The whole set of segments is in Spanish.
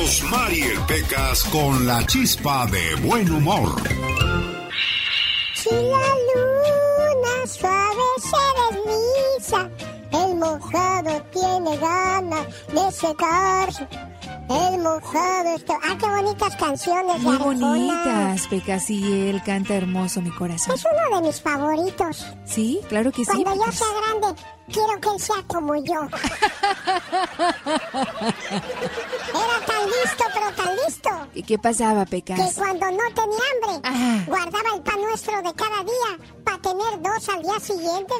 Rosmarie Pecas con la chispa de buen humor. Si la luna suave se desliza, el mojado tiene ganas de secarse. El mojado está... Ah, qué bonitas canciones Muy bonitas, Pecas, y él canta hermoso mi corazón. Es uno de mis favoritos. Sí, claro que sí. Cuando yo sea grande, quiero que él sea como yo. Era tan listo, pero tan listo, ¿Y qué pasaba, que Pecas? cuando no tenía hambre, Ah. guardaba el pan nuestro de cada día para tener dos al día siguiente.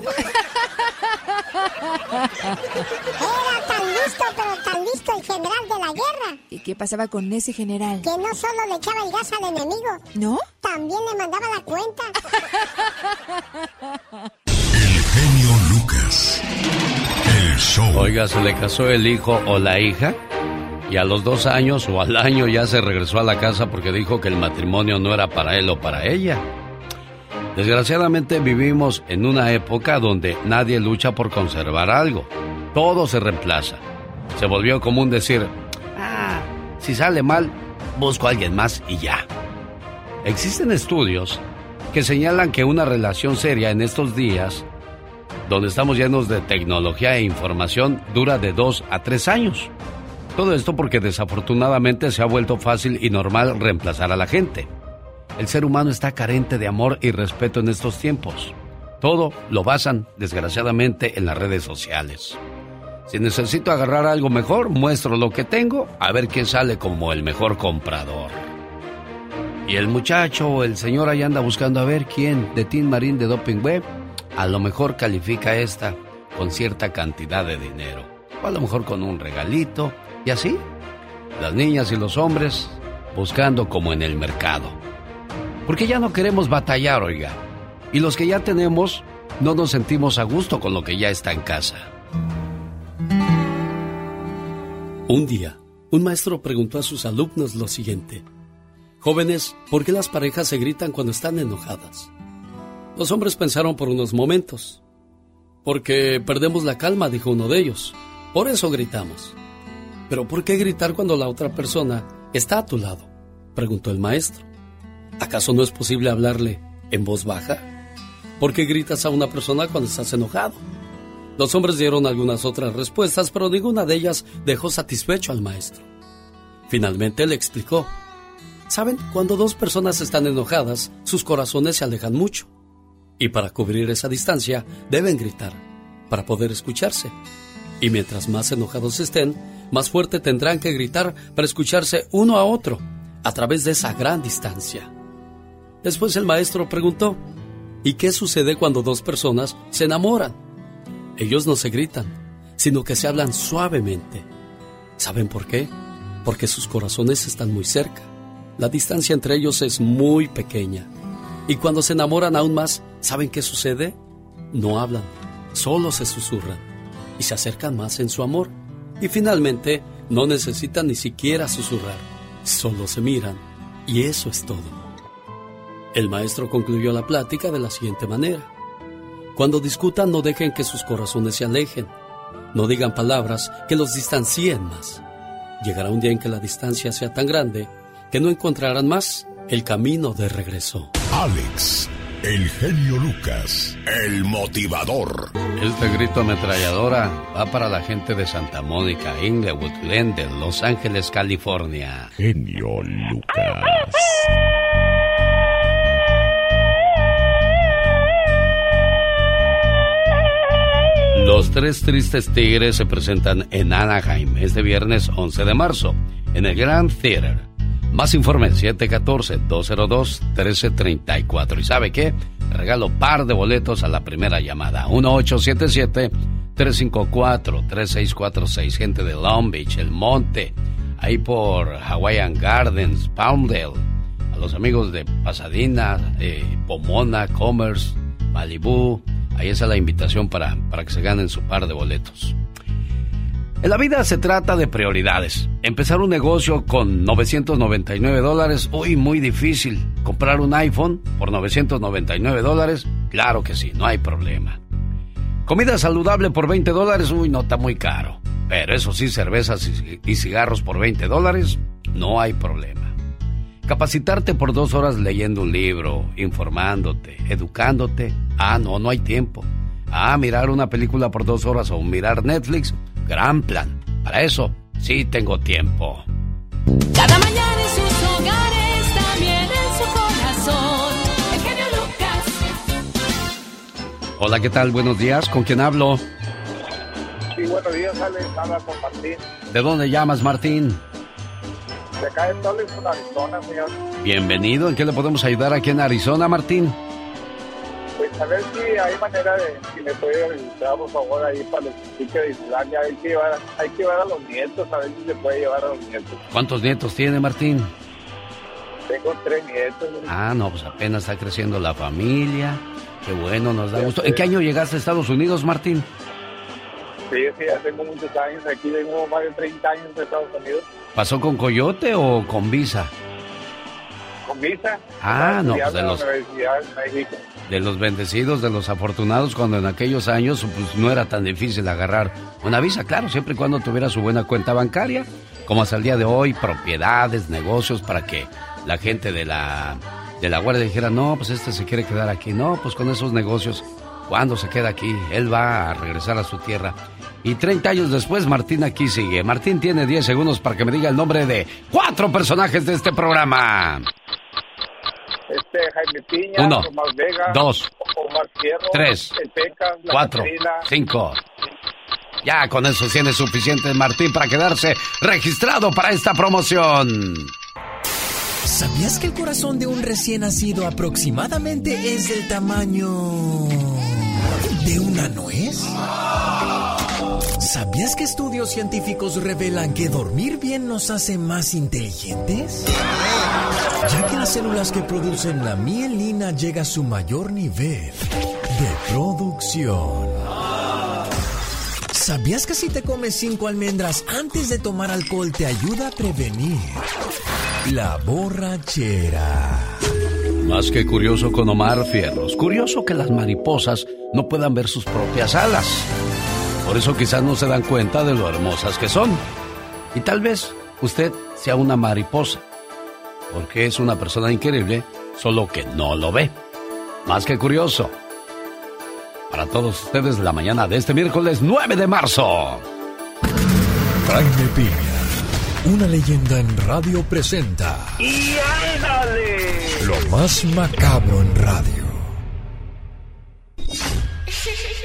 Era tan listo, pero tan listo el general de la guerra, ¿Y qué pasaba con ese general? que no solo le echaba el gas al enemigo, ¿No? también le mandaba la cuenta. Show. Oiga, se le casó el hijo o la hija y a los dos años o al año ya se regresó a la casa porque dijo que el matrimonio no era para él o para ella. Desgraciadamente vivimos en una época donde nadie lucha por conservar algo. Todo se reemplaza. Se volvió común decir, ah, si sale mal, busco a alguien más y ya. Existen estudios que señalan que una relación seria en estos días donde estamos llenos de tecnología e información, dura de dos a tres años. Todo esto porque desafortunadamente se ha vuelto fácil y normal reemplazar a la gente. El ser humano está carente de amor y respeto en estos tiempos. Todo lo basan, desgraciadamente, en las redes sociales. Si necesito agarrar algo mejor, muestro lo que tengo, a ver quién sale como el mejor comprador. Y el muchacho o el señor ahí anda buscando a ver quién de Team Marín de Doping Web a lo mejor califica esta con cierta cantidad de dinero. O a lo mejor con un regalito. Y así, las niñas y los hombres buscando como en el mercado. Porque ya no queremos batallar, oiga. Y los que ya tenemos, no nos sentimos a gusto con lo que ya está en casa. Un día, un maestro preguntó a sus alumnos lo siguiente. Jóvenes, ¿por qué las parejas se gritan cuando están enojadas? Los hombres pensaron por unos momentos. Porque perdemos la calma, dijo uno de ellos. Por eso gritamos. Pero ¿por qué gritar cuando la otra persona está a tu lado? preguntó el maestro. ¿Acaso no es posible hablarle en voz baja? ¿Por qué gritas a una persona cuando estás enojado? Los hombres dieron algunas otras respuestas, pero ninguna de ellas dejó satisfecho al maestro. Finalmente le explicó. Saben, cuando dos personas están enojadas, sus corazones se alejan mucho. Y para cubrir esa distancia, deben gritar, para poder escucharse. Y mientras más enojados estén, más fuerte tendrán que gritar para escucharse uno a otro, a través de esa gran distancia. Después el maestro preguntó, ¿y qué sucede cuando dos personas se enamoran? Ellos no se gritan, sino que se hablan suavemente. ¿Saben por qué? Porque sus corazones están muy cerca. La distancia entre ellos es muy pequeña. Y cuando se enamoran aún más, ¿saben qué sucede? No hablan, solo se susurran y se acercan más en su amor. Y finalmente, no necesitan ni siquiera susurrar, solo se miran y eso es todo. El maestro concluyó la plática de la siguiente manera. Cuando discutan no dejen que sus corazones se alejen. No digan palabras que los distancien más. Llegará un día en que la distancia sea tan grande que no encontrarán más el camino de regreso. Alex, el genio Lucas, el motivador. Este grito ametralladora va para la gente de Santa Mónica, Inglewood, Glendale, Los Ángeles, California. Genio Lucas. Los tres tristes tigres se presentan en Anaheim este viernes 11 de marzo, en el Grand Theater. Más informes 714-202-1334. ¿Y sabe qué? Regalo par de boletos a la primera llamada. 1877-354-3646. Gente de Long Beach, El Monte, ahí por Hawaiian Gardens, Palmdale. A los amigos de Pasadena, eh, Pomona, Commerce, Malibu. Ahí está la invitación para, para que se ganen su par de boletos. En la vida se trata de prioridades. Empezar un negocio con 999 dólares, uy, muy difícil. Comprar un iPhone por 999 dólares, claro que sí, no hay problema. Comida saludable por 20 dólares, uy, no está muy caro. Pero eso sí, cervezas y, cigarros por 20 dólares, no hay problema. Capacitarte por dos horas leyendo un libro, informándote, educándote. Ah, no, no hay tiempo. Ah, mirar una película por dos horas o mirar Netflix. Gran plan. Para eso sí tengo tiempo. Cada mañana en sus hogares, también en su corazón. El genio Lucas. Hola, ¿qué tal? Buenos días. ¿Con quién hablo? Sí, buenos días, Alex. Habla con Martín. ¿De dónde llamas, Martín? De acá Tollington, Arizona, señor. Bienvenido. ¿En qué le podemos ayudar aquí en Arizona, Martín? A ver si hay manera de si me puede registrar, por favor, ahí para el sitio de Islandia. Hay que, llevar, hay que llevar a los nietos, a ver si se puede llevar a los nietos. ¿Cuántos nietos tiene, Martín? Tengo tres nietos. Ah, no, pues apenas está creciendo la familia. Qué bueno, nos da gusto. ¿En qué año llegaste a Estados Unidos, Martín? Sí, sí, ya tengo muchos años aquí, tengo más de 30 años en Estados Unidos. ¿Pasó con Coyote o con Visa? Con Visa. Ah, no, pues de los, de los bendecidos, de los afortunados, cuando en aquellos años pues, no era tan difícil agarrar una visa, claro, siempre y cuando tuviera su buena cuenta bancaria, como hasta el día de hoy, propiedades, negocios, para que la gente de la, de la guardia dijera, no, pues este se quiere quedar aquí, no, pues con esos negocios, cuando se queda aquí? Él va a regresar a su tierra. Y 30 años después, Martín aquí sigue. Martín tiene 10 segundos para que me diga el nombre de cuatro personajes de este programa. Este, Jaime Piña, Uno, Tomás Vega, dos, Omar Fierro, tres, el Pecas, la cuatro, cinco. Ya con eso tiene suficiente Martín para quedarse registrado para esta promoción. ¿Sabías que el corazón de un recién nacido aproximadamente es del tamaño de una nuez? ¿Sabías que estudios científicos revelan que dormir bien nos hace más inteligentes? Ya que las células que producen la mielina llega a su mayor nivel de producción. ¿Sabías que si te comes cinco almendras antes de tomar alcohol te ayuda a prevenir la borrachera? Más que curioso con Omar Fierros. Curioso que las mariposas no puedan ver sus propias alas. Por eso quizás no se dan cuenta de lo hermosas que son. Y tal vez usted sea una mariposa. Porque es una persona increíble, solo que no lo ve. Más que curioso. Para todos ustedes la mañana de este miércoles 9 de marzo. Jaime Piña, una leyenda en radio presenta. ¡Y ándale! Lo más macabro en radio.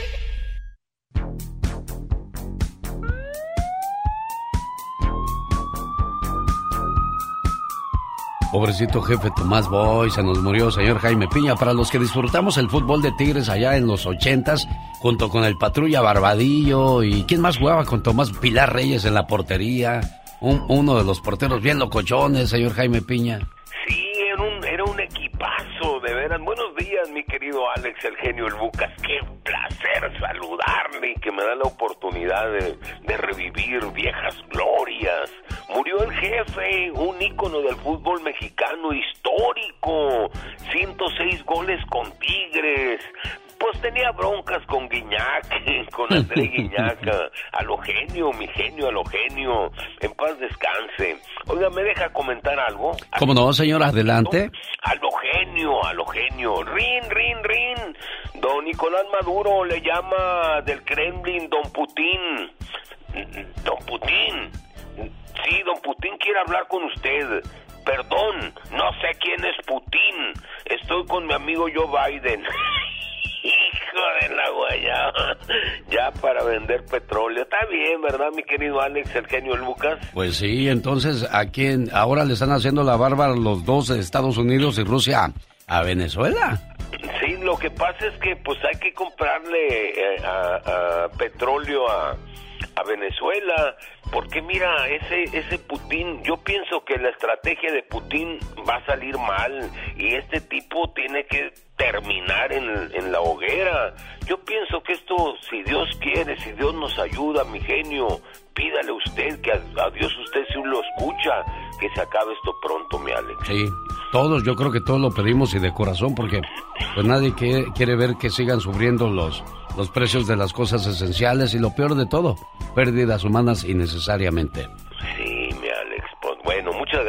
Pobrecito jefe Tomás Boy, se nos murió señor Jaime Piña. Para los que disfrutamos el fútbol de Tigres allá en los ochentas, junto con el Patrulla Barbadillo y quién más jugaba con Tomás Pilar Reyes en la portería. Un- uno de los porteros bien locochones, señor Jaime Piña. Buenos días, mi querido Alex, el genio El Bucas. Qué placer saludarle y que me da la oportunidad de, de revivir viejas glorias. Murió el jefe, un ícono del fútbol mexicano histórico. 106 goles con Tigres. Pues tenía broncas con Guiñac, con André Guiñac, a lo genio, mi genio, a lo genio. En paz descanse. Oiga, ¿me deja comentar algo? ¿Cómo no, señor? Adelante. A lo genio, a lo genio. Rin, rin, rin. Don Nicolás Maduro le llama del Kremlin Don Putin. Don Putin. Sí, Don Putin quiere hablar con usted. Perdón, no sé quién es Putin. Estoy con mi amigo Joe Biden. Hijo de la guayaba. Ya para vender petróleo. Está bien, ¿verdad, mi querido Alex, el genio Lucas? Pues sí, entonces, ¿a quién? Ahora le están haciendo la barba a los dos, Estados Unidos y Rusia, a Venezuela. Sí, lo que pasa es que pues hay que comprarle eh, a, a petróleo a, a Venezuela, porque mira, ese ese Putin, yo pienso que la estrategia de Putin va a salir mal y este tipo tiene que terminar en, en la hoguera. Yo pienso que esto, si Dios quiere, si Dios nos ayuda, mi genio, pídale usted que a, a Dios usted sí lo escucha, que se acabe esto pronto, mi Alex. Sí, todos, yo creo que todos lo pedimos y de corazón, porque pues nadie quiere, quiere ver que sigan subiendo los, los precios de las cosas esenciales y lo peor de todo, pérdidas humanas innecesariamente. Sí,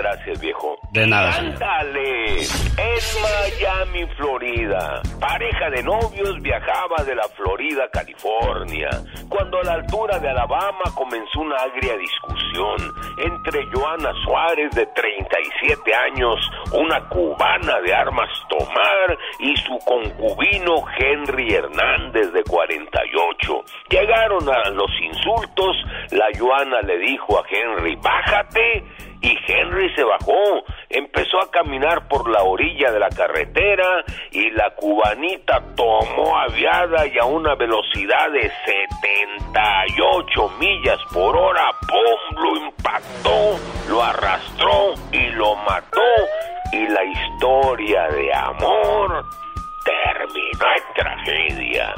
gracias, viejo. De nada. Ándale, en Miami, Florida. Pareja de novios viajaba de la Florida, a California. Cuando a la altura de Alabama comenzó una agria discusión entre Joana Suárez, de 37 años, una cubana de armas tomar, y su concubino Henry Hernández, de 48. Llegaron a los insultos, la Joana le dijo a Henry, bájate, y Henry se bajó, empezó a caminar por la orilla de la carretera y la cubanita tomó aviada y a una velocidad de 78 millas por hora, ¡pum! lo impactó, lo arrastró y lo mató y la historia de amor terminó en tragedia.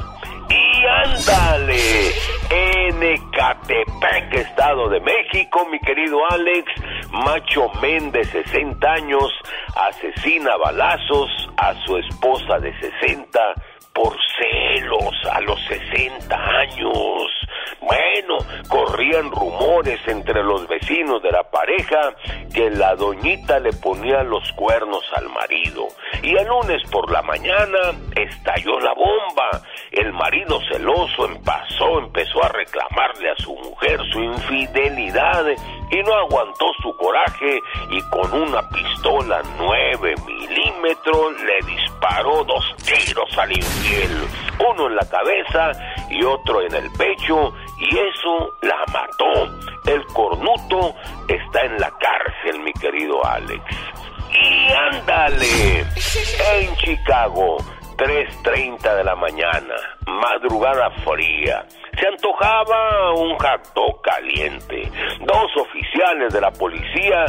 Y ándale, en Ecatepec, Estado de México, mi querido Alex, Macho Méndez, 60 años, asesina balazos a su esposa de 60 por celos a los 60 años. Bueno, corrían rumores entre los vecinos de la pareja que la doñita le ponía los cuernos al marido. Y el lunes por la mañana estalló la bomba. El marido celoso empezó, empezó a reclamarle a su mujer su infidelidad y no aguantó su coraje y con una pistola 9 milímetros le disparó dos tiros al infiel, uno en la cabeza y otro en el pecho y eso la mató. El cornuto está en la cárcel, mi querido Alex. Y ándale, en Chicago, 3.30 de la mañana, madrugada fría. Se antojaba un dog caliente. Dos oficiales de la policía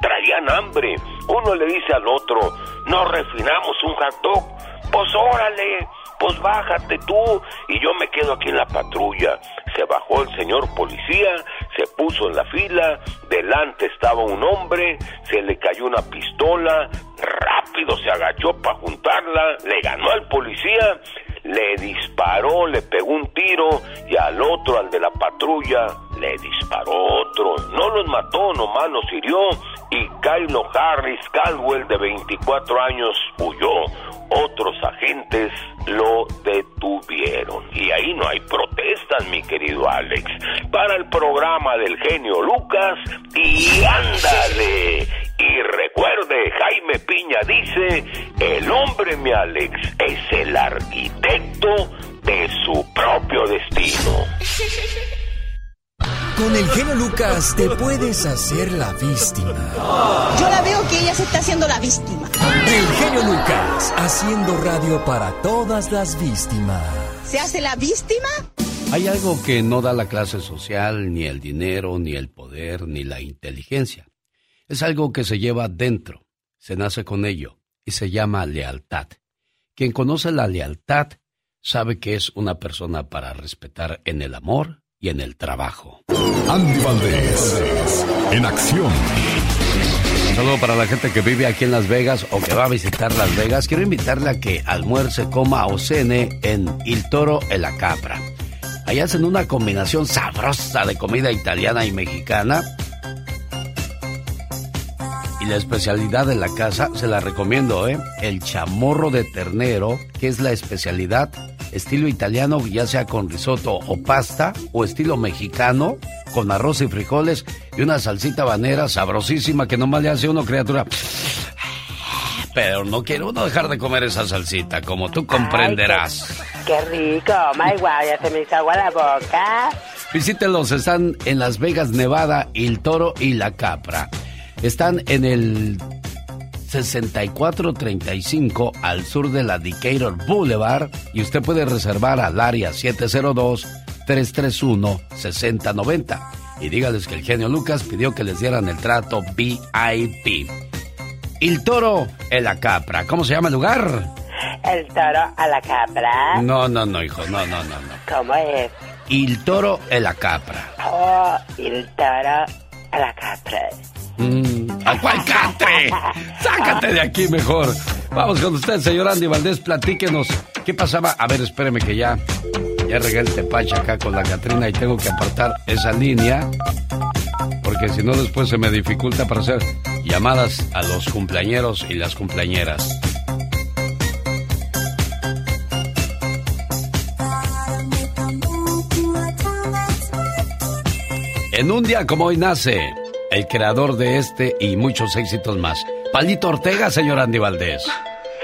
traían hambre. Uno le dice al otro, no refinamos un hot dog. Pues órale, pues bájate tú y yo me quedo aquí en la patrulla. Se bajó el señor policía, se puso en la fila, delante estaba un hombre, se le cayó una pistola, rápido se agachó para juntarla, le ganó al policía, le disparó, le pegó un tiro y al otro, al de la patrulla, le disparó otro. No los mató, nomás los hirió y Kylo Harris Caldwell, de 24 años, huyó. Otros agentes lo detuvieron. Y ahí no hay protestas, mi querido Alex. Para el programa del genio Lucas, y ándale. Y recuerde, Jaime Piña dice, el hombre, mi Alex, es el arquitecto de su propio destino. Con el genio Lucas te puedes hacer la víctima. Yo la veo que ella se está haciendo la víctima. El genio Lucas, haciendo radio para todas las víctimas. ¿Se hace la víctima? Hay algo que no da la clase social, ni el dinero, ni el poder, ni la inteligencia. Es algo que se lleva dentro, se nace con ello, y se llama lealtad. Quien conoce la lealtad sabe que es una persona para respetar en el amor y en el trabajo. Andy Valdés, en acción. Un saludo para la gente que vive aquí en Las Vegas o que va a visitar Las Vegas. Quiero invitarle a que almuerce, coma o cene en Il Toro en la Capra. Ahí hacen una combinación sabrosa de comida italiana y mexicana. Y la especialidad de la casa, se la recomiendo, ¿eh? El chamorro de ternero, que es la especialidad estilo italiano, ya sea con risotto o pasta, o estilo mexicano, con arroz y frijoles y una salsita habanera sabrosísima que nomás le hace uno criatura. Pero no quiere uno dejar de comer esa salsita, como tú comprenderás. Qué rico, my wow, ya se me hizo agua la boca. Visítenlos, están en Las Vegas, Nevada, El Toro y La Capra. Están en el 6435 al sur de la Decatur Boulevard y usted puede reservar al área 702-331-6090. Y dígales que el genio Lucas pidió que les dieran el trato VIP. El Toro en la Capra. ¿Cómo se llama el lugar? El toro a la capra. No, no, no, hijo, no, no, no, no. ¿Cómo es? El Toro en la Capra. Oh, el toro a la capra. Mm, ¿A cuál catre? Sácate de aquí mejor. Vamos con usted, señor Andy Valdés. Platíquenos. ¿Qué pasaba? A ver, espéreme que ya. Ya regué el tepache acá con la Catrina y tengo que apartar esa línea. Porque si no después se me dificulta para hacer llamadas a los cumpleañeros y las cumpleañeras. En un día como hoy nace el creador de este y muchos éxitos más, Palito Ortega, señor Andy Valdés.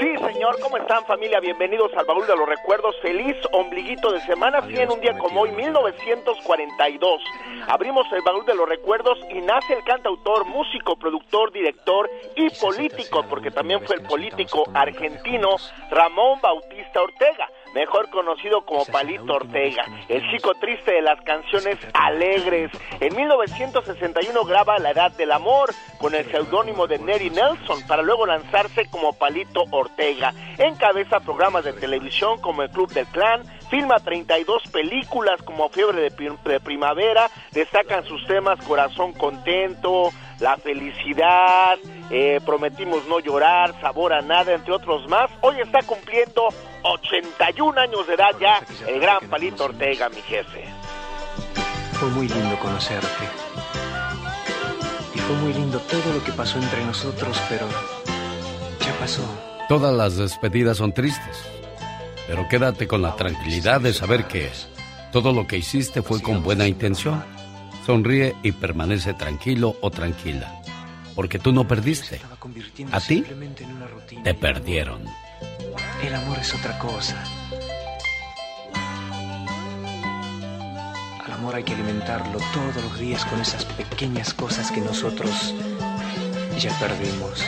Sí, señor, ¿cómo están familia? Bienvenidos al baúl de los recuerdos. Feliz ombliguito de semana. Sí, en un día como hoy, 1942. Abrimos el baúl de los recuerdos y nace el cantautor, músico, productor, director y político, porque también fue el político argentino Ramón Bautista Ortega mejor conocido como Palito Ortega, el chico triste de las canciones alegres. En 1961 graba La Edad del Amor con el seudónimo de Neri Nelson para luego lanzarse como Palito Ortega. Encabeza programas de televisión como El Club del Clan, filma 32 películas como Fiebre de, Primavera, destacan sus temas Corazón Contento, La Felicidad, eh, Prometimos No Llorar, Sabor a Nada, entre otros más. Hoy está cumpliendo 81 años de edad ya el gran Palito Ortega, mi jefe. Fue muy lindo conocerte. Y fue muy lindo todo lo que pasó entre nosotros, pero ya pasó. Todas las despedidas son tristes, pero quédate con la tranquilidad de saber que todo lo que hiciste fue con buena intención. Sonríe y permanece tranquilo o tranquila, porque tú no perdiste. A ti te perdieron. El amor es otra cosa. Al amor hay que alimentarlo todos los días con esas pequeñas cosas que nosotros ya perdimos.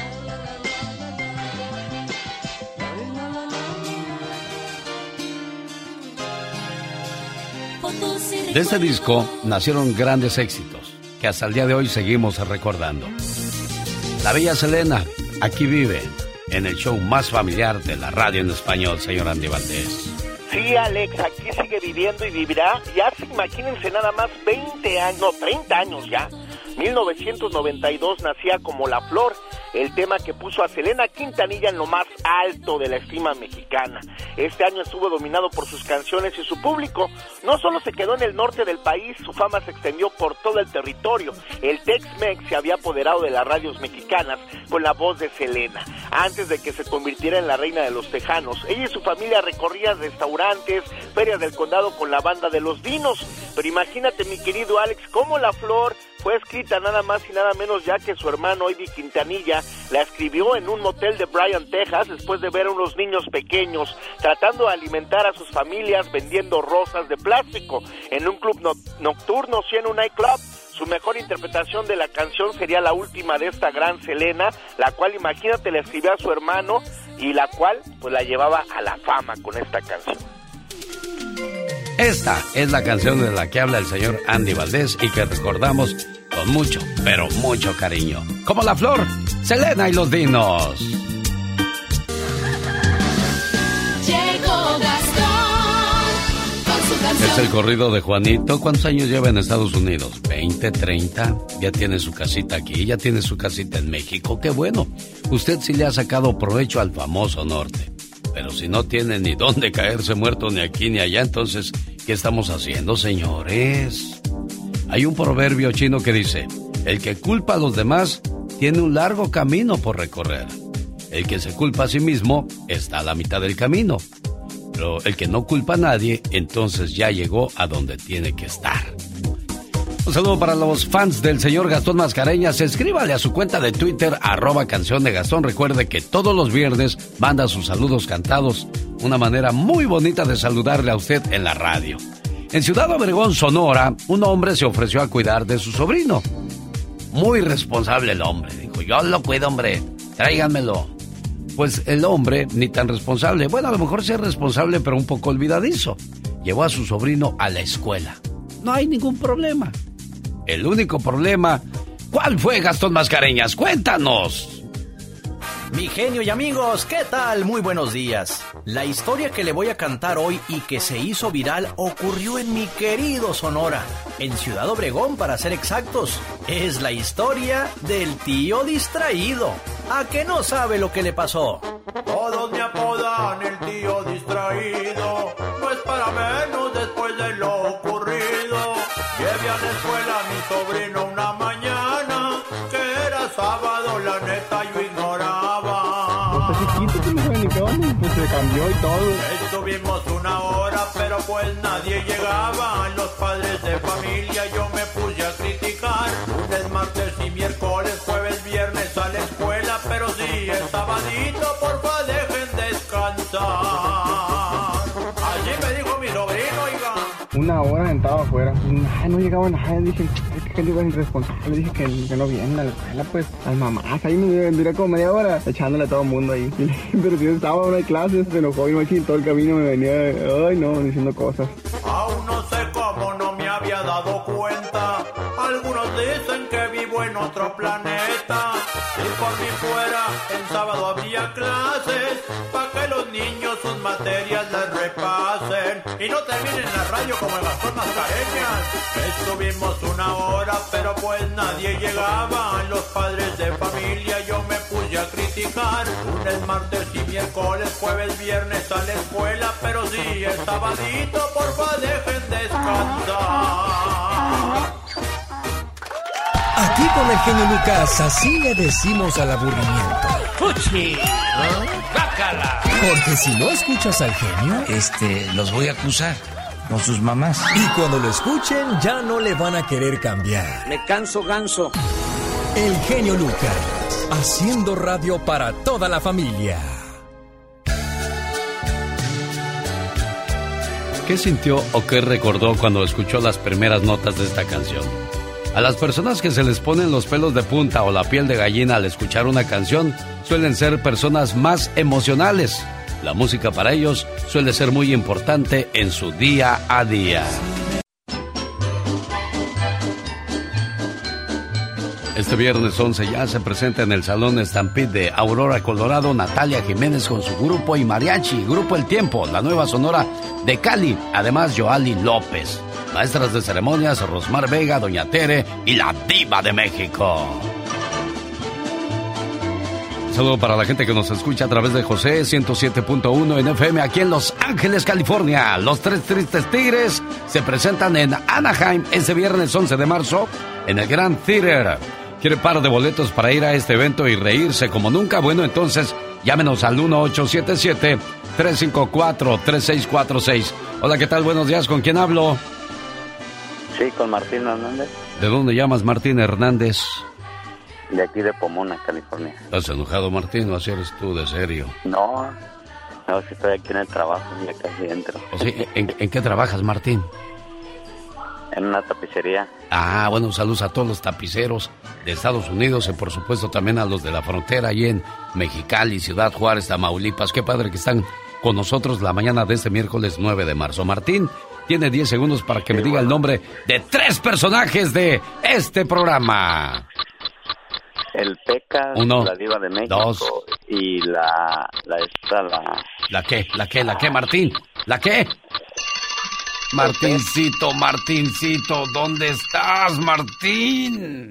De este disco nacieron grandes éxitos que hasta el día de hoy seguimos recordando. La Bella Selena, aquí vive en el show más familiar de la radio en español, señor Andy Valdés. Sí, Alex, aquí sigue viviendo y vivirá. Ya se imagínense nada más 20 años, no, 30 años ya. 1992 nacía como La Flor el tema que puso a Selena Quintanilla en lo más alto de la estima mexicana. Este año estuvo dominado por sus canciones y su público. No solo se quedó en el norte del país, su fama se extendió por todo el territorio. El Tex-Mex se había apoderado de las radios mexicanas con la voz de Selena. Antes de que se convirtiera en la reina de los tejanos, ella y su familia recorrían restaurantes, ferias del condado con la banda de los vinos. Pero imagínate, mi querido Alex, cómo la flor fue escrita nada más y nada menos ya que su hermano Ivy Quintanilla la escribió en un motel de Bryan, Texas, después de ver a unos niños pequeños tratando de alimentar a sus familias vendiendo rosas de plástico en un club nocturno, sí en un nightclub. Su mejor interpretación de la canción sería la última de esta gran Selena, la cual imagínate le escribió a su hermano y la cual pues la llevaba a la fama con esta canción. Esta es la canción de la que habla el señor Andy Valdés y que recordamos con mucho, pero mucho cariño. Como la flor, Selena y los dinos. Es el corrido de Juanito. ¿Cuántos años lleva en Estados Unidos? ¿20, 30? Ya tiene su casita aquí, ya tiene su casita en México. Qué bueno. Usted sí le ha sacado provecho al famoso norte. Pero si no tiene ni dónde caerse muerto ni aquí ni allá, entonces, ¿qué estamos haciendo, señores? Hay un proverbio chino que dice, el que culpa a los demás tiene un largo camino por recorrer. El que se culpa a sí mismo está a la mitad del camino. Pero el que no culpa a nadie, entonces ya llegó a donde tiene que estar. Un saludo para los fans del señor Gastón Mascareñas. Escríbale a su cuenta de Twitter, arroba canción de Gastón. Recuerde que todos los viernes manda sus saludos cantados. Una manera muy bonita de saludarle a usted en la radio. En Ciudad Obregón, Sonora, un hombre se ofreció a cuidar de su sobrino. Muy responsable el hombre. Dijo, yo lo cuido, hombre. Tráiganmelo. Pues el hombre, ni tan responsable. Bueno, a lo mejor sea responsable, pero un poco olvidadizo. Llevó a su sobrino a la escuela. No hay ningún problema. El único problema, ¿cuál fue Gastón Mascareñas? Cuéntanos. Mi genio y amigos, ¿qué tal? Muy buenos días. La historia que le voy a cantar hoy y que se hizo viral ocurrió en mi querido Sonora, en Ciudad Obregón para ser exactos. Es la historia del tío distraído. ¿A que no sabe lo que le pasó? Todos me apodan el tío distraído, no es para menos Estuvimos una hora, pero pues nadie llegaba. Los padres de familia yo me puse a criticar. Lunes, martes y miércoles, jueves, viernes a la escuela, pero si el sabadito, porfa, dejen descansar. Así me dijo mi sobrino, oiga. Una hora sentado afuera. Ay, no llegaba nada. Dije, que gente iba irresponsable. Dije que, no vienen a la escuela, pues, las mamás. Ahí me duré como media hora echándole a todo el mundo ahí. Pero si yo estaba en una clase, se enojó y machín. Todo el camino me venía, ay, no, diciendo cosas. Aún no sé cómo no me había dado cuenta. Algunos dicen que vivo en otro planeta. Si por mí fuera, el sábado había clases. Pa' que los niños sus materias las repasen. Y no terminen la radio como en las formas careñas. Estuvimos una hora, pero pues nadie llegaba. Los padres de familia yo me puse a criticar. Lunes, martes y miércoles, jueves, viernes a la escuela. Pero si el sabadito, porfa, dejen descansar. Aquí con el genio Lucas, así le decimos al aburrimiento. ¡Fuchi! ¡Bácala! Porque si no escuchas al genio, Este, los voy a acusar con sus mamás. y cuando lo escuchen ya no le van a querer cambiar. Me canso ganso. El genio Lucas, haciendo radio para toda la familia. ¿Qué sintió o qué recordó cuando escuchó las primeras notas de esta canción? A las personas que se les ponen los pelos de punta o la piel de gallina al escuchar una canción suelen ser personas más emocionales. La música para ellos suele ser muy importante en su día a día. Este viernes 11 ya se presenta en el Salón Stampede de Aurora, Colorado, Natalia Jiménez con su grupo y mariachi, Grupo El Tiempo, la nueva sonora de Cali, además Joali López. Maestras de ceremonias, Rosmar Vega, Doña Tere y la Diva de México. Saludo para la gente que nos escucha a través de José 107.1 en FM aquí en Los Ángeles, California. Los Tres Tristes Tigres se presentan en Anaheim este viernes 11 de marzo en el Grand Theater. ¿Quiere par de boletos para ir a este evento y reírse como nunca? Bueno, entonces llámenos al 1877-354-3646. Hola, ¿qué tal? Buenos días, ¿con quién hablo? Sí, con Martín Hernández, ¿De dónde llamas Martín Hernández? de aquí de Pomona, California. ¿Estás enojado, Martín, o así eres tú de serio? No, no, si estoy aquí en el trabajo, ya casi entro. Sea, ¿en, en qué trabajas, Martín? En una tapicería. Ah, bueno, saludos a todos los tapiceros de Estados Unidos y por supuesto también a los de la frontera allí en Mexicali, Ciudad Juárez, Tamaulipas. Qué padre que están con nosotros la mañana de este miércoles 9 de marzo. Martín tiene 10 segundos para que me diga el nombre de tres personajes de este programa. El Peca, Uno, la Diva de México dos. y la, la esta, la... ¿La qué? ¿La qué? ¿La qué, Martín? ¿La qué? Martincito, Martincito, ¿dónde estás, Martín?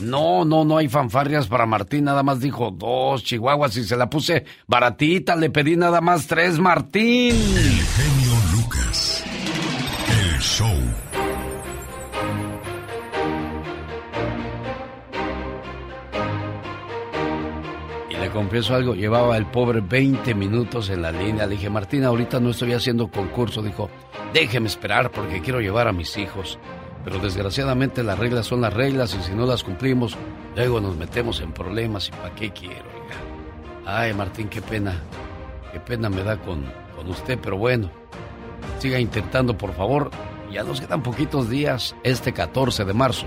No, no, no hay fanfarrias para Martín, nada más dijo dos chihuahuas y se la puse baratita, le pedí nada más tres, Martín. Genio show. Y le confieso algo, llevaba el pobre 20 minutos en la línea. Le dije, Martín, ahorita no estoy haciendo concurso. Dijo, déjeme esperar porque quiero llevar a mis hijos. Pero desgraciadamente las reglas son las reglas y si no las cumplimos, luego nos metemos en problemas y para qué quiero. Ay, Martín, qué pena. Qué pena me da con, con usted, pero bueno. Siga intentando, por favor. Ya nos quedan poquitos días, este 14 de marzo.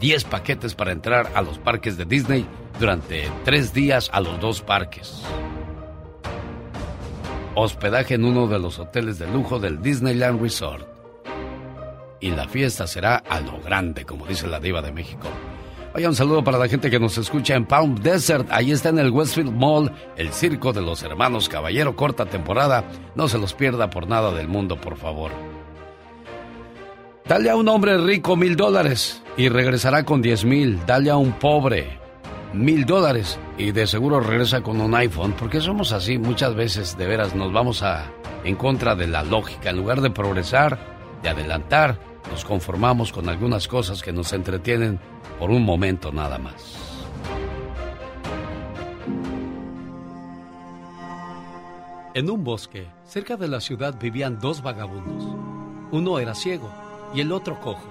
10 paquetes para entrar a los parques de Disney durante tres días a los dos parques. Hospedaje en uno de los hoteles de lujo del Disneyland Resort. Y la fiesta será a lo grande, como dice la diva de México. Vaya un saludo para la gente que nos escucha en Palm Desert. Ahí está en el Westfield Mall, el circo de los hermanos Caballero, corta temporada. No se los pierda por nada del mundo, por favor. Dale a un hombre rico mil dólares y regresará con diez mil. Dale a un pobre mil dólares y de seguro regresa con un iPhone. Porque somos así muchas veces, de veras, nos vamos a en contra de la lógica. En lugar de progresar, de adelantar, nos conformamos con algunas cosas que nos entretienen por un momento nada más. En un bosque, cerca de la ciudad, vivían dos vagabundos. Uno era ciego y el otro cojo.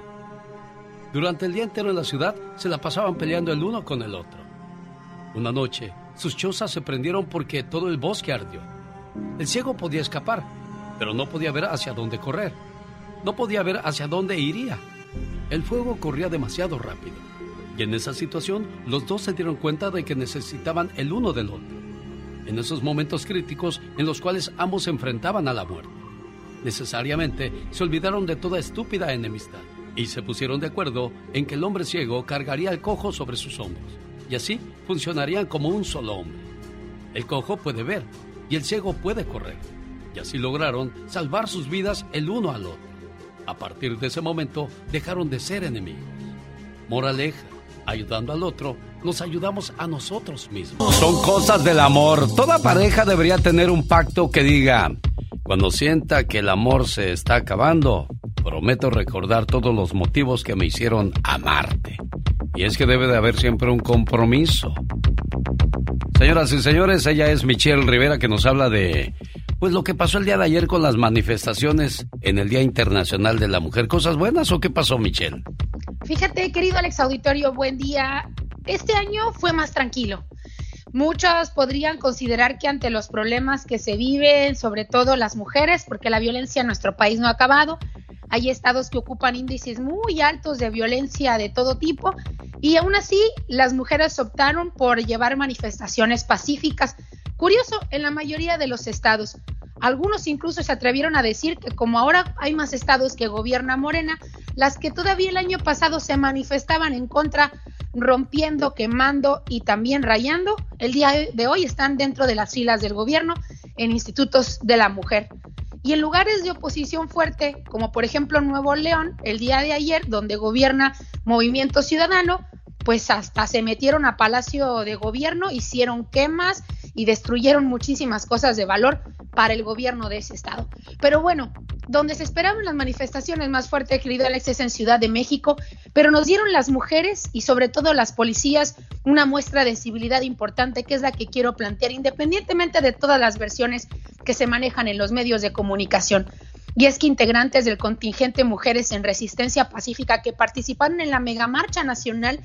Durante el día entero en la ciudad se la pasaban peleando el uno con el otro. Una noche, sus chozas se prendieron porque todo el bosque ardió. El ciego podía escapar, pero no podía ver hacia dónde correr. No podía ver hacia dónde iría. El fuego corría demasiado rápido. Y en esa situación, los dos se dieron cuenta de que necesitaban el uno del otro. En esos momentos críticos en los cuales ambos se enfrentaban a la muerte. Necesariamente se olvidaron de toda estúpida enemistad y se pusieron de acuerdo en que el hombre ciego cargaría al cojo sobre sus hombros y así funcionarían como un solo hombre. El cojo puede ver y el ciego puede correr y así lograron salvar sus vidas el uno al otro. A partir de ese momento dejaron de ser enemigos. Moraleja, ayudando al otro, nos ayudamos a nosotros mismos. Son cosas del amor. Toda pareja debería tener un pacto que diga, cuando sienta que el amor se está acabando, prometo recordar todos los motivos que me hicieron amarte. Y es que debe de haber siempre un compromiso. Señoras y señores, ella es Michelle Rivera que nos habla de pues lo que pasó el día de ayer con las manifestaciones en el Día Internacional de la Mujer. ¿Cosas buenas o qué pasó, Michelle? Fíjate, querido Alex Auditorio, buen día. Este año fue más tranquilo. Muchos podrían considerar que ante los problemas que se viven, sobre todo las mujeres, porque la violencia en nuestro país no ha acabado, hay estados que ocupan índices muy altos de violencia de todo tipo y aún así las mujeres optaron por llevar manifestaciones pacíficas. Curioso, en la mayoría de los estados. Algunos incluso se atrevieron a decir que como ahora hay más estados que gobierna Morena, las que todavía el año pasado se manifestaban en contra, rompiendo, quemando y también rayando, el día de hoy están dentro de las filas del gobierno en institutos de la mujer. Y en lugares de oposición fuerte, como por ejemplo Nuevo León, el día de ayer, donde gobierna Movimiento Ciudadano, pues hasta se metieron a Palacio de Gobierno, hicieron quemas y destruyeron muchísimas cosas de valor para el gobierno de ese estado. Pero bueno, donde se esperaban las manifestaciones más fuertes, querido Alex, es en Ciudad de México, pero nos dieron las mujeres y sobre todo las policías una muestra de civilidad importante, que es la que quiero plantear, independientemente de todas las versiones que se manejan en los medios de comunicación. Y es que integrantes del contingente Mujeres en Resistencia Pacífica que participaron en la megamarcha nacional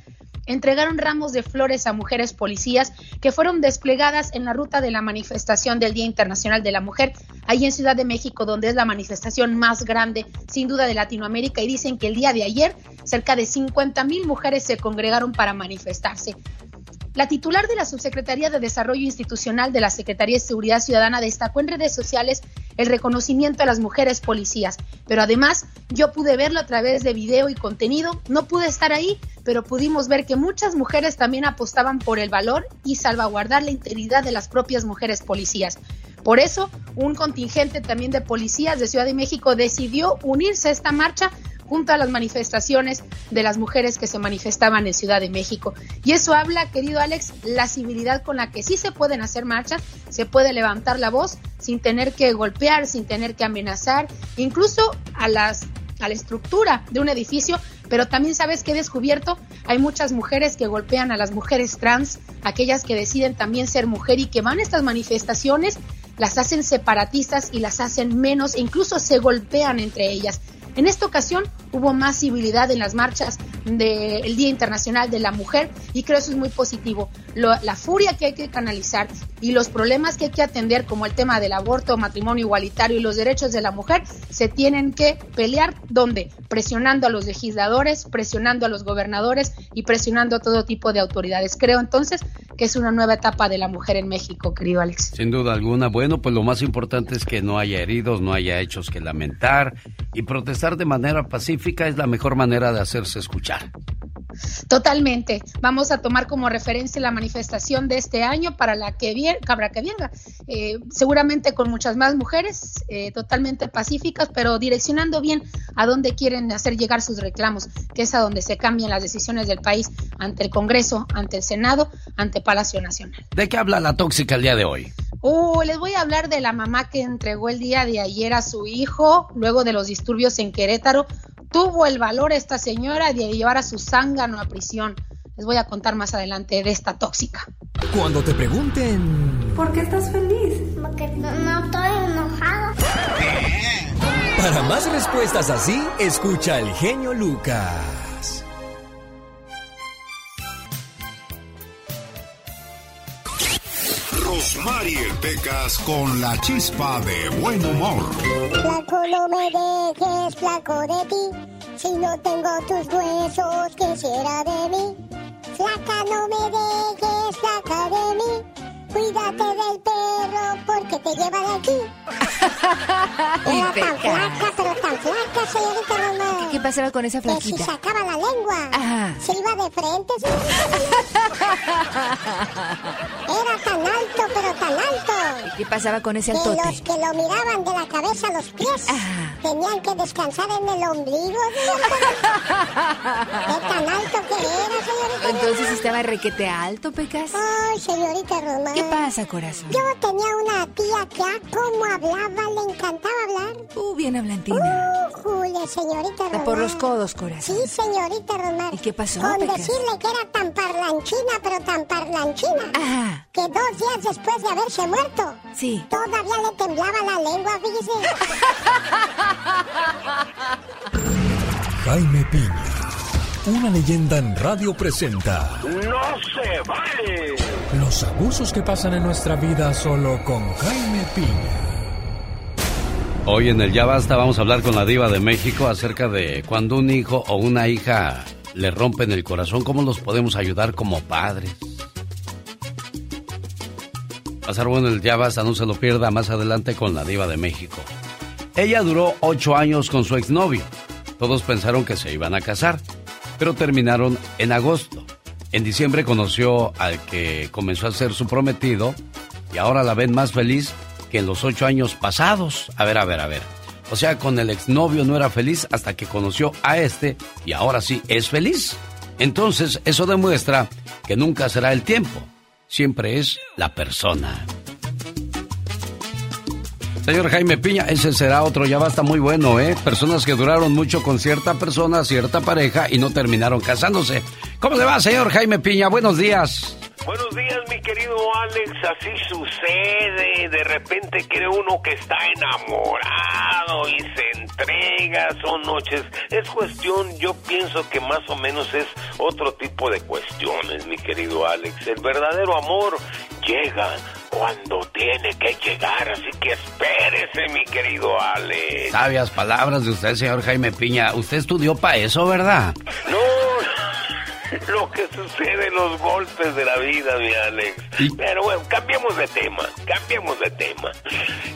entregaron ramos de flores a mujeres policías que fueron desplegadas en la ruta de la manifestación del Día Internacional de la Mujer, ahí en Ciudad de México, donde es la manifestación más grande, sin duda, de Latinoamérica. Y dicen que el día de ayer cerca de 50 mil mujeres se congregaron para manifestarse. La titular de la Subsecretaría de Desarrollo Institucional de la Secretaría de Seguridad Ciudadana destacó en redes sociales el reconocimiento a las mujeres policías, pero además yo pude verlo a través de video y contenido, no pude estar ahí, pero pudimos ver que muchas mujeres también apostaban por el valor y salvaguardar la integridad de las propias mujeres policías. Por eso, un contingente también de policías de Ciudad de México decidió unirse a esta marcha junto a las manifestaciones de las mujeres que se manifestaban en Ciudad de México. Y eso habla, querido Alex, la civilidad con la que sí se pueden hacer marchas, se puede levantar la voz sin tener que golpear, sin tener que amenazar, incluso a las a la estructura de un edificio, pero también sabes que he descubierto, hay muchas mujeres que golpean a las mujeres trans, aquellas que deciden también ser mujer y que van a estas manifestaciones, las hacen separatistas y las hacen menos incluso se golpean entre ellas. En esta ocasión hubo más civilidad en las marchas del Día Internacional de la Mujer y creo eso es muy positivo. la furia que hay que canalizar y los problemas que hay que atender como el tema del aborto, matrimonio igualitario y los derechos de la mujer se tienen que pelear donde presionando a los legisladores, presionando a los gobernadores y presionando a todo tipo de autoridades. Creo entonces que es una nueva etapa de la mujer en México, querido Alex. Sin duda alguna. Bueno, pues lo más importante es que no haya heridos, no haya hechos que lamentar y protestar de manera pacífica es la mejor manera de hacerse escuchar. Totalmente. Vamos a tomar como referencia la manifestación de este año para la que viene, cabra que venga. Eh, seguramente con muchas más mujeres, eh, totalmente pacíficas, pero direccionando bien a dónde quieren hacer llegar sus reclamos, que es a donde se cambian las decisiones del país ante el Congreso, ante el Senado, ante Palacio Nacional. ¿De qué habla la tóxica el día de hoy? Uh, les voy a hablar de la mamá que entregó el día de ayer a su hijo luego de los disturbios en Querétaro tuvo el valor esta señora de llevar a su zángano a prisión. Les voy a contar más adelante de esta tóxica. Cuando te pregunten... ¿Por qué estás feliz? Porque no, no estoy enojado. Para más respuestas así, escucha al genio Lucas. Rosmarie Pecas con la chispa de buen humor. Flaco, no me dejes, flaco de ti. Si no tengo tus huesos, ¿qué será de mí? Flaca, no me dejes, flaca de mí. Cuídate del perro porque te lleva de aquí. Era tan flaca, pero tan flaca, señorita Román. ¿Qué pasaba con esa Que si flaquita? sacaba la lengua, Ajá. se iba de frente. Era tan alto, pero tan alto. ¿Qué pasaba con ese Que altote? los que lo miraban de la cabeza a los pies tenían que descansar en el ombligo, señorita. Tan alto que era, señorita. Entonces estaba requete alto, Pecas. Ay, señorita Román. ¿Qué pasa, corazón? Yo tenía una tía que a cómo hablaba, le encantaba hablar. Uh, bien hablantina. Uh, Julia, señorita Román. Por los codos, corazón. Sí, señorita Román. ¿Y qué pasó, Con Pecas? decirle que era tan parlanchina, pero tan parlanchina. Que dos días después de haberse muerto. Sí. Todavía le temblaba la lengua, fíjese. Jaime Piña, una leyenda en radio presenta ¡No se vale! los abusos que pasan en nuestra vida solo con Jaime Piña. Hoy en el Ya Basta vamos a hablar con la diva de México acerca de cuando un hijo o una hija le rompen el corazón, cómo los podemos ayudar como padres. Pasar bueno el Ya Basta, no se lo pierda más adelante con la diva de México. Ella duró ocho años con su exnovio. Todos pensaron que se iban a casar, pero terminaron en agosto. En diciembre conoció al que comenzó a ser su prometido y ahora la ven más feliz que en los ocho años pasados. A ver, a ver, a ver. O sea, con el exnovio no era feliz hasta que conoció a este y ahora sí es feliz. Entonces, eso demuestra que nunca será el tiempo, siempre es la persona. Señor Jaime Piña, ese será otro, ya basta muy bueno, ¿eh? Personas que duraron mucho con cierta persona, cierta pareja y no terminaron casándose. ¿Cómo le va, señor Jaime Piña? Buenos días. Buenos días, mi querido Alex. Así sucede. De repente cree uno que está enamorado y se entrega. Son noches. Es cuestión, yo pienso que más o menos es otro tipo de cuestiones, mi querido Alex. El verdadero amor llega cuando tiene que llegar. Así que espérese, mi querido Alex. Sabias palabras de usted, señor Jaime Piña. Usted estudió para eso, ¿verdad? No, lo que sucede, los golpes de la vida, mi Alex. Pero bueno, cambiemos de tema, cambiemos de tema.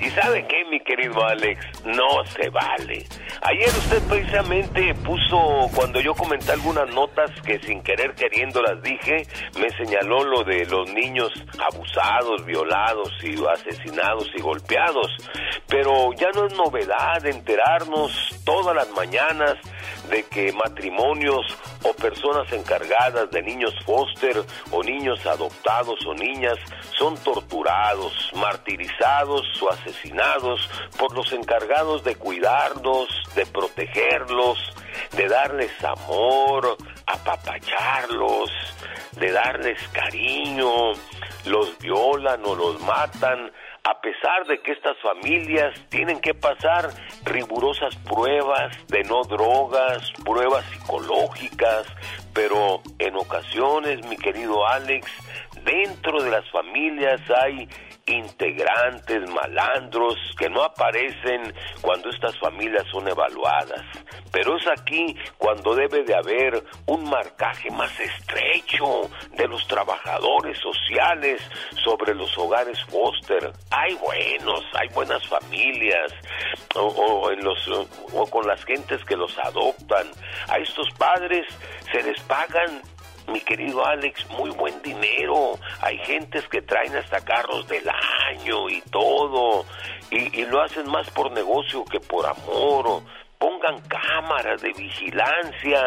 ¿Y sabe qué, mi querido Alex? No se vale. Ayer usted precisamente puso, cuando yo comenté algunas notas que sin querer queriendo las dije, me señaló lo de los niños abusados, violados y asesinados y golpeados. Pero ya no es novedad enterarnos todas las mañanas de que matrimonios o personas encargadas de niños foster o niños adoptados o niñas son torturados, martirizados o asesinados por los encargados de cuidarlos, de protegerlos, de darles amor, apapacharlos, de darles cariño, los violan o los matan a pesar de que estas familias tienen que pasar rigurosas pruebas de no drogas, pruebas psicológicas, pero en ocasiones, mi querido Alex, dentro de las familias hay integrantes malandros que no aparecen cuando estas familias son evaluadas. Pero es aquí cuando debe de haber un marcaje más estrecho de los trabajadores sociales sobre los hogares foster. Hay buenos, hay buenas familias, o, o en los, o con las gentes que los adoptan. A estos padres se les pagan mi querido Alex, muy buen dinero. Hay gentes que traen hasta carros del año y todo. Y, y lo hacen más por negocio que por amor. Pongan cámaras de vigilancia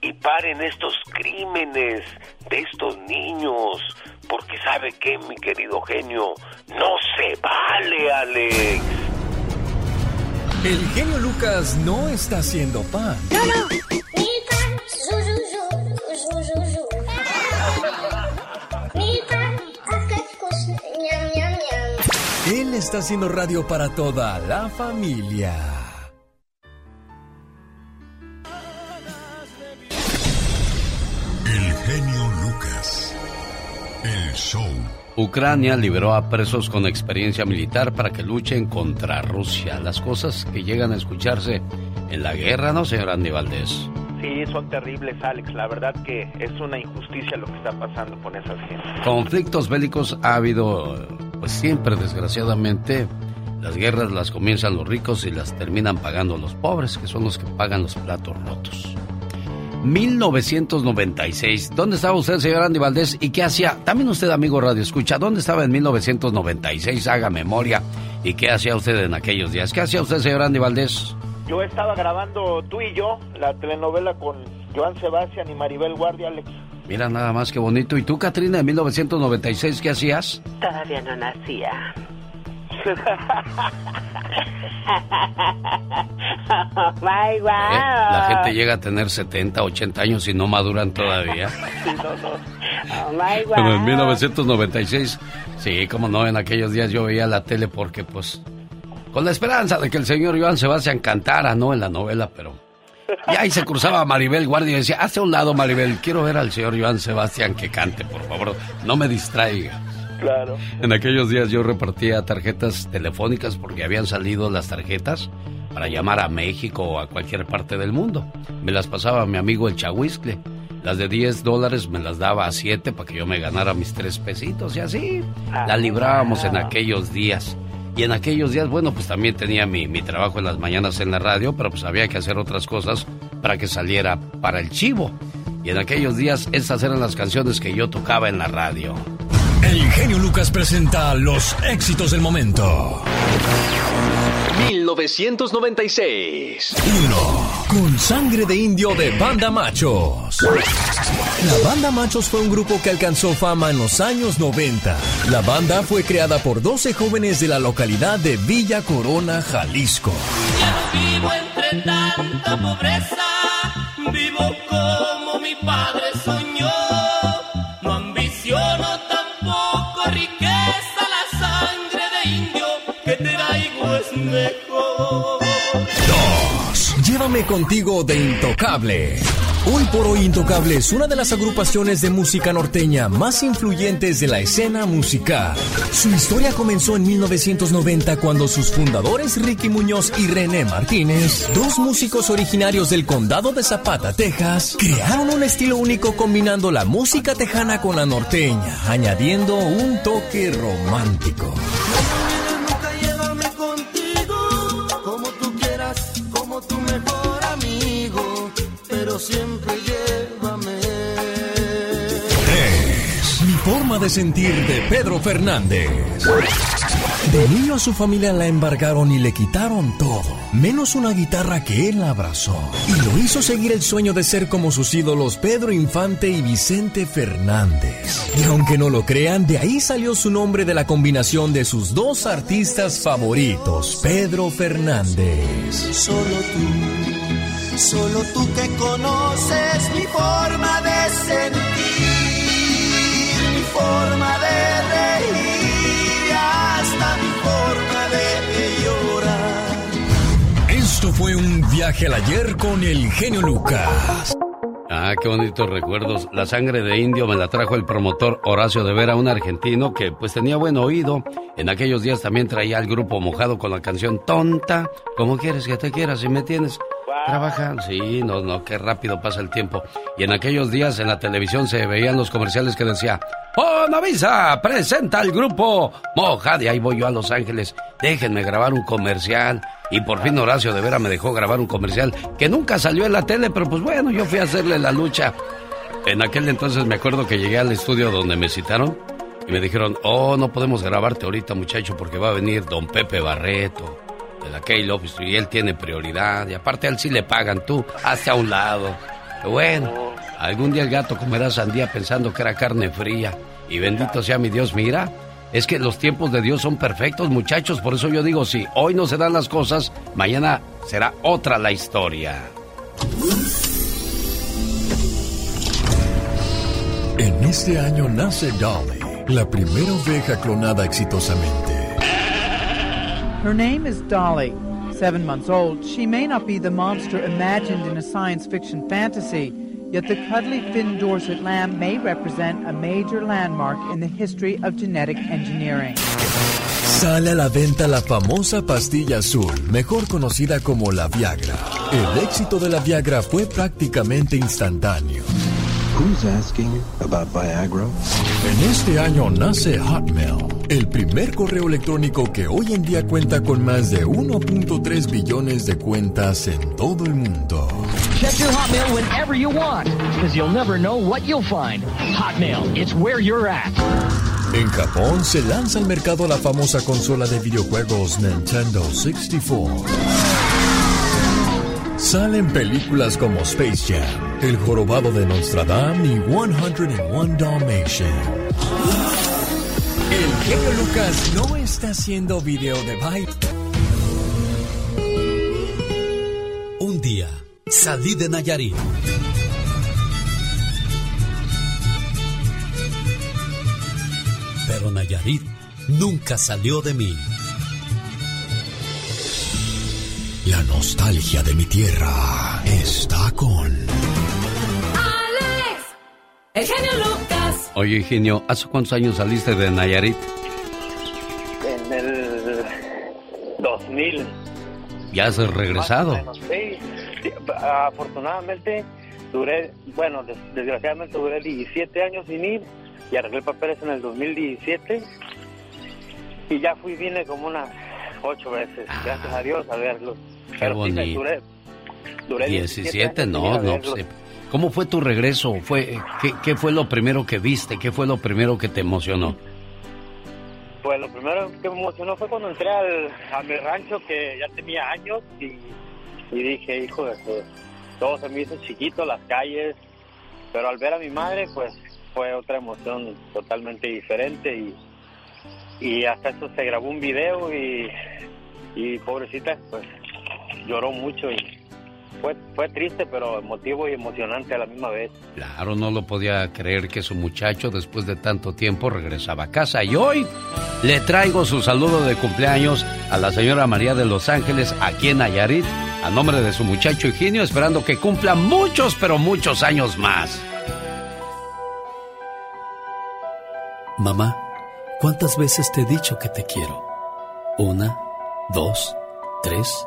y paren estos crímenes de estos niños. Porque sabe que, mi querido genio, no se vale, Alex. El genio Lucas no está haciendo pan. Él está haciendo radio para toda la familia. El genio Lucas. El show. Ucrania liberó a presos con experiencia militar para que luchen contra Rusia. Las cosas que llegan a escucharse en la guerra, ¿no, señor Andy Valdés? Sí, son terribles, Alex. La verdad que es una injusticia lo que está pasando con esas gente. Conflictos bélicos ha habido, pues siempre, desgraciadamente. Las guerras las comienzan los ricos y las terminan pagando los pobres, que son los que pagan los platos rotos. 1996. ¿Dónde estaba usted, señor Andy Valdés? ¿Y qué hacía? También usted, amigo Radio Escucha, ¿dónde estaba en 1996? Haga memoria. ¿Y qué hacía usted en aquellos días? ¿Qué hacía usted, señor Andy Valdés? Yo estaba grabando Tú y yo, la telenovela con Joan Sebastián y Maribel Guardia, Alex. Mira nada más que bonito. ¿Y tú, Katrina, en 1996 qué hacías? Todavía no nacía. My, wow. ¿Eh? La gente llega a tener 70, 80 años y no maduran todavía. Oh, my, wow. Pero en 1996, sí, como no, en aquellos días yo veía la tele porque pues con la esperanza de que el señor Joan Sebastián cantara, ¿no? En la novela, pero... Y ahí se cruzaba Maribel Guardia y decía, hace un lado Maribel, quiero ver al señor Joan Sebastián que cante, por favor, no me distraiga. Claro. En aquellos días yo repartía tarjetas telefónicas porque habían salido las tarjetas para llamar a México o a cualquier parte del mundo. Me las pasaba mi amigo el Chahuiscle. Las de 10 dólares me las daba a 7 para que yo me ganara mis tres pesitos y así la librábamos en aquellos días. Y en aquellos días, bueno, pues también tenía mi, mi trabajo en las mañanas en la radio, pero pues había que hacer otras cosas para que saliera para el chivo. Y en aquellos días estas eran las canciones que yo tocaba en la radio. El genio Lucas presenta los éxitos del momento. 1996. 1. Con sangre de indio de Banda Machos. La Banda Machos fue un grupo que alcanzó fama en los años 90. La banda fue creada por 12 jóvenes de la localidad de Villa Corona, Jalisco. Vivo entre tanta pobreza, vivo como mi padre 2. Llévame contigo de Intocable. Hoy por hoy Intocable es una de las agrupaciones de música norteña más influyentes de la escena musical. Su historia comenzó en 1990 cuando sus fundadores Ricky Muñoz y René Martínez, dos músicos originarios del condado de Zapata, Texas, crearon un estilo único combinando la música tejana con la norteña, añadiendo un toque romántico. De sentir de Pedro Fernández. De niño a su familia la embargaron y le quitaron todo, menos una guitarra que él abrazó. Y lo hizo seguir el sueño de ser como sus ídolos Pedro Infante y Vicente Fernández. Y aunque no lo crean, de ahí salió su nombre de la combinación de sus dos artistas favoritos, Pedro Fernández. Solo tú, solo tú que conoces mi forma de sentir, forma de reír, hasta mi forma de llorar. Esto fue un viaje al ayer con el genio Lucas. Ah, qué bonitos recuerdos. La sangre de indio me la trajo el promotor Horacio de Vera, un argentino que pues tenía buen oído. En aquellos días también traía al grupo mojado con la canción Tonta. ¿Cómo quieres que te quieras si me tienes? Trabajan, sí, no, no, qué rápido pasa el tiempo. Y en aquellos días en la televisión se veían los comerciales que decía, ¡Oh, Navisa! Presenta al grupo Mojado. Y ahí voy yo a Los Ángeles. Déjenme grabar un comercial. Y por fin Horacio de Vera me dejó grabar un comercial que nunca salió en la tele, pero pues bueno, yo fui a hacerle la lucha. En aquel entonces me acuerdo que llegué al estudio donde me citaron y me dijeron, oh, no podemos grabarte ahorita muchacho porque va a venir don Pepe Barreto de la K-Love y él tiene prioridad y aparte a él sí le pagan tú, hacia un lado. Bueno, algún día el gato comerá sandía pensando que era carne fría y bendito sea mi Dios, mira. Es que los tiempos de Dios son perfectos, muchachos. Por eso yo digo, si hoy no se dan las cosas, mañana será otra la historia. En este año nace Dolly, la primera oveja clonada exitosamente. Her name is Dolly. Seven months old, she may not be the monster imagined in a science fiction fantasy, yet the cuddly Finn Dorset lamb may represent a major landmark in the history of genetic engineering. Sale a la venta la famosa pastilla azul, mejor conocida como la Viagra. El éxito de la Viagra fue prácticamente instantáneo. Who's asking about Viagra? En este año nace Hotmail, el primer correo electrónico que hoy en día cuenta con más de 1.3 billones de cuentas en todo el mundo. Check your Hotmail whenever you want, because you'll never know what you'll find. Hotmail, it's where you're at. En Japón se lanza al mercado la famosa consola de videojuegos Nintendo 64. Salen películas como Space Jam, El Jorobado de Notre Dame y 101 Dalmatian. El genio Lucas no está haciendo video de baile. Un día salí de Nayarit. Pero Nayarit nunca salió de mí. La nostalgia de mi tierra está con... Alex, el genio Lucas. Oye, Genio, ¿hace cuántos años saliste de Nayarit? En el 2000. ¿Ya has regresado? Menos, sí. Afortunadamente duré, bueno, des- desgraciadamente duré 17 años sin ir y arreglé papeles en el 2017 y ya fui y vine como unas ocho veces, gracias a Dios, a verlos. Qué Pero sí bonito. duré, duré 17, años sin ir no, no. verlos. sé. ¿Cómo fue tu regreso? ¿Fue, qué, qué fue lo primero que viste? ¿Qué fue lo primero que te emocionó? Pues lo primero que me emocionó fue cuando entré al, a mi rancho que ya tenía años y, y dije, hijo de todo se me hizo chiquito, las calles, pero al ver a mi madre pues fue otra emoción totalmente diferente y, y hasta eso se grabó un video y, y pobrecita pues lloró mucho y fue, fue triste pero emotivo y emocionante a la misma vez. Claro, no lo podía creer que su muchacho después de tanto tiempo regresaba a casa. Y hoy le traigo su saludo de cumpleaños a la señora María de Los Ángeles aquí en Nayarit, a nombre de su muchacho Higinio, esperando que cumpla muchos, pero muchos años más. Mamá, ¿cuántas veces te he dicho que te quiero? Una, dos, tres,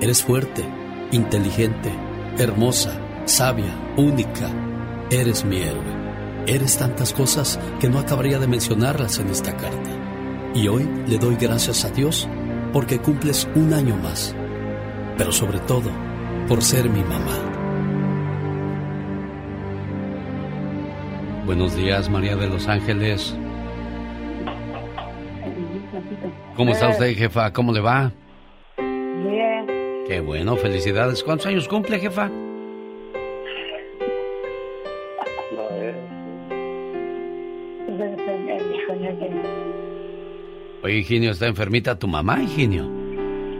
eres fuerte, inteligente, hermosa, sabia, única. Eres mi héroe. Eres tantas cosas que no acabaría de mencionarlas en esta carta. Y hoy le doy gracias a Dios porque cumples un año más. Pero sobre todo, por ser mi mamá. Buenos días, María de Los Ángeles. ¿Cómo está usted, jefa? ¿Cómo le va? Qué bueno, felicidades. ¿Cuántos años cumple, jefa? Oye, Higinio, ¿está enfermita tu mamá, Higinio?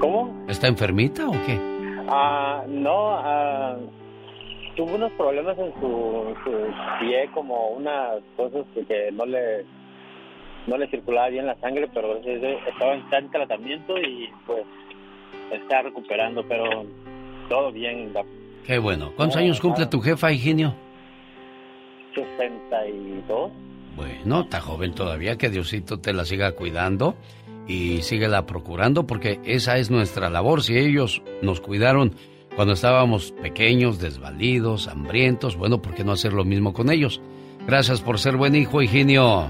¿Cómo? ¿Está enfermita o qué? Ah, no, ah, tuvo unos problemas en su, su pie, como unas cosas que, no le no le circulaba bien la sangre, pero estaba en tratamiento y pues está recuperando, pero todo bien. Qué bueno. ¿Cuántos No, años cumple tu jefa, Higinio? 62. Bueno, está joven todavía, que Diosito te la siga cuidando y síguela procurando porque esa es nuestra labor. Si ellos nos cuidaron cuando estábamos pequeños, desvalidos, hambrientos, bueno, ¿por qué no hacer lo mismo con ellos? Gracias por ser buen hijo, Higinio.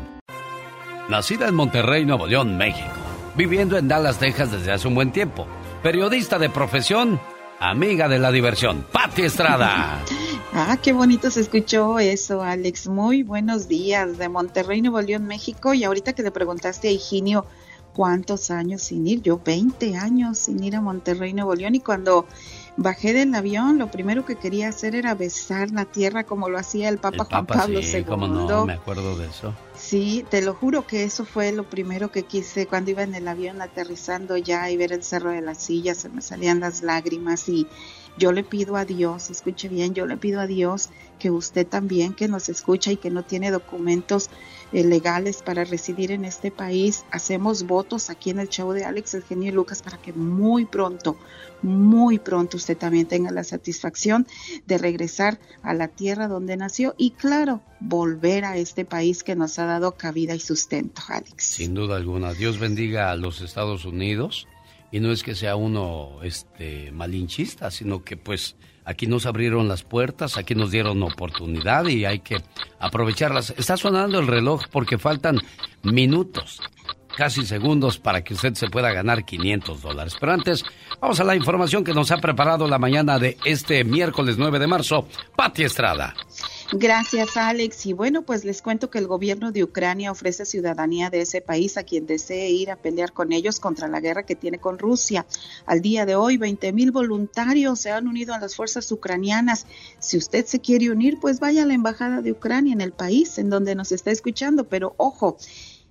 Nacida en Monterrey, Nuevo León, México. Viviendo en Dallas, Texas desde hace un buen tiempo. Periodista de profesión, amiga de la diversión, Patti Estrada. Ah, qué bonito se escuchó eso, Alex. Muy buenos días de Monterrey, Nuevo León, México. Y ahorita que le preguntaste a Higinio cuántos años sin ir, yo 20 años sin ir a Monterrey, Nuevo León. Y cuando bajé del avión, lo primero que quería hacer era besar la tierra como lo hacía el Papa, Juan Pablo sí, II. Cómo no, me acuerdo de eso. Sí, te lo juro que eso fue lo primero que quise cuando iba en el avión aterrizando ya y ver el Cerro de la Silla, se me salían las lágrimas y yo le pido a Dios, escuche bien, yo le pido a Dios que usted también que nos escucha y que no tiene documentos eh, legales para residir en este país, hacemos votos aquí en el show de Alex Eugenio y Lucas para que muy pronto, muy pronto usted también tenga la satisfacción de regresar a la tierra donde nació y claro, volver a este país que nos ha dado cabida y sustento, Alex. Sin duda alguna. Dios bendiga a los Estados Unidos y no es que sea uno este malinchista, sino que pues aquí nos abrieron las puertas, aquí nos dieron oportunidad y hay que aprovecharlas. Está sonando el reloj porque faltan minutos, casi segundos para que usted se pueda ganar 500 dólares. Pero antes, vamos a la información que nos ha preparado la mañana de este miércoles 9 de marzo, Pati Estrada. Gracias, Alex. Y bueno, pues les cuento que el gobierno de Ucrania ofrece ciudadanía de ese país a quien desee ir a pelear con ellos contra la guerra que tiene con Rusia. Al día de hoy, 20 mil voluntarios se han unido a las fuerzas ucranianas. Si usted se quiere unir, pues vaya a la embajada de Ucrania en el país en donde nos está escuchando. Pero ojo,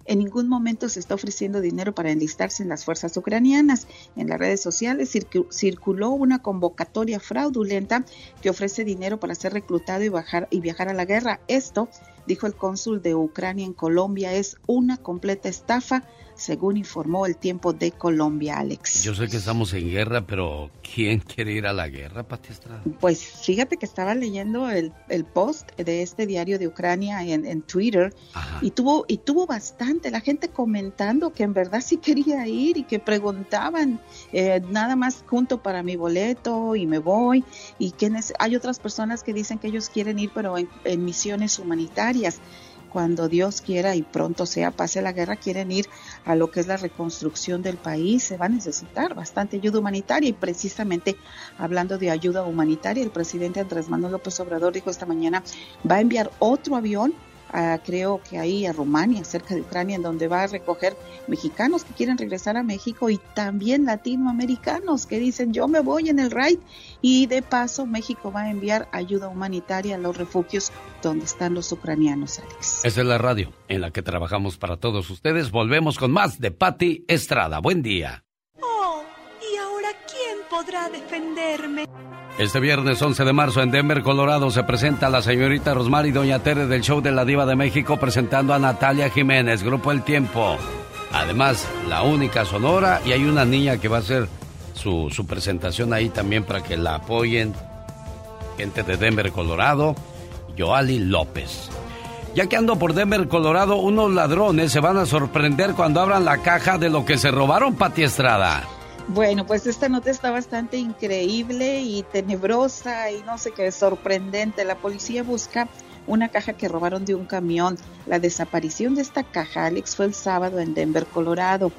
en ningún momento se está ofreciendo dinero para enlistarse en las fuerzas ucranianas. En las redes sociales circuló una convocatoria fraudulenta que ofrece dinero para ser reclutado y, bajar, y viajar a la guerra. Esto, dijo el cónsul de Ucrania en Colombia, es una completa estafa según informó el tiempo de Colombia, Alex. Yo sé que estamos en guerra, pero ¿quién quiere ir a la guerra, Pati Estrada? Pues fíjate que estaba leyendo el, el post de este diario de Ucrania en, en Twitter y tuvo, y tuvo bastante, la gente comentando que en verdad sí quería ir y que preguntaban eh, nada más junto para mi boleto y me voy y que hay otras personas que dicen que ellos quieren ir pero en, en misiones humanitarias cuando Dios quiera y pronto sea pase la guerra, quieren ir a lo que es la reconstrucción del país, se va a necesitar bastante ayuda humanitaria. Y precisamente hablando de ayuda humanitaria, el presidente Andrés Manuel López Obrador dijo esta mañana, va a enviar otro avión creo que ahí a Rumania, cerca de Ucrania, en donde va a recoger mexicanos que quieren regresar a México y también latinoamericanos que dicen yo me voy en el raid y de paso México va a enviar ayuda humanitaria a los refugios donde están los ucranianos, Alex. Esa es la radio en la que trabajamos para todos ustedes. Volvemos con más de Patti Estrada. Buen día. Este viernes 11 de marzo en Denver, Colorado, se presenta la señorita Rosmar y Doña Tere del show de la Diva de México presentando a Natalia Jiménez, Grupo El Tiempo. Además, la única sonora y hay una niña que va a hacer su, su presentación ahí también para que la apoyen. Gente de Denver, Colorado, Joali López. Ya que ando por Denver, Colorado, unos ladrones se van a sorprender cuando abran la caja de lo que se robaron, Pati Estrada. Bueno, pues esta nota está bastante increíble y tenebrosa y no sé qué, sorprendente. La policía busca una caja que robaron de un camión. La desaparición de esta caja, Alex, fue el sábado en Denver, Colorado.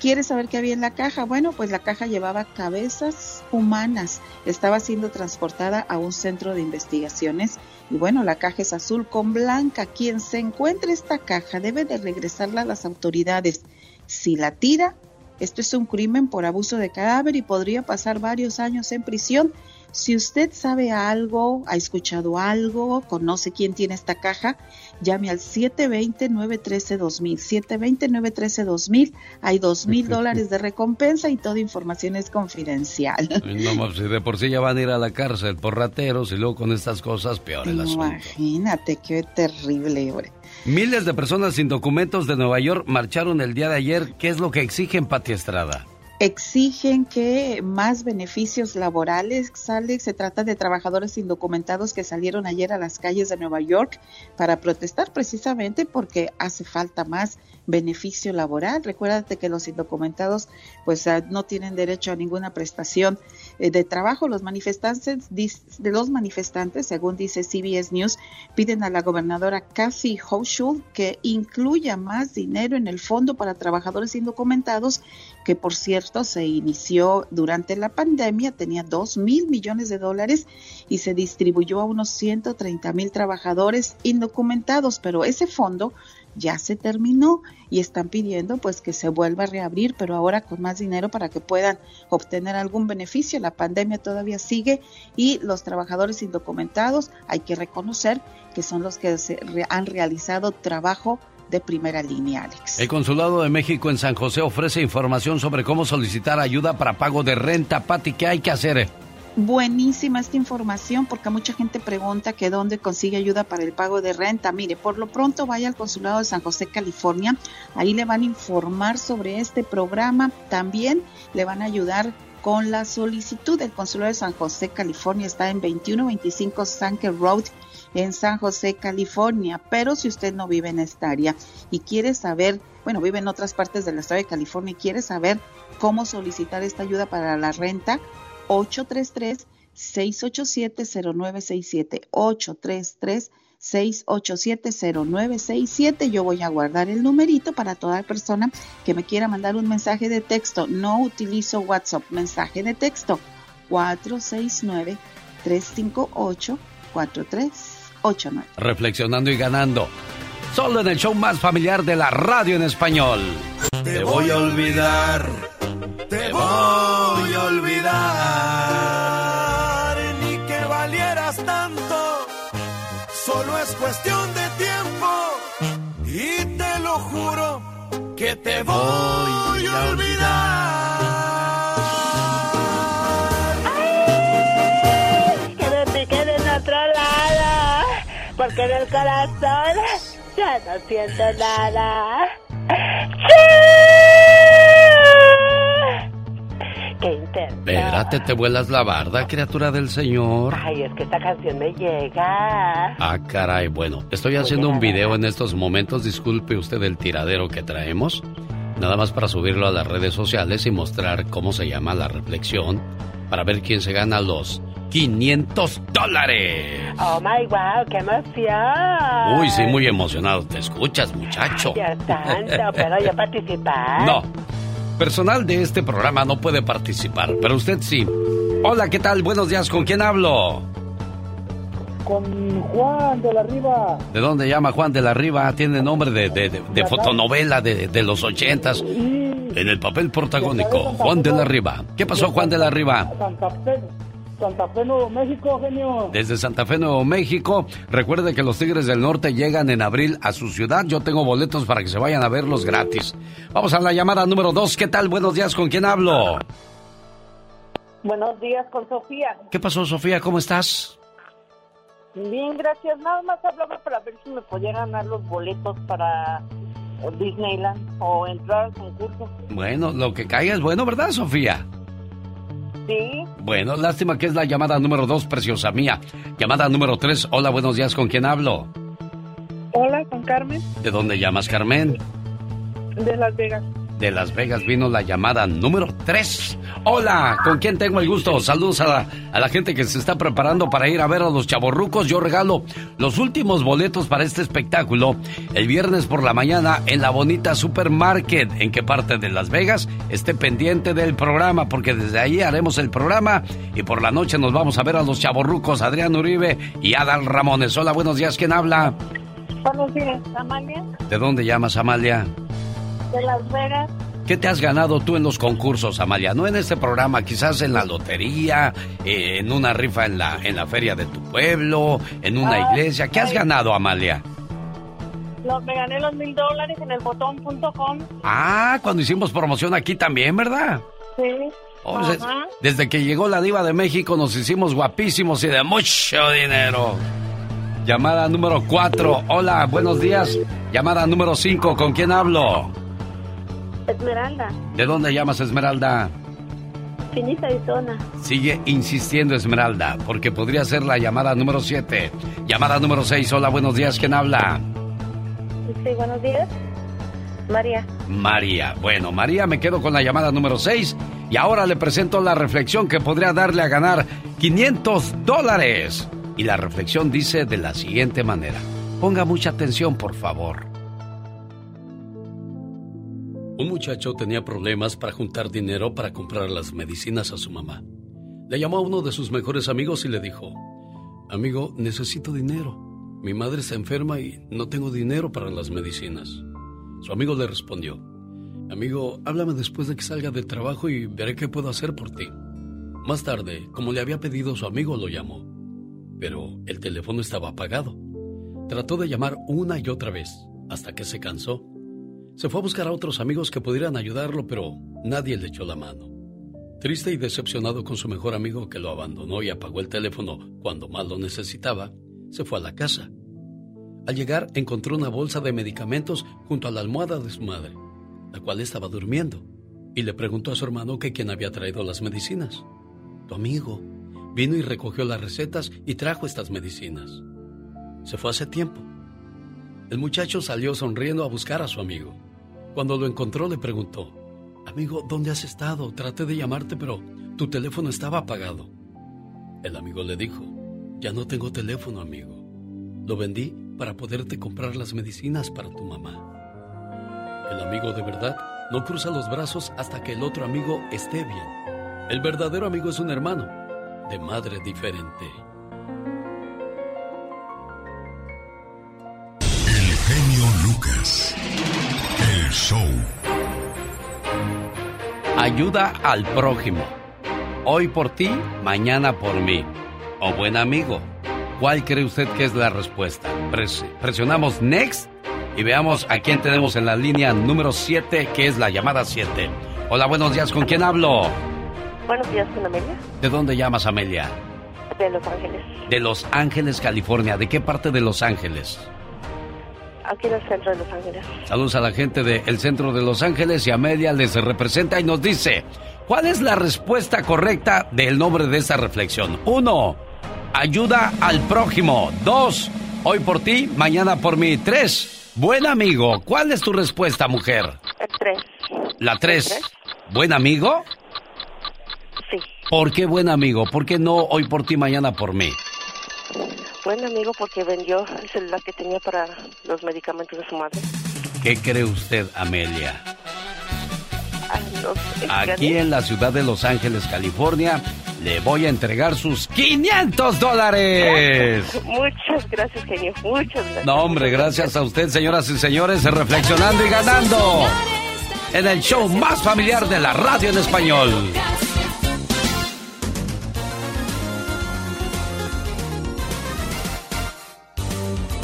¿Quieres saber qué había en la caja? Bueno, pues la caja llevaba cabezas humanas. Estaba siendo transportada a un centro de investigaciones. Y bueno, la caja es azul con blanca. Quien se encuentre esta caja debe de regresarla a las autoridades. Si la tira, esto es un crimen por abuso de cadáver y podría pasar varios años en prisión. Si usted sabe algo, ha escuchado algo, conoce quién tiene esta caja, llame al 720-913-2000. 720-913-2000. Hay dos mil dólares de recompensa y toda información es confidencial. No, si de por sí ya van a ir a la cárcel por rateros y luego con estas cosas, peor el asunto. Imagínate, qué terrible, hombre. Miles de personas sin documentos de Nueva York marcharon el día de ayer. ¿Qué es lo que exigen, Pati Estrada? exigen que más beneficios laborales, sale, se trata de trabajadores indocumentados que salieron ayer a las calles de Nueva York para protestar precisamente porque hace falta más beneficio laboral. Recuérdate que los indocumentados pues ah, no tienen derecho a ninguna prestación de trabajo. Los manifestantes, de los manifestantes, según dice CBS News, piden a la gobernadora Kathy Hochul que incluya más dinero en el fondo para trabajadores indocumentados, que por cierto se inició durante la pandemia, tenía 2 mil millones de dólares y se distribuyó a unos 130 mil trabajadores indocumentados, pero ese fondo ya se terminó y están pidiendo pues que se vuelva a reabrir, pero ahora con más dinero para que puedan obtener algún beneficio. La pandemia todavía sigue y los trabajadores indocumentados hay que reconocer que son los que han realizado trabajo de primera línea, Alex. El Consulado de México en San José ofrece información sobre cómo solicitar ayuda para pago de renta. Pati, ¿qué hay que hacer? Buenísima esta información porque mucha gente pregunta que dónde consigue ayuda para el pago de renta. Mire, por lo pronto vaya al Consulado de San José, California. Ahí le van a informar sobre este programa. También le van a ayudar con la solicitud. del Consulado de San José, California está en 2125 Sanker Road en San José, California. Pero si usted no vive en esta área y quiere saber, bueno, vive en otras partes del estado de California y quiere saber cómo solicitar esta ayuda para la renta, 833-687-0967. 833-687-0967. Yo voy a guardar el numerito para toda persona que me quiera mandar un mensaje de texto. No utilizo WhatsApp, mensaje de texto. 469-358-4389. Reflexionando y ganando. Solo en el show más familiar de la radio en español. Te voy a olvidar te voy a olvidar. Ni que valieras tanto, solo es cuestión de tiempo. Y te lo juro que te voy a olvidar. que me piquen en otro lado, porque en el corazón ya no siento nada. ¡Qué! Espérate, te vuelas la barda, criatura del Señor. Ay, es que esta canción me llega. Ah, caray, bueno, estoy haciendo un video en estos momentos, disculpe usted el tiradero que traemos, nada más para subirlo a las redes sociales y mostrar cómo se llama la reflexión, para ver quién se gana los 500 dólares. Oh my wow, qué emoción. Uy, sí, muy emocionado. Te escuchas, muchacho. Dios santo, ¿puedo yo participar? No. Personal de este programa no puede participar, pero usted sí. Hola, ¿qué tal? Buenos días, ¿con quién hablo? Con Juan de la Riva. ¿De dónde llama Juan de la Riva? Tiene nombre de, de, de, fotonovela de, de, los ochentas. En el papel protagónico, Juan de la Riva. ¿Qué pasó, Juan de la Riva? Santa Fe, Nuevo México, genio. Desde Santa Fe, Nuevo México. Recuerde que los Tigres del Norte llegan en abril a su ciudad. Yo tengo boletos para que se vayan a verlos gratis. Vamos a la llamada número dos. ¿Qué tal? Buenos días. ¿Con quién hablo? Buenos días, con Sofía. ¿Qué pasó, Sofía? ¿Cómo estás? Bien, gracias. Nada más hablaba para ver si me podía ganar los boletos para Disneyland o entrar al concurso. Bueno, lo que caiga es bueno, ¿verdad, Sofía? Sí. Bueno, lástima que es la llamada número dos, preciosa mía. Llamada número tres. Hola, buenos días. ¿Con quién hablo? Hola, con Carmen. ¿De dónde llamas, Carmen? De Las Vegas. De Las Vegas vino la llamada número 3. Hola, ¿con quién tengo el gusto? Saludos a la, a la gente que se está preparando para ir a ver a los chavorrucos. Yo regalo los últimos boletos para este espectáculo el viernes por la mañana en la bonita Supermarket. ¿En qué parte de Las Vegas? Esté pendiente del programa porque desde ahí haremos el programa y por la noche nos vamos a ver a los chavorrucos Adrián Uribe y Adal Ramones. Hola, buenos días. ¿Quién habla? Buenos días, Amalia. ¿De dónde llamas, Amalia? De Las Vegas. ¿Qué te has ganado tú en los concursos, Amalia? No en este programa, quizás en la lotería, eh, en una rifa en la, en la feria de tu pueblo, en una Ah, iglesia. ¿Qué has ay. ganado, Amalia? Los, me gané los mil dólares en el botón.com. Ah, cuando hicimos promoción aquí también, ¿verdad? Sí. Oh, pues, Ajá. desde que llegó la diva de México nos hicimos guapísimos y de mucho dinero. Llamada número 4. Hola, buenos días. Llamada número 5. ¿Con quién hablo? Esmeralda. ¿De dónde llamas Esmeralda? Phoenix, Arizona. Sigue insistiendo Esmeralda, porque podría ser la llamada número 7. Llamada número 6. Hola, buenos días. ¿Quién habla? Sí, buenos días. María. María. Bueno, María, me quedo con la llamada número 6 y ahora le presento la reflexión que podría darle a ganar 500 dólares. Y la reflexión dice de la siguiente manera. Ponga mucha atención, por favor. Un muchacho tenía problemas para juntar dinero para comprar las medicinas a su mamá. Le llamó a uno de sus mejores amigos y le dijo, Amigo, necesito dinero. Mi madre está enferma y no tengo dinero para las medicinas. Su amigo le respondió, Amigo, háblame después de que salga del trabajo y veré qué puedo hacer por ti. Más tarde, como le había pedido su amigo, lo llamó. Pero el teléfono estaba apagado. Trató de llamar una y otra vez, hasta que se cansó se fue a buscar a otros amigos que pudieran ayudarlo, pero nadie le echó la mano. Triste y decepcionado con su mejor amigo que lo abandonó y apagó el teléfono cuando más lo necesitaba, se fue a la casa. Al llegar encontró una bolsa de medicamentos junto a la almohada de su madre, la cual estaba durmiendo, y le preguntó a su hermano que quién había traído las medicinas. Tu amigo vino y recogió las recetas y trajo estas medicinas. Se fue hace tiempo. El muchacho salió sonriendo a buscar a su amigo. Cuando lo encontró le preguntó, Amigo, ¿dónde has estado? Traté de llamarte, pero tu teléfono estaba apagado. El amigo le dijo, Ya no tengo teléfono, amigo. Lo vendí para poderte comprar las medicinas para tu mamá. El amigo de verdad no cruza los brazos hasta que el otro amigo esté bien. El verdadero amigo es un hermano, de madre diferente. El genio Lucas. Show. Ayuda al prójimo. Hoy por ti, mañana por mí. O buen amigo. ¿Cuál cree usted que es la respuesta? Pres- presionamos Next y veamos a quién tenemos en la línea número 7, que es la llamada 7. Hola, buenos días. ¿Con quién hablo? Buenos días, con Amelia. ¿De dónde llamas, Amelia? De Los Ángeles. De Los Ángeles, California. ¿De qué parte de Los Ángeles? Aquí en el centro de Los Ángeles. Saludos a la gente del centro de Los Ángeles y Amelia les representa y nos dice, ¿cuál es la respuesta correcta del nombre de esta reflexión? Uno, ayuda al prójimo. Dos, hoy por ti, mañana por mí. Tres, buen amigo. ¿Cuál es tu respuesta, mujer? El 3. La tres, buen amigo. Sí. ¿Por qué buen amigo? ¿Por qué no hoy por ti, mañana por mí? Buen amigo porque vendió el celular que tenía para los medicamentos de su madre. ¿Qué cree usted, Amelia? Ay, no sé. Aquí en la ciudad de Los Ángeles, California, le voy a entregar sus 500 dólares. Muchas gracias, genio. Muchas gracias. No, hombre, gracias a usted, señoras y señores, reflexionando y ganando en el show más familiar de la radio en español.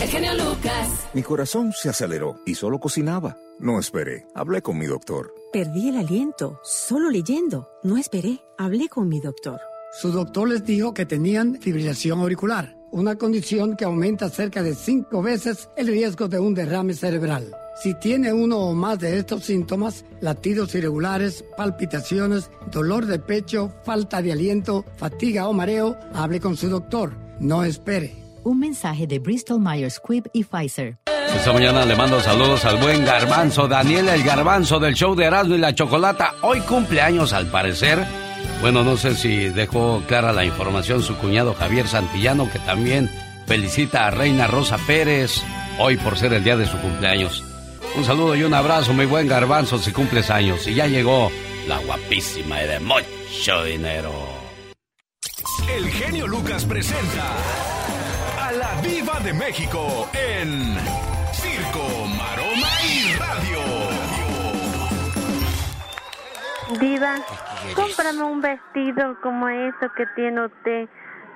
El genio Lucas. Mi corazón se aceleró y solo cocinaba. No esperé. Hablé con mi doctor. Perdí el aliento, solo leyendo. No esperé. Hablé con mi doctor. Su doctor les dijo que tenían fibrilación auricular, una condición que aumenta cerca de cinco veces el riesgo de un derrame cerebral. Si tiene uno o más de estos síntomas, latidos irregulares, palpitaciones, dolor de pecho, falta de aliento, fatiga o mareo, hable con su doctor. No espere. Un mensaje de Bristol Myers Squibb y Pfizer. Esta mañana le mando saludos al buen garbanzo, Daniel el garbanzo del show de Erasmo y la Chocolata. Hoy cumpleaños al parecer. Bueno, no sé si dejó clara la información su cuñado Javier Santillano, que también felicita a Reina Rosa Pérez hoy por ser el día de su cumpleaños. Un saludo y un abrazo, mi buen garbanzo, si cumples años. Y ya llegó la guapísima y de mucho dinero. El genio Lucas presenta Viva de México en Circo, Maroma y Radio. Diva, cómprame un vestido como eso que tiene usted,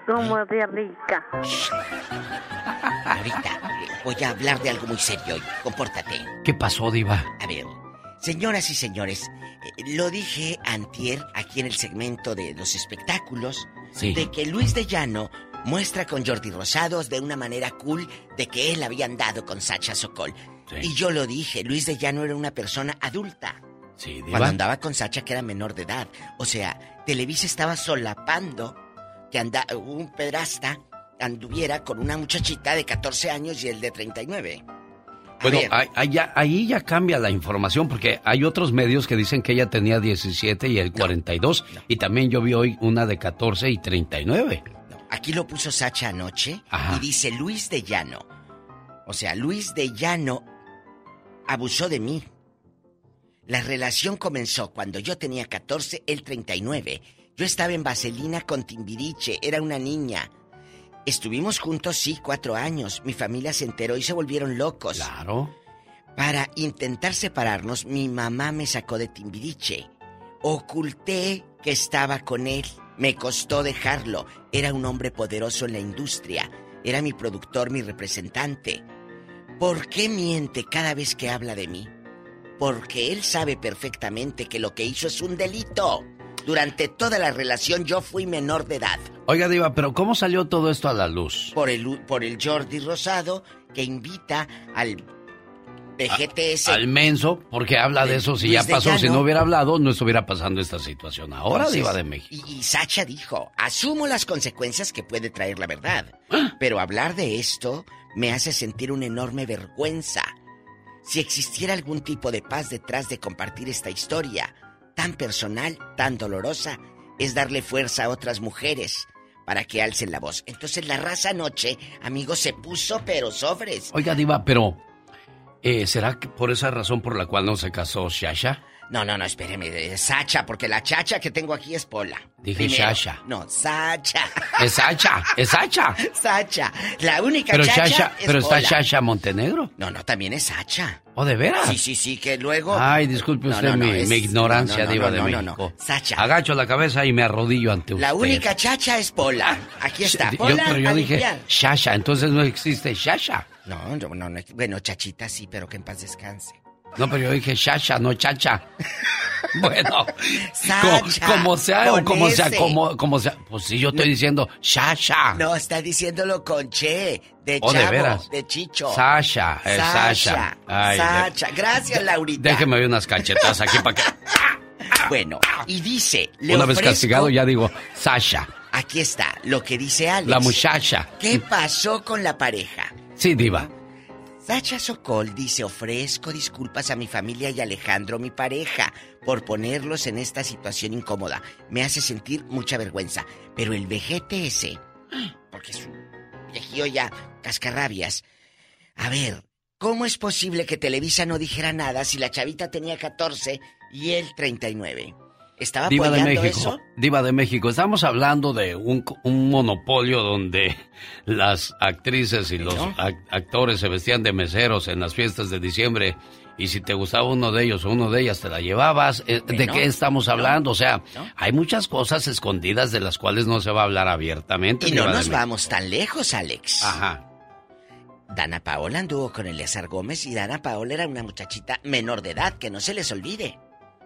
como de rica. Ahorita voy a hablar de algo muy serio. Compórtate. ¿Qué pasó, Diva? A ver, señoras y señores, eh, lo dije antier aquí en el segmento de los espectáculos, Sí. de que Luis de Llano muestra con Jordi Rosados de una manera cool de que él había andado con Sacha Sokol. Y yo lo dije, Luis de Llano era una persona adulta. Sí, Cuando andaba con Sacha que era menor de edad. O sea, Televisa estaba solapando que anda, un pedrasta anduviera con una muchachita de 14 años y el de 39. bueno, ahí, ahí, ya cambia la información porque hay otros medios que dicen que ella tenía 17 y el 42 y también yo vi hoy una de 14 y 39. Aquí lo puso Sacha anoche y dice Luis de Llano. O sea, Luis de Llano abusó de mí. La relación comenzó cuando yo tenía 14, él 39. Yo estaba en Vaselina con Timbiriche, era una niña. Estuvimos juntos, sí, cuatro años. Mi familia se enteró y se volvieron locos. Claro. Para intentar separarnos, mi mamá me sacó de Timbiriche. Oculté que estaba con él. Me costó dejarlo. Era un hombre poderoso en la industria. Era mi productor, mi representante. ¿Por qué miente cada vez que habla de mí? Porque él sabe perfectamente que lo que hizo es un delito. Durante toda la relación yo fui menor de edad. Oiga, Diva, pero ¿cómo salió todo esto a la luz? Por el, por el Jordi Rosado que invita al PGTS. al menso, porque habla de, eso. Si ya pasó, si no hubiera hablado, no estuviera pasando esta situación. Ahora, Diva de México. Y, y, Sacha dijo: Asumo las consecuencias que puede traer la verdad. Pero hablar de esto me hace sentir una enorme vergüenza. Si existiera algún tipo de paz detrás de compartir esta historia, tan personal, tan dolorosa, es darle fuerza a otras mujeres para que alcen la voz. Entonces la raza anoche, amigo, se puso pero sobres. Oiga, Diva, pero eh, ¿será que por esa razón por la cual no se casó Shasha? No, no, no, espéreme, Sacha, porque la chacha que tengo aquí es Pola. Dije Shasha. No, Sacha. Es Sacha, es Sacha. Sacha, la única pero chacha Pero está Shasha Montenegro. No, no, también es Sacha. ¿O de veras? Sí, sí, sí, que luego... Ay, disculpe usted mi, ignorancia, diva de México. Sacha. Agacho la cabeza y me arrodillo ante usted. La única chacha es Pola. Aquí está, Pola yo, Pero yo dije Shasha, entonces no existe Shasha. No, no, no, bueno, chachita sí, pero que en paz descanse. No, pero yo dije Shasha, no chacha. Bueno, como, sea o como sea, como, como sea. Pues sí, yo estoy diciendo Shasha. No, está diciéndolo con Che, de oh, Chavo, de, Chicho. Sasha, es Sasha. Sasha. Gracias, Laurita. Déjeme ver unas cachetas aquí para que. Bueno, y dice. Una vez castigado ya digo Sasha. Aquí está, lo que dice Alex. La muchacha. ¿Qué pasó con la pareja? Sí, Diva. Sacha Sokol dice, ofrezco disculpas a mi familia y Alejandro, mi pareja, por ponerlos en esta situación incómoda. Me hace sentir mucha vergüenza. Pero el VGTS, porque es un viejillo ya cascarrabias. A ver, ¿cómo es posible que Televisa no dijera nada si la chavita tenía 14 y él 39? ¿Estaba Diva de México, Diva de México, estamos hablando de un, monopolio donde las actrices y los actores se vestían de meseros en las fiestas de diciembre y si te gustaba uno de ellos o uno de ellas te la llevabas. Eh, ¿De qué estamos hablando? O sea, hay muchas cosas escondidas de las cuales no se va a hablar abiertamente. Y no nos vamos tan lejos, Alex. Ajá. Dana Paola anduvo con Eleazar Gómez y Dana Paola era una muchachita menor de edad, que no se les olvide.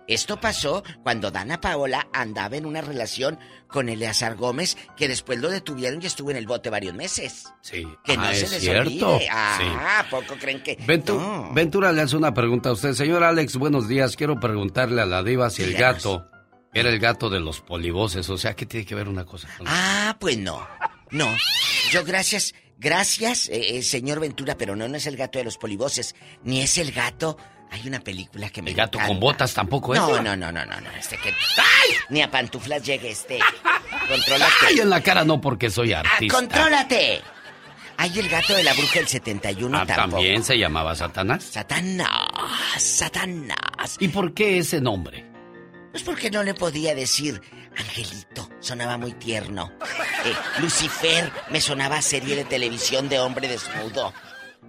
Esto pasó cuando Dana Paola andaba en una relación con Eleazar Gómez, que después lo detuvieron y estuvo en el bote varios meses. Sí. Que no ah, se les cierto. Ah, poco creen que. Ventura le hace una pregunta a usted. Señor Alex, buenos días. Quiero preguntarle a la diva si el gato era el gato de los polivoces. O sea, ¿qué tiene que ver una cosa con Ah, pues no. No. Yo gracias. Gracias, eh, eh, señor Ventura, pero no, no es el gato de los polivoces, ni es el gato hay una película que me El gato con botas tampoco es. No, no, no, no, no, no. Este que. ¡Ay! Ni a pantuflas llegue este. Contrólate. Ay, en la cara no, porque soy ah, artista. ¡Contrólate! Hay el gato de la bruja del 71 ah, tampoco. ¿También se llamaba Satanás? Satanás, Satanás. ¿Y por qué ese nombre? Pues porque no le podía decir Angelito, sonaba muy tierno. Eh, Lucifer me sonaba serie de televisión de hombre desnudo.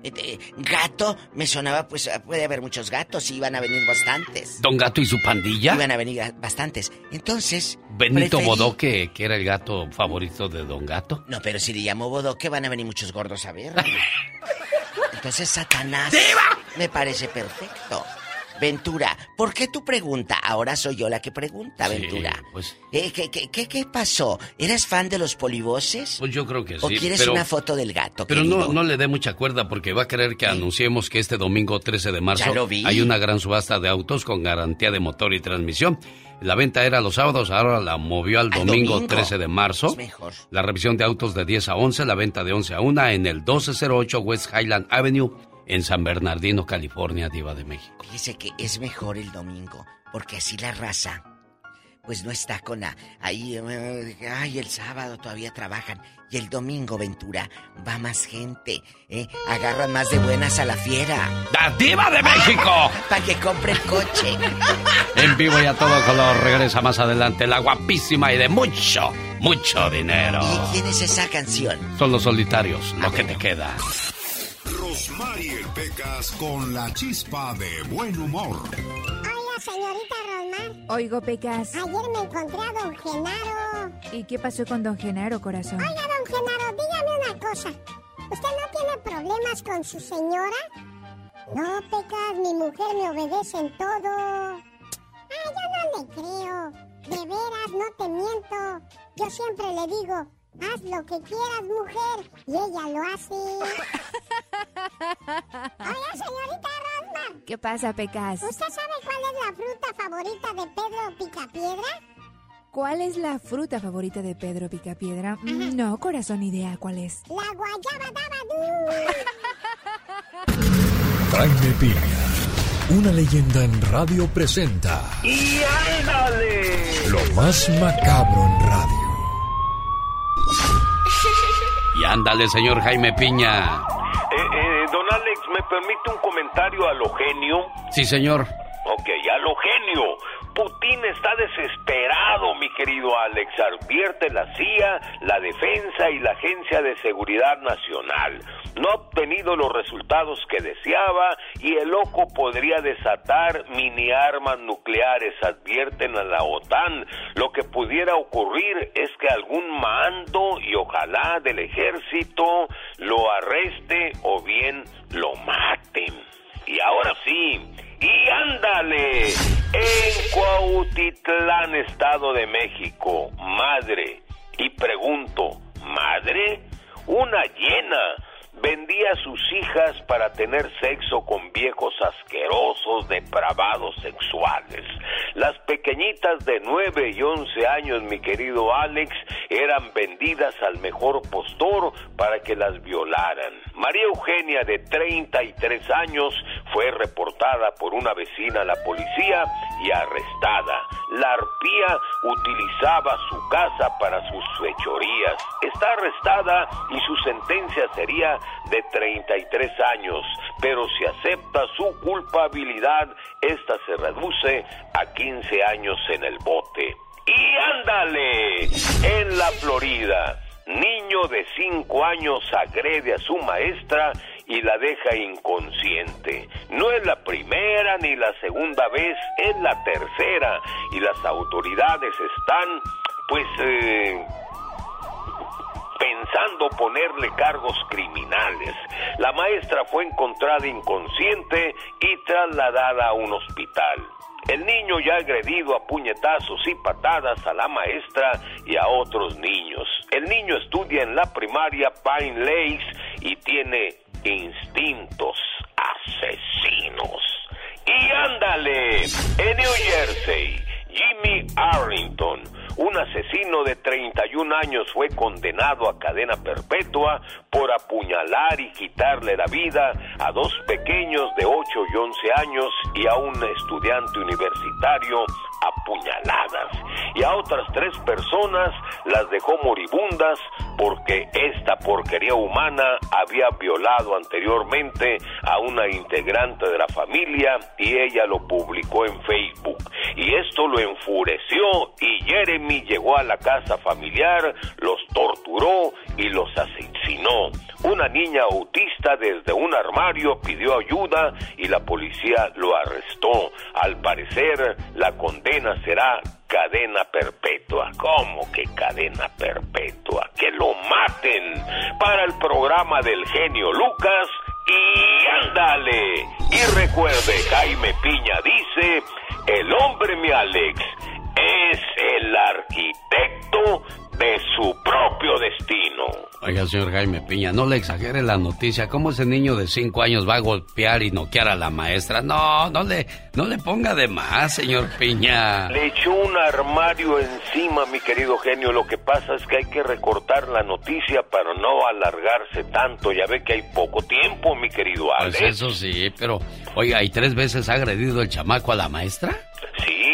Eh, gato, me sonaba, pues ah, puede haber muchos gatos y iban a venir bastantes. ¿Don Gato y su pandilla? Iban a venir bastantes. Entonces. ¿Benito Bodoque, que era el gato favorito de Don Gato? No, pero si le llamo Bodoque, van a venir muchos gordos a ver. Entonces, Satanás. Me parece perfecto. Ventura, ¿por qué tu pregunta? Ahora soy yo la que pregunta, Ventura. Pues, ¿Qué, qué, qué, qué, pasó? ¿Eras fan de los polivoces? Pues yo creo que sí. ¿O quieres una foto del gato? Pero no, no le dé mucha cuerda porque va a querer que anunciemos que este domingo 13 de marzo hay una gran subasta de autos con garantía de motor y transmisión. La venta era los sábados, ahora la movió al, domingo, 13 de marzo. La revisión de autos de 10 a 11, la venta de 11 a 1 en el 1208 West Highland Avenue en San Bernardino, California, Diva de México. Fíjese que es mejor el domingo, porque así la raza, pues no está con la. Ahí, eh, ay, el sábado todavía trabajan. Y el domingo, Ventura, va más gente, ¿eh? Agarran más de buenas a la fiera. ¡La Diva de México! Para que compre el coche. en vivo y a todo color regresa más adelante la guapísima y de mucho, mucho dinero. ¿Y quién es esa canción? Son los solitarios, lo que te queda. Rosmarie Pecas con la chispa de buen humor. Hola, señorita Rosmar. Oigo, Pecas. Ayer me encontré a don Genaro. ¿Y qué pasó con don Genaro, corazón? Oiga, don Genaro, dígame una cosa. ¿Usted no tiene problemas con su señora? No, Pecas, mi mujer me obedece en todo. Ah, yo no le creo. De veras, no te miento. Yo siempre le digo, Haz lo que quieras, mujer. Y ella lo hace. Hola, señorita Rosmar. ¿Qué pasa, Pecas? ¿Usted sabe cuál es la fruta favorita de Pedro Picapiedra? ¿Cuál es la fruta favorita de Pedro Picapiedra? Mm, no, corazón, idea cuál es. La guayaba dabadú. Jaime Piña, una leyenda en radio presenta. ¡Y ándale! Lo más macabro en radio. Y ándale, señor Jaime Piña. Eh, eh, don Alex, ¿me permite un comentario a lo genio? Sí, señor. Ok, a lo genio. Putin está desesperado, mi querido Alex. Advierte la CIA, la Defensa y la Agencia de Seguridad Nacional. No ha obtenido los resultados que deseaba y el loco podría desatar mini armas nucleares, advierten a la OTAN. Lo que pudiera ocurrir es que algún mando y ojalá del ejército lo arreste o bien lo maten. Y ahora sí, y ándale, en Cuautitlán, Estado de México, madre. Y pregunto, ¿madre? Una llena vendía a sus hijas para tener sexo con viejos asquerosos, depravados sexuales. Las pequeñitas de 9 y 11 años, mi querido Alex, eran vendidas al mejor postor para que las violaran. María Eugenia, de 33 años, fue reportada por una vecina a la policía y arrestada. La arpía utilizaba su casa para sus fechorías. Está arrestada y su sentencia sería de 33 años, pero si acepta su culpabilidad, esta se reduce a 15 años en el bote. Y ándale, en la Florida, niño de 5 años agrede a su maestra y la deja inconsciente. No es la primera ni la segunda vez, es la tercera y las autoridades están pues eh, pensando ponerle cargos criminales. La maestra fue encontrada inconsciente y trasladada a un hospital. El niño ya agredido a puñetazos y patadas a la maestra y a otros niños. El niño estudia en la primaria Pine Lakes y tiene instintos asesinos. Y ándale, en New Jersey, Jimmy Arlington un asesino de 31 años fue condenado a cadena perpetua por apuñalar y quitarle la vida a dos pequeños de 8 y 11 años y a un estudiante universitario apuñaladas y a otras tres personas las dejó moribundas porque esta porquería humana había violado anteriormente a una integrante de la familia y ella lo publicó en Facebook y esto lo enfureció y Jeremy llegó a la casa familiar, los torturó y los asesinó. Una niña autista desde un armario pidió ayuda y la policía lo arrestó. Al parecer, la condena será cadena perpetua. ¿Cómo que cadena perpetua? Que lo maten para el programa del genio Lucas y ándale. Y recuerde, Jaime Piña mi Alex, es el arquitecto de su propio destino. Oiga, señor Jaime Piña, no le exagere la noticia. ¿Cómo ese niño de cinco años va a golpear y noquear a la maestra? No, no le, no le ponga de más, señor Piña. Le echó un armario encima, mi querido genio. Lo que pasa es que hay que recortar la noticia para no alargarse tanto. Ya ve que hay poco tiempo, mi querido pues Alex. Pues eso sí, pero, oiga, ¿y tres veces ha agredido el chamaco a la maestra?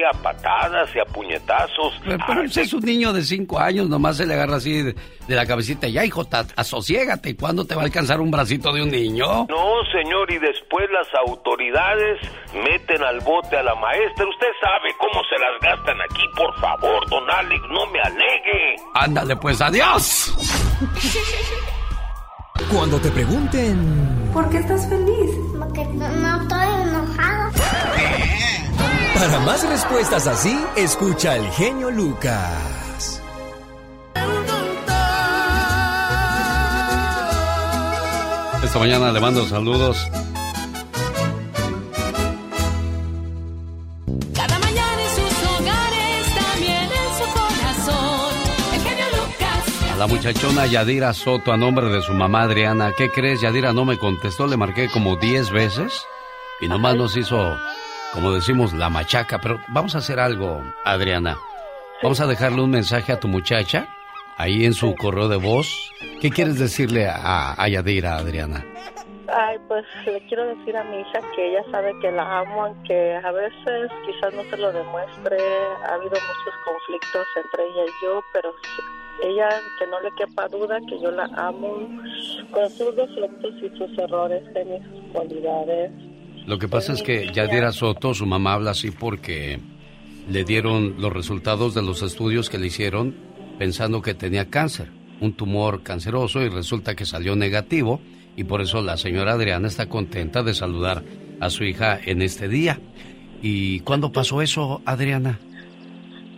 A patadas y a puñetazos. Pero, ese es un niño de cinco años, nomás se le agarra así de, la cabecita. Ya, hijo, asosiégate. ¿Cuándo te va a alcanzar un bracito de un niño? No, señor, y después las autoridades meten al bote a la maestra. Usted sabe cómo se las gastan aquí, por favor, don Alex, no me alegue. Ándale, pues, adiós. Cuando te pregunten... ¿Por qué estás feliz? Porque no estoy enojado. Para más respuestas así, escucha al genio Lucas. Esta mañana le mando saludos. Cada mañana en sus hogares, también en su corazón. El genio Lucas. A la muchachona Yadira Soto, a nombre de su mamá Adriana. ¿Qué crees? Yadira no me contestó, le marqué como 10 veces y nomás nos hizo como decimos, la machaca. Pero vamos a hacer algo, Adriana. Vamos a dejarle un mensaje a tu muchacha ahí en su correo de voz. ¿Qué quieres decirle a, a Yadira, Adriana? Ay, pues le quiero decir a mi hija que ella sabe que la amo, que a veces quizás no se lo demuestre, ha habido muchos conflictos entre ella y yo, pero ella que no le quepa duda que yo la amo con sus defectos y sus errores, de mis cualidades. Lo que pasa es que Yadira Soto, su mamá habla así porque le dieron los resultados de los estudios que le hicieron pensando que tenía cáncer, un tumor canceroso y resulta que salió negativo y por eso la señora Adriana está contenta de saludar a su hija en este día. ¿Y cuándo pasó eso, Adriana?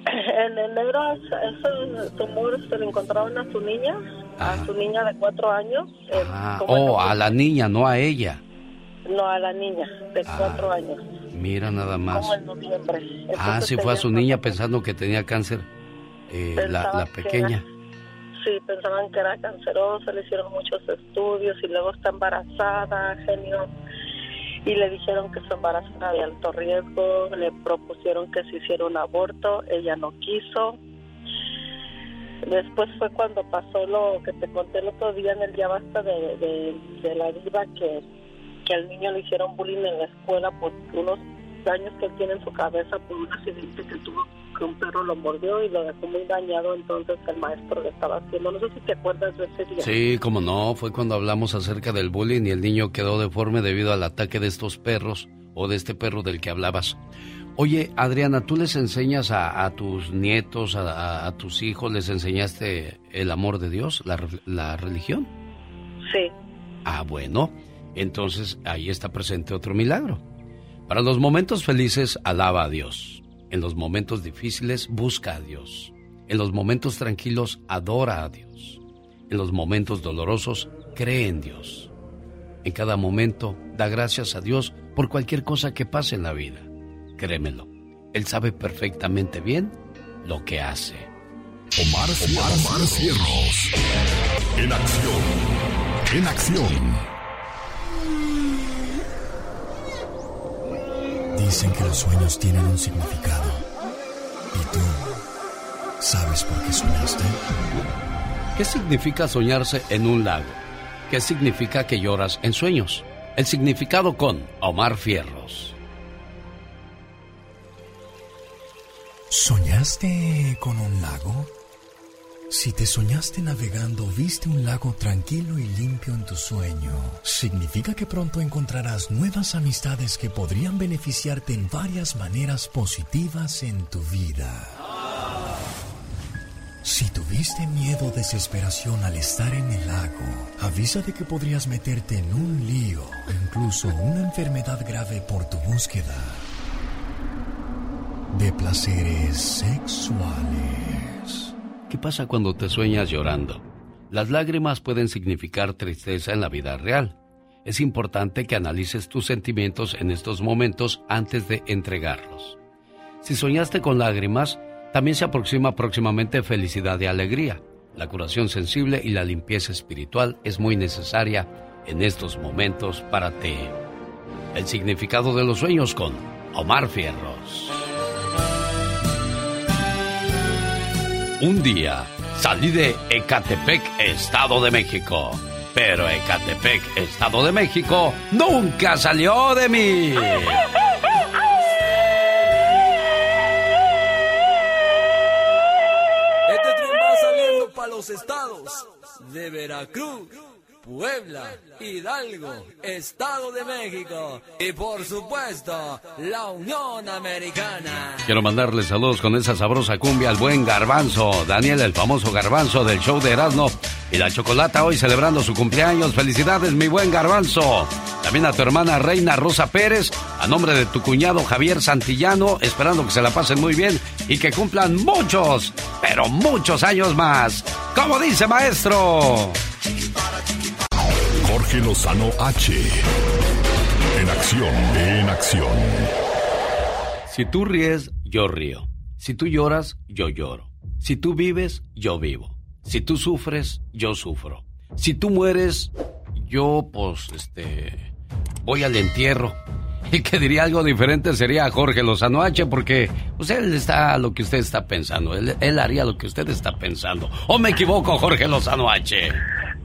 En enero ese tumor se le encontraron a su niña, a su niña de cuatro años. Ah, oh, a la niña, no a ella. No, a la niña, de ah, cuatro años. Mira nada más. Como en noviembre. ah, sí fue a su niña pensando que tenía cáncer, eh, la, pequeña. sí, pensaban que era cancerosa, le hicieron muchos estudios y luego está embarazada, genio. Y le dijeron que su embarazo era de alto riesgo, le propusieron que se hiciera un aborto, ella no quiso. Después fue cuando pasó lo que te conté el otro día en el día basta de, de la diva que que al niño le hicieron bullying en la escuela por unos daños que tiene en su cabeza por un accidente que tuvo que un perro lo mordió y lo dejó muy dañado entonces el maestro le estaba haciendo. No sé si te acuerdas de ese día. Sí, como no, fue cuando hablamos acerca del bullying y el niño quedó deforme debido al ataque de estos perros o de este perro del que hablabas. Oye, Adriana, ¿tú les enseñas a, tus nietos, a, tus hijos, les enseñaste el amor de Dios, la, la religión? Sí. Ah, bueno. Entonces ahí está presente otro milagro. Para los momentos felices, alaba a Dios. En los momentos difíciles, busca a Dios. En los momentos tranquilos, adora a Dios. En los momentos dolorosos, cree en Dios. En cada momento, da gracias a Dios por cualquier cosa que pase en la vida. Créemelo, Él sabe perfectamente bien lo que hace. Omar, Omar, Cierros. En acción. En acción. Dicen que los sueños tienen un significado. ¿Y tú sabes por qué soñaste? ¿Qué significa soñarse en un lago? ¿Qué significa que lloras en sueños? El significado con Omar Fierros. ¿Soñaste con un lago? Si te soñaste navegando, viste un lago tranquilo y limpio en tu sueño, significa que pronto encontrarás nuevas amistades que podrían beneficiarte en varias maneras positivas en tu vida. Si tuviste miedo o desesperación al estar en el lago, avisa de que podrías meterte en un lío incluso una enfermedad grave por tu búsqueda de placeres sexuales. ¿Qué pasa cuando te sueñas llorando? Las lágrimas pueden significar tristeza en la vida real. Es importante que analices tus sentimientos en estos momentos antes de entregarlos. Si soñaste con lágrimas, también se aproxima próximamente felicidad y alegría. La curación sensible y la limpieza espiritual es muy necesaria en estos momentos para ti. El significado de los sueños con Omar Fierros. Un día salí de Ecatepec, Estado de México. Pero Ecatepec, Estado de México, nunca salió de mí. Este tren va saliendo para los estados de Veracruz. Puebla, Hidalgo, Estado de México y por supuesto la Unión Americana. Quiero mandarle saludos con esa sabrosa cumbia al buen Garbanzo, Daniel el famoso Garbanzo del show de Erasmo y la Chocolata hoy celebrando su cumpleaños. Felicidades mi buen Garbanzo. También a tu hermana Reina Rosa Pérez, a nombre de tu cuñado Javier Santillano, esperando que se la pasen muy bien y que cumplan muchos, pero muchos años más. Como dice maestro. Jorge Lozano H. En acción, en acción. Si tú ríes, yo río. Si tú lloras, yo lloro. Si tú vives, yo vivo. Si tú sufres, yo sufro. Si tú mueres, yo, pues, este, voy al entierro. Y que diría algo diferente sería Jorge Lozano H, porque pues, él está lo que usted está pensando. Él, él haría lo que usted está pensando. ¿O me equivoco, Jorge Lozano H?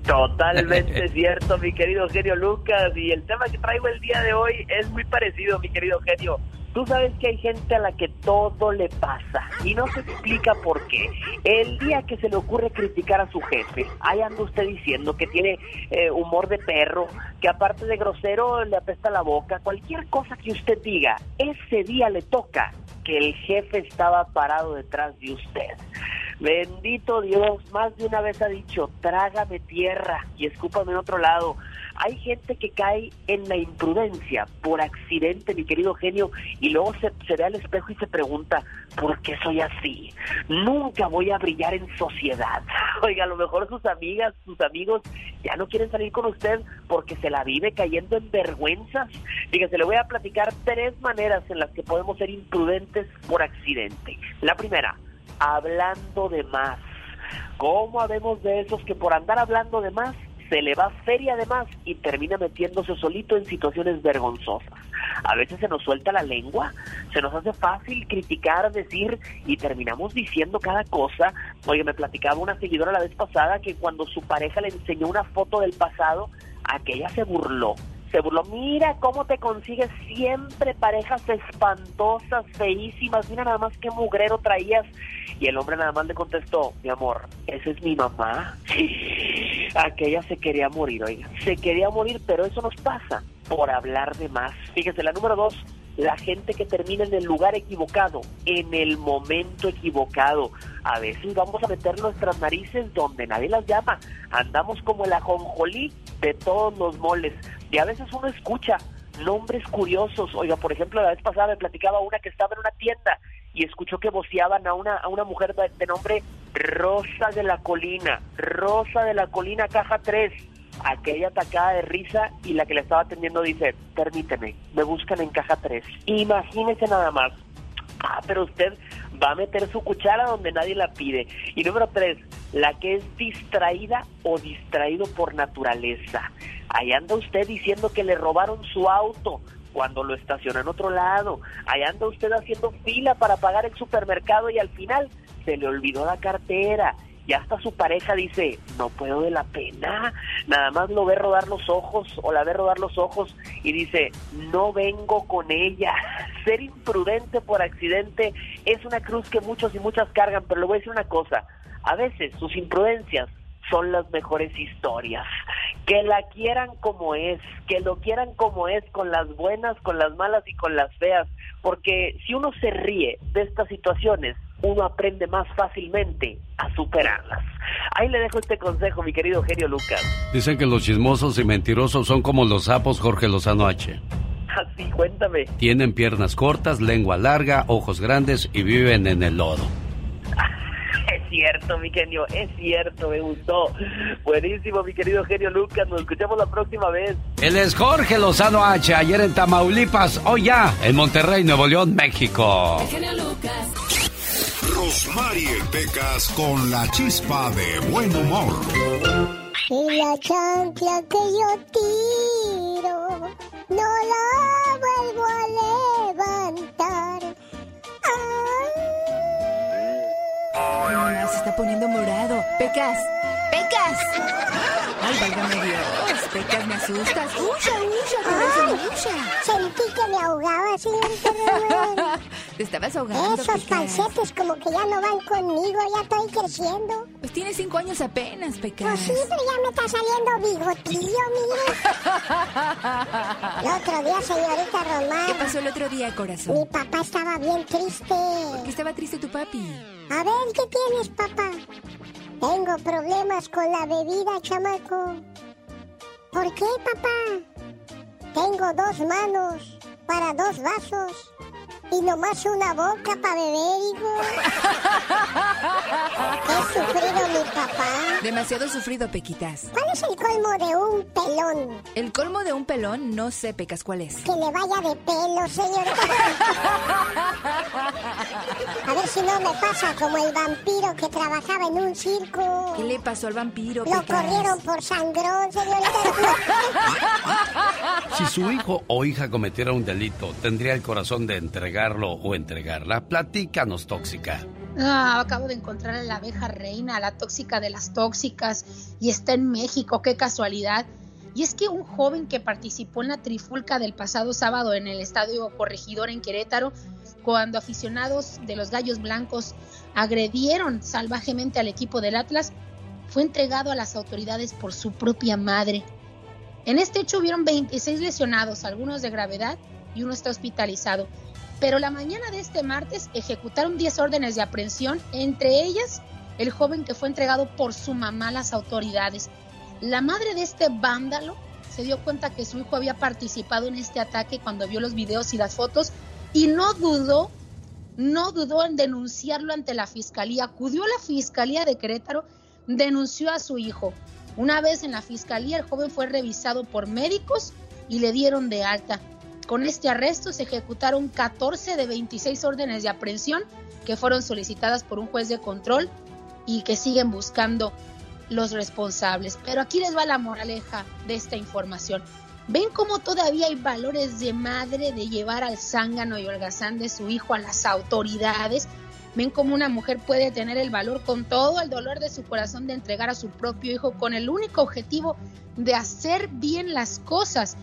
Totalmente cierto, mi querido genio Lucas. Y el tema que traigo el día de hoy es muy parecido, mi querido genio. Tú sabes que hay gente a la que todo le pasa y no se explica por qué. El día que se le ocurre criticar a su jefe, ahí anda usted diciendo que tiene eh, humor de perro, que aparte de grosero le apesta la boca, cualquier cosa que usted diga, ese día le toca que el jefe estaba parado detrás de usted. Bendito Dios, más de una vez ha dicho, trágame tierra y escúpame en otro lado. Hay gente que cae en la imprudencia por accidente, mi querido genio, y luego se, ve al espejo y se pregunta, ¿por qué soy así? Nunca voy a brillar en sociedad. Oiga, a lo mejor sus amigas, sus amigos ya no quieren salir con usted porque se la vive cayendo en vergüenzas. Fíjese, le voy a platicar tres maneras en las que podemos ser imprudentes por accidente. La primera, hablando de más. ¿Cómo habemos de esos que por andar hablando de más se le va feria de más y termina metiéndose solito en situaciones vergonzosas? A veces se nos suelta la lengua, se nos hace fácil criticar, decir y terminamos diciendo cada cosa. Oye, me platicaba una seguidora la vez pasada que cuando su pareja le enseñó una foto del pasado, aquella se burló se burló. Mira cómo te consigues siempre parejas espantosas, feísimas. Mira nada más qué mugrero traías. Y el hombre nada más le contestó, mi amor, esa es mi mamá. Aquella se quería morir, oiga. Se quería morir, pero eso nos pasa por hablar de más. Fíjese, la número dos, la gente que termina en el lugar equivocado, en el momento equivocado. A veces vamos a meter nuestras narices donde nadie las llama. Andamos como el ajonjolí de todos los moles. Y a veces uno escucha nombres curiosos. Oiga, por ejemplo, la vez pasada me platicaba una que estaba en una tienda y escuchó que voceaban a una, a una mujer de, nombre Rosa de la Colina. Rosa de la Colina, caja 3 aquella atacada de risa y la que le estaba atendiendo dice, permíteme, me buscan en caja 3. Imagínese nada más. Ah, pero usted va a meter su cuchara donde nadie la pide. Y número 3, la que es distraída o distraído por naturaleza. Ahí anda usted diciendo que le robaron su auto cuando lo estaciona en otro lado. Ahí anda usted haciendo fila para pagar el supermercado y al final se le olvidó la cartera y hasta su pareja dice, no puedo de la pena, nada más lo ve rodar los ojos o la ve rodar los ojos y dice, no vengo con ella. Ser imprudente por accidente es una cruz que muchos y muchas cargan, pero le voy a decir una cosa, a veces sus imprudencias son las mejores historias. Que la quieran como es, que lo quieran como es, con las buenas, con las malas y con las feas, porque si uno se ríe de estas situaciones, uno aprende más fácilmente a superarlas. Ahí le dejo este consejo, mi querido genio Lucas. Dicen que los chismosos y mentirosos son como los sapos Jorge Lozano H. Así, cuéntame. Tienen piernas cortas, lengua larga, ojos grandes y viven en el lodo. Es cierto, mi genio, es cierto, me gustó. Buenísimo, mi querido genio Lucas, nos escuchamos la próxima vez. Él es Jorge Lozano H, ayer en Tamaulipas, hoy ya en Monterrey, Nuevo León, México. El genio Lucas. Rosmarie Pecas con la chispa de buen humor. Y la chancla que yo tiro, no la vuelvo a levantar. se está poniendo morado. Pecas, Pecas. Ay, válgame Dios. Pecas, me asustas. Ucha, corazón, ucha. Sentí que me ahogaba, señorita Romero. Te estabas ahogando, Esos Pecas. falsetes como que ya no van conmigo, ya estoy creciendo. Pues tienes cinco años apenas, Pecas. Pues sí, pero ya me está saliendo bigotillo, mire. El otro día, señorita Román. ¿Qué pasó el otro día, corazón? Mi papá estaba bien triste. ¿Por qué estaba triste tu papi? A ver, ¿qué tienes, papá? Tengo problemas con la bebida, chamaco. ¿Por qué, papá? Tengo dos manos para dos vasos y nomás una boca para beber, hijo. He sufrido mi papá. Demasiado sufrido, Pequitas. ¿Cuál es el colmo de un pelón? El colmo de un pelón, no sé, Pecas, ¿cuál es? Que le vaya de pelo, señorita. A ver si no me pasa como el vampiro que trabajaba en un circo. ¿Qué le pasó al vampiro, Lo Pecas? corrieron por sangrón, señorita. Si su hijo o hija cometiera un delito, ¿tendría el corazón de entregarlo o entregarla? Platícanos, tóxica. Ah, acabo de encontrar a la abeja reina, la tóxica de las tóxicas, y está en México, qué casualidad. Y es que un joven que participó en la trifulca del pasado sábado en el estadio Corregidor en Querétaro, cuando aficionados de los Gallos Blancos agredieron salvajemente al equipo del Atlas, fue entregado a las autoridades por su propia madre. En este hecho hubieron 26 lesionados, algunos de gravedad y uno está hospitalizado. Pero la mañana de este martes ejecutaron 10 órdenes de aprehensión, entre ellas el joven que fue entregado por su mamá a las autoridades. La madre de este vándalo se dio cuenta que su hijo había participado en este ataque cuando vio los videos y las fotos y no dudó, no dudó en denunciarlo ante la fiscalía. Acudió a la fiscalía de Querétaro, denunció a su hijo. Una vez en la fiscalía, el joven fue revisado por médicos y le dieron de alta. Con este arresto se ejecutaron 14 de 26 órdenes de aprehensión que fueron solicitadas por un juez de control y que siguen buscando los responsables. Pero aquí les va la moraleja de esta información. ¿Ven cómo todavía hay valores de madre de llevar al zángano y holgazán de su hijo a las autoridades? ¿Ven cómo una mujer puede tener el valor con todo el dolor de su corazón de entregar a su propio hijo con el único objetivo de hacer bien las cosas?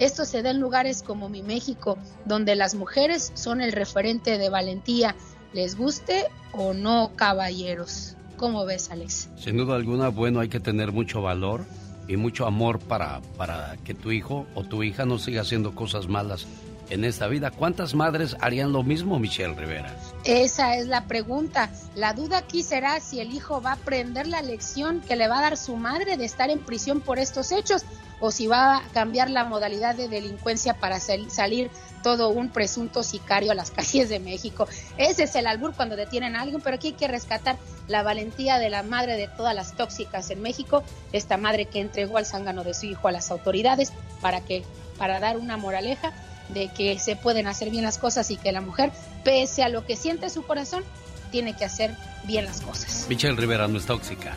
Esto se da en lugares como mi México, donde las mujeres son el referente de valentía, les guste o no, caballeros. ¿Cómo ves, Alex? Sin duda alguna, bueno, hay que tener mucho valor y mucho amor para, para que tu hijo o tu hija no siga haciendo cosas malas en esta vida. ¿Cuántas madres harían lo mismo, Michelle Rivera? Esa es la pregunta. La duda aquí será si el hijo va a aprender la lección que le va a dar su madre de estar en prisión por estos hechos o si va a cambiar la modalidad de delincuencia para sal- salir todo un presunto sicario a las calles de México. Ese es el albur cuando detienen a alguien, pero aquí hay que rescatar la valentía de la madre de todas las tóxicas en México, esta madre que entregó al zángano de su hijo a las autoridades para que para dar una moraleja de que se pueden hacer bien las cosas y que la mujer, pese a lo que siente su corazón, tiene que hacer bien las cosas. Michelle Rivera no es tóxica.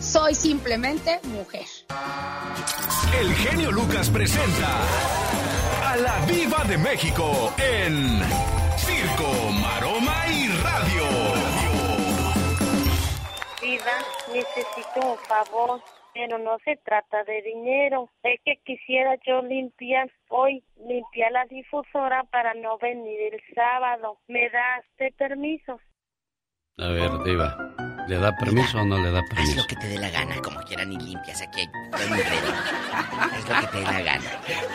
Soy simplemente mujer. El genio Lucas presenta a la Viva de México en Circo, Maroma y Radio. Vida, necesito un favor, pero no se trata de dinero. Es que quisiera yo limpiar hoy, limpiar la difusora para no venir el sábado. ¿Me das de permiso? A ver, Diva, ¿le da permiso o no le da Haz permiso? lo que te dé la gana, como quieran y limpias. Aquí hay. Haz lo que te dé la gana.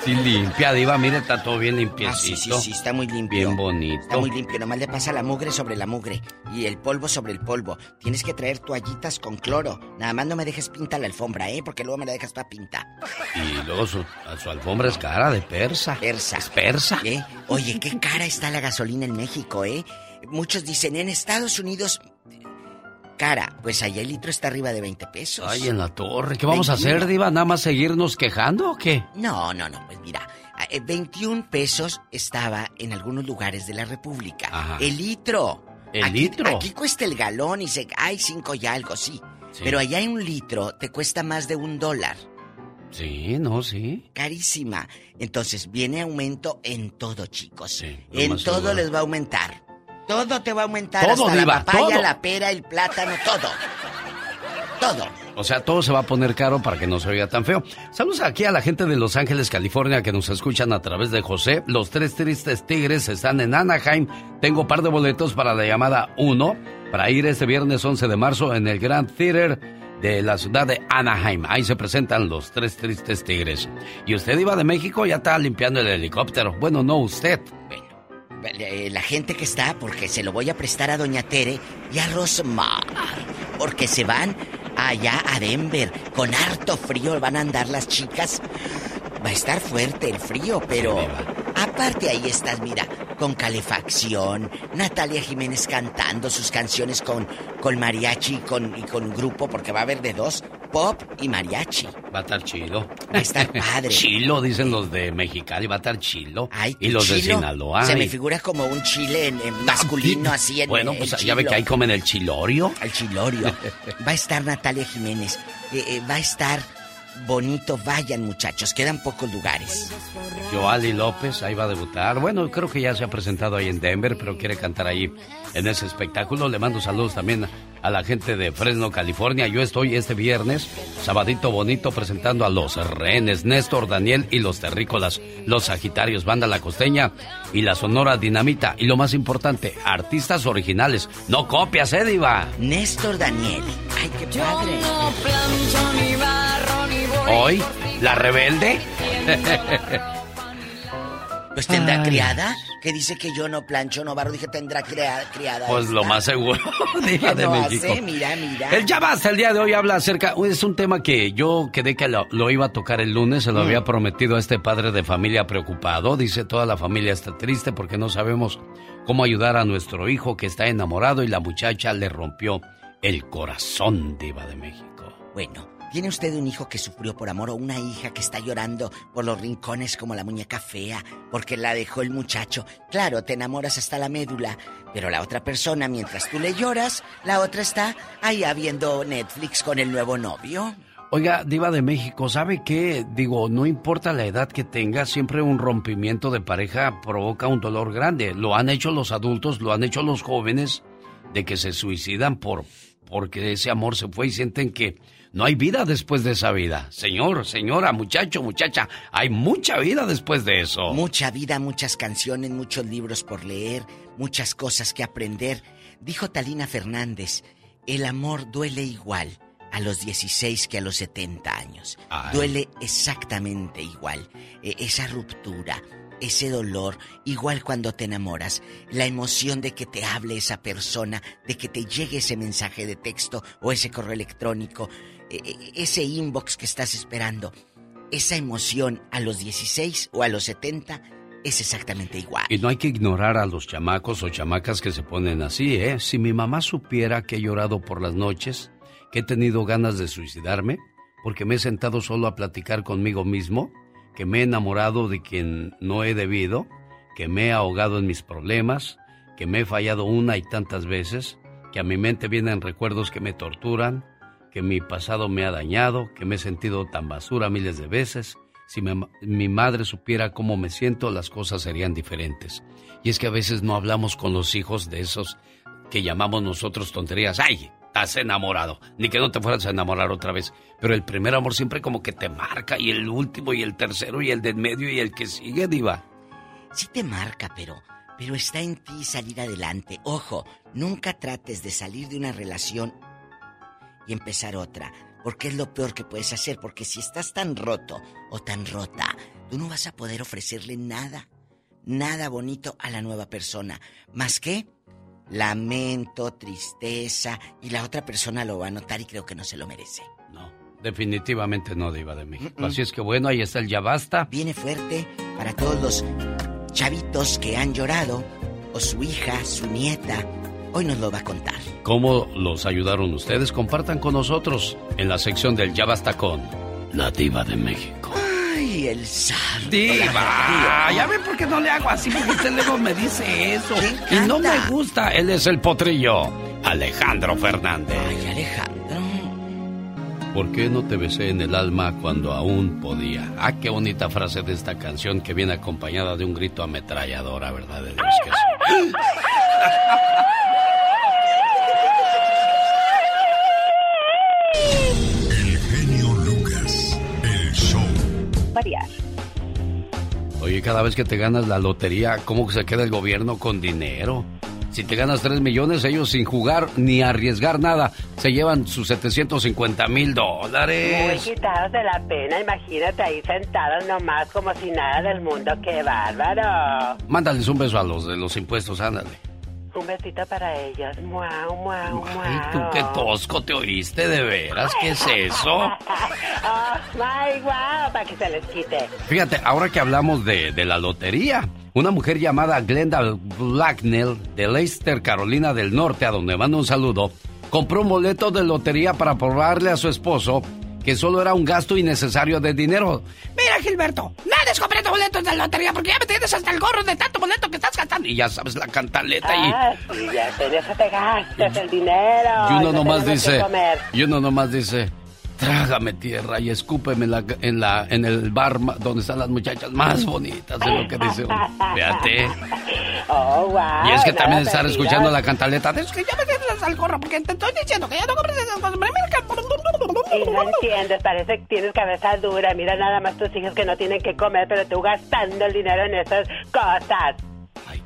Sí, limpia, Diva, mire, está todo bien limpiecito. Ah, sí, sí, sí, está muy limpio. Bien bonito. Está muy limpio, nomás le pasa la mugre sobre la mugre y el polvo sobre el polvo. Tienes que traer toallitas con cloro. Nada más no me dejes pintar la alfombra, ¿eh? Porque luego me la dejas para pintar. Y luego su, su alfombra es cara de persa. Persa. Es persa. ¿Eh? Oye, qué cara está la gasolina en México, ¿eh? Muchos dicen, en Estados Unidos Cara, pues allá el litro está arriba de 20 pesos. Ay, en la torre. ¿Qué vamos a hacer, Diva? ¿Nada más seguirnos quejando o qué? No, no, no. Pues mira, eh, 21 pesos estaba en algunos lugares de la República. Ajá. El litro. ¿El Aquí- litro? Aquí cuesta el galón y se. Hay cinco y algo, sí. Sí. Pero allá en un litro te cuesta más de un dólar. Sí, no, sí. Carísima. Entonces viene aumento en todo, chicos. lo en todo seguro. les va a aumentar. Todo te va a aumentar. Todo, hasta Diva, la papaya, todo. la pera, el plátano, todo. Todo. O sea, todo se va a poner caro para que no se oiga tan feo. Saludos aquí a la gente de Los Ángeles, California, que nos escuchan a través de José. Los tres tristes tigres están en Anaheim. Tengo par de boletos para la llamada 1 para ir este viernes 11 de marzo en el Grand Theater de la ciudad de Anaheim. Ahí se presentan los tres tristes tigres. Y usted iba de México, ya está limpiando el helicóptero. Bueno, no usted. Eh, La gente que está, porque se lo voy a prestar a Doña Tere y a Rosmar. Porque se van allá a Denver. Con harto frío van a andar las chicas. Va a estar fuerte el frío, pero aparte ahí estás, mira, con calefacción. Natalia Jiménez cantando sus canciones con, con mariachi y con, y con grupo, porque va a haber de dos, pop y mariachi. Va a estar chilo. Va a estar padre. chilo, dicen los de Mexicali, va a estar chilo. y los de Sinaloa. Se me figura como un chile en, en masculino, así en Bueno, el pues ya ve que ahí comen el chilorio. Al chilorio. Va a estar Natalia Jiménez. Eh, eh, va a estar bonito. Vayan, muchachos. Quedan pocos lugares. Joali López, ahí va a debutar. Bueno, creo que ya se ha presentado ahí en Denver, pero quiere cantar ahí en ese espectáculo. Le mando saludos también a la gente de Fresno, California. Yo estoy este viernes, sabadito bonito, presentando a los rehenes, Néstor, Daniel y los terrícolas, los Sagitarios, Banda La Costeña y la Sonora Dinamita. Y lo más importante, artistas originales, no copias, ¿eh, Diva? Néstor Daniel. Ay, qué padre. No plancho Hoy, la rebelde. Pues tendrá Ay. criada. Que dice que yo no plancho, no barro. Dije, tendrá crea- criada. Pues lo más seguro, Diva ¿Qué de no México. hace? Mira, mira. El ya basta, el día de hoy habla acerca, es un tema que yo quedé que lo, lo iba a tocar el lunes, se lo Mm. había prometido a este padre de familia preocupado, dice toda la familia está triste porque no sabemos cómo ayudar a nuestro hijo que está enamorado y la muchacha le rompió el corazón, diva de México. Bueno, ¿tiene usted un hijo que sufrió por amor o una hija que está llorando por los rincones como la muñeca fea porque la dejó el muchacho? Claro, te enamoras hasta la médula, pero la otra persona, mientras tú le lloras, la otra está allá viendo Netflix con el nuevo novio. Oiga, diva de México, ¿sabe qué? Digo, no importa la edad que tenga, siempre un rompimiento de pareja provoca un dolor grande. Lo han hecho los adultos, lo han hecho los jóvenes, de que se suicidan por porque ese amor se fue y sienten que no hay vida después de esa vida. Señor, señora, muchacho, muchacha, hay mucha vida después de eso. Mucha vida, muchas canciones, muchos libros por leer, muchas cosas que aprender. Dijo Talina Fernández, el amor duele igual a los 16 que a los 70 años. Ay. Duele exactamente igual. E- esa ruptura, ese dolor, igual cuando te enamoras, la emoción de que te hable esa persona, de que te llegue ese mensaje de texto o ese correo electrónico, ese inbox que estás esperando. Esa emoción a los 16 o a los 70 es exactamente igual. Y no hay que ignorar a los chamacos o chamacas que se ponen así, ¿eh? Si mi mamá supiera que he llorado por las noches, que he tenido ganas de suicidarme, porque me he sentado solo a platicar conmigo mismo, que me he enamorado de quien no he debido, que me he ahogado en mis problemas, que me he fallado una y tantas veces, que a mi mente vienen recuerdos que me torturan, que mi pasado me ha dañado, que me he sentido tan basura miles de veces. Si mi madre supiera cómo me siento, las cosas serían diferentes. Y es que a veces no hablamos con los hijos de esos que llamamos nosotros tonterías. ¡Ay! Estás enamorado. Ni que no te fueras a enamorar otra vez. Pero el primer amor siempre como que te marca. Y el último, y el tercero, y el del medio, y el que sigue, Diva. Sí te marca, pero pero está en ti salir adelante. Ojo, nunca trates de salir de una relación y empezar otra, porque es lo peor que puedes hacer, porque si estás tan roto o tan rota, tú no vas a poder ofrecerle nada, nada bonito a la nueva persona, más que lamento, tristeza, y la otra persona lo va a notar y creo que no se lo merece. Definitivamente no, Diva de México. Así es que bueno, ahí está el ya basta. Viene fuerte para todos los chavitos que han llorado, o su hija, su nieta, Hoy nos lo va a contar. ¿Cómo los ayudaron ustedes? Compartan con nosotros en la sección del Ya Basta con la Diva de México. Ay, el zar. Diva, ya ven por qué no le hago así, porque usted luego me dice eso. Y no me gusta. Él es el potrillo, Alejandro Fernández. Ay, Alejandro. ¿Por qué no te besé en el alma cuando aún podía? Ah, qué bonita frase de esta canción que viene acompañada de un grito ametralladora, ¿verdad? De Dios que sí. Variar. Oye, cada vez que te ganas la lotería, ¿cómo se queda el gobierno con dinero? Si te ganas 3 millones, ellos sin jugar ni arriesgar nada, se llevan sus 750 mil Muy dólares. quitados de la pena, imagínate ahí sentados nomás como si nada del mundo, qué bárbaro. Mándales un beso a los de los impuestos, ándale. Un besito para ellos, muau, muau, Ay, tú muau. qué tosco te oíste, de veras, ¿qué es eso? oh, my, wow, para que se les quite. Fíjate, ahora que hablamos de, de la lotería, una mujer llamada Glenda Blacknell de Leicester, Carolina del Norte, a donde mando un saludo, compró un boleto de lotería para probarle a su esposo que solo era un gasto innecesario de dinero. Mira, Gilberto, nadie comprando boletos de lotería porque ya me tienes hasta el gorro de tanto boleto que estás gastando. Y ya sabes la cantaleta y... Ah, sí, ya en eso te gastas el dinero. Y uno no nomás dice, y uno nomás dice, trágame tierra y escúpeme en la, en la, en el bar donde están las muchachas más bonitas, es lo que dice uno. Fíjate. Oh, wow. Y es que también estar escuchando la cantaleta, es que ya me tienes al gorro porque te estoy diciendo que ya no compres esas cosas. Y no entiendes, parece que tienes cabeza dura. Mira nada más tus hijos que no tienen que comer, pero tú gastando el dinero en esas cosas.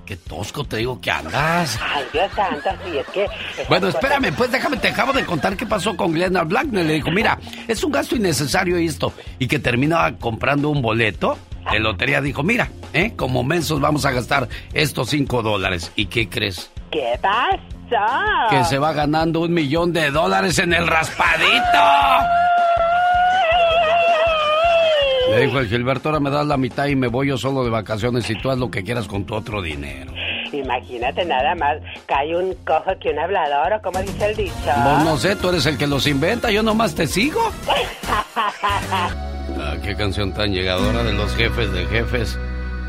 Qué tosco te digo que andas. Ay, Dios santo, sí, es que... Bueno, espérame, pues déjame, te acabo de contar qué pasó con Glenda Blacknell. Le dijo, mira, es un gasto innecesario esto. Y que terminaba comprando un boleto de lotería. Dijo, mira, ¿eh? como mensos vamos a gastar estos cinco dólares. ¿Y qué crees? ¿Qué pasó? Que se va ganando un millón de dólares en el raspadito. Le dijo el Gilberto, ahora me das la mitad y me voy yo solo de vacaciones y tú haz lo que quieras con tu otro dinero. Imagínate nada más, cae un cojo que un hablador, o como dice el dicho. Vos no sé, tú eres el que los inventa, yo nomás te sigo. Ah, qué canción tan llegadora de los jefes de jefes.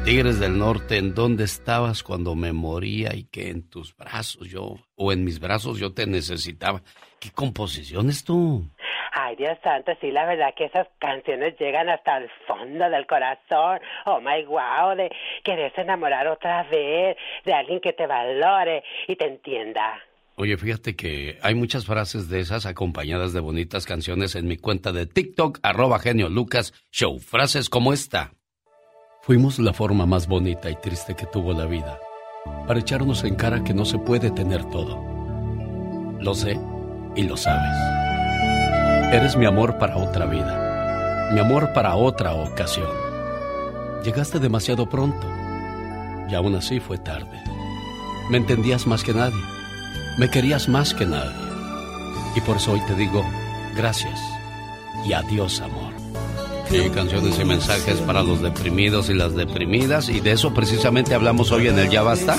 Tigres del Norte, ¿en dónde estabas cuando me moría y que en tus brazos yo, o en mis brazos yo te necesitaba? ¿Qué composiciones tú? Ay, Dios santo, sí, la verdad que esas canciones llegan hasta el fondo del corazón. Oh, my wow, de quererse enamorar otra vez, de alguien que te valore y te entienda. Oye, fíjate que hay muchas frases de esas acompañadas de bonitas canciones en mi cuenta de TikTok, arroba genio Lucas Show. Frases como esta. Fuimos la forma más bonita y triste que tuvo la vida, para echarnos en cara que no se puede tener todo. Lo sé y lo sabes. Eres mi amor para otra vida, mi amor para otra ocasión. Llegaste demasiado pronto y aún así fue tarde. Me entendías más que nadie, me querías más que nadie. Y por eso hoy te digo gracias y adiós amor. Y canciones y mensajes para los deprimidos y las deprimidas y de eso precisamente hablamos hoy en el Ya Basta,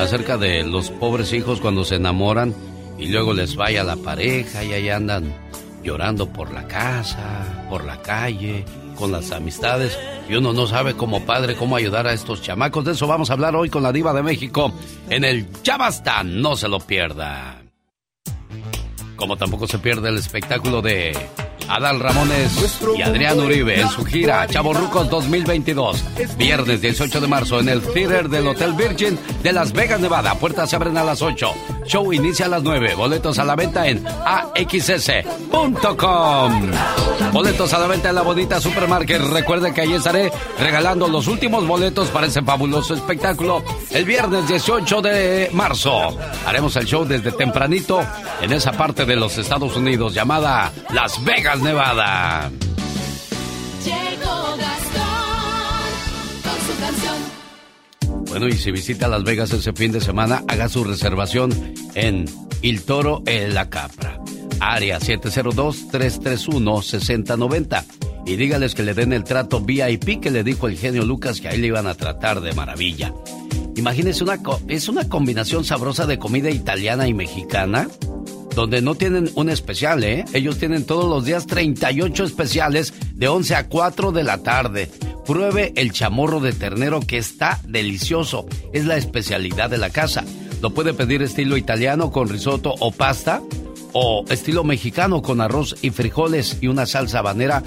acerca de los pobres hijos cuando se enamoran y luego les vaya la pareja y ahí andan llorando por la casa, por la calle, con las amistades y uno no sabe como padre cómo ayudar a estos chamacos. De eso vamos a hablar hoy con la diva de México en el Ya no se lo pierda. Como tampoco se pierde el espectáculo de Adal Ramones y Adrián Uribe en su gira Chavorrucos 2022. Viernes 18 de marzo en el Theater del Hotel Virgin de Las Vegas, Nevada. Puertas se abren a las 8. Show inicia a las 9. Boletos a la venta en axs.com. Boletos a la venta en la bonita Supermarket. Recuerde que ahí estaré regalando los últimos boletos para ese fabuloso espectáculo el viernes 18 de marzo. Haremos el show desde tempranito en esa parte de los Estados Unidos llamada Las Vegas, Nevada. Llegó Gastón con su canción. Bueno, y si visita Las Vegas ese fin de semana, haga su reservación en Il Toro en la Capra. Área 702-331-6090. Y dígales que le den el trato VIP que le dijo el genio Lucas que ahí le iban a tratar de maravilla. Imagínense, una, es una combinación sabrosa de comida italiana y mexicana, donde no tienen un especial, ¿eh? Ellos tienen todos los días 38 especiales de 11 a 4 de la tarde. Pruebe el chamorro de ternero que está delicioso. Es la especialidad de la casa. Lo puede pedir estilo italiano con risotto o pasta o estilo mexicano con arroz y frijoles y una salsa habanera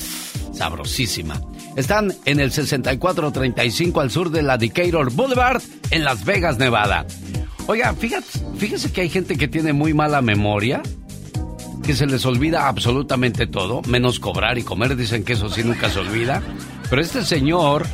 sabrosísima. Están en el 6435 al sur de la Decatur Boulevard en Las Vegas, Nevada. Oiga, fíjate, fíjese que hay gente que tiene muy mala memoria, que se les olvida absolutamente todo, menos cobrar y comer, dicen que eso sí nunca se olvida. Pero este señor,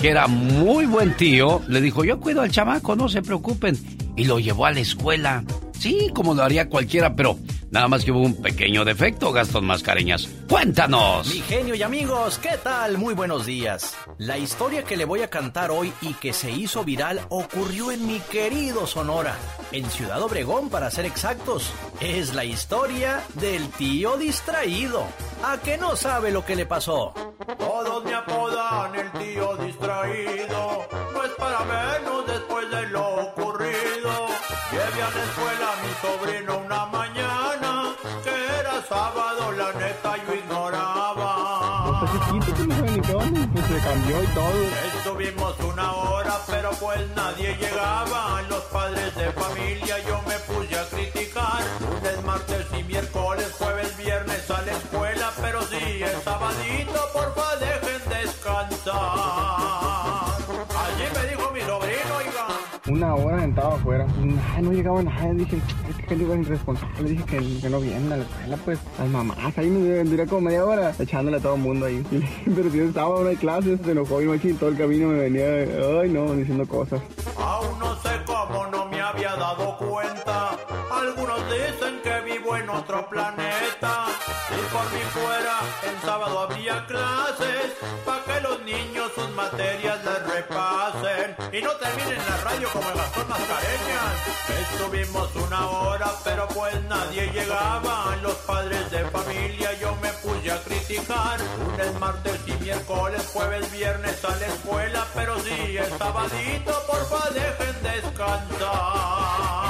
que era muy buen tío, le dijo, yo cuido al chamaco, no se preocupen. Y lo llevó a la escuela. Sí, como lo haría cualquiera, pero nada más que hubo un pequeño defecto, Gastón Mascareñas. ¡Cuéntanos! Mi genio y amigos, ¿qué tal? Muy buenos días. La historia que le voy a cantar hoy y que se hizo viral ocurrió en mi querido Sonora, en Ciudad Obregón para ser exactos. Es la historia del tío distraído. ¿A que no sabe lo que le pasó? Todos me apodan el tío distraído, no es para menos después de lo sobrino una mañana, que era sábado, la neta yo ignoraba. Pues se cambió y todo. Estuvimos una hora, pero pues nadie llegaba. Los padres de familia yo me puse a criticar. Lunes, martes y miércoles, jueves, viernes a la escuela, pero sí, el sabadito, porfa, dejen descansar. Una hora sentado afuera. Ay, no llegaba nada. Dije, es que digo irresponsable. Dije que, no vienen a la escuela, pues, las mamás. Ahí me duré, como media hora echándole a todo el mundo ahí. Pero si estaba en una clase, se enojó y machín. Todo el camino me venía, ay, no, diciendo cosas. Aún no sé cómo no me había dado cuenta. Algunos dicen que vivo en otro planeta. Si por mí fuera, el sábado habría clases. Pa' que los niños sus materias las repasen. Y no terminen la radio como el Gastón Mascareñas. Estuvimos una hora, pero pues nadie llegaba. Los padres de familia yo me puse a criticar. Lunes, martes y miércoles, jueves, viernes a la escuela. Pero sí, el sabadito, porfa, dejen descansar.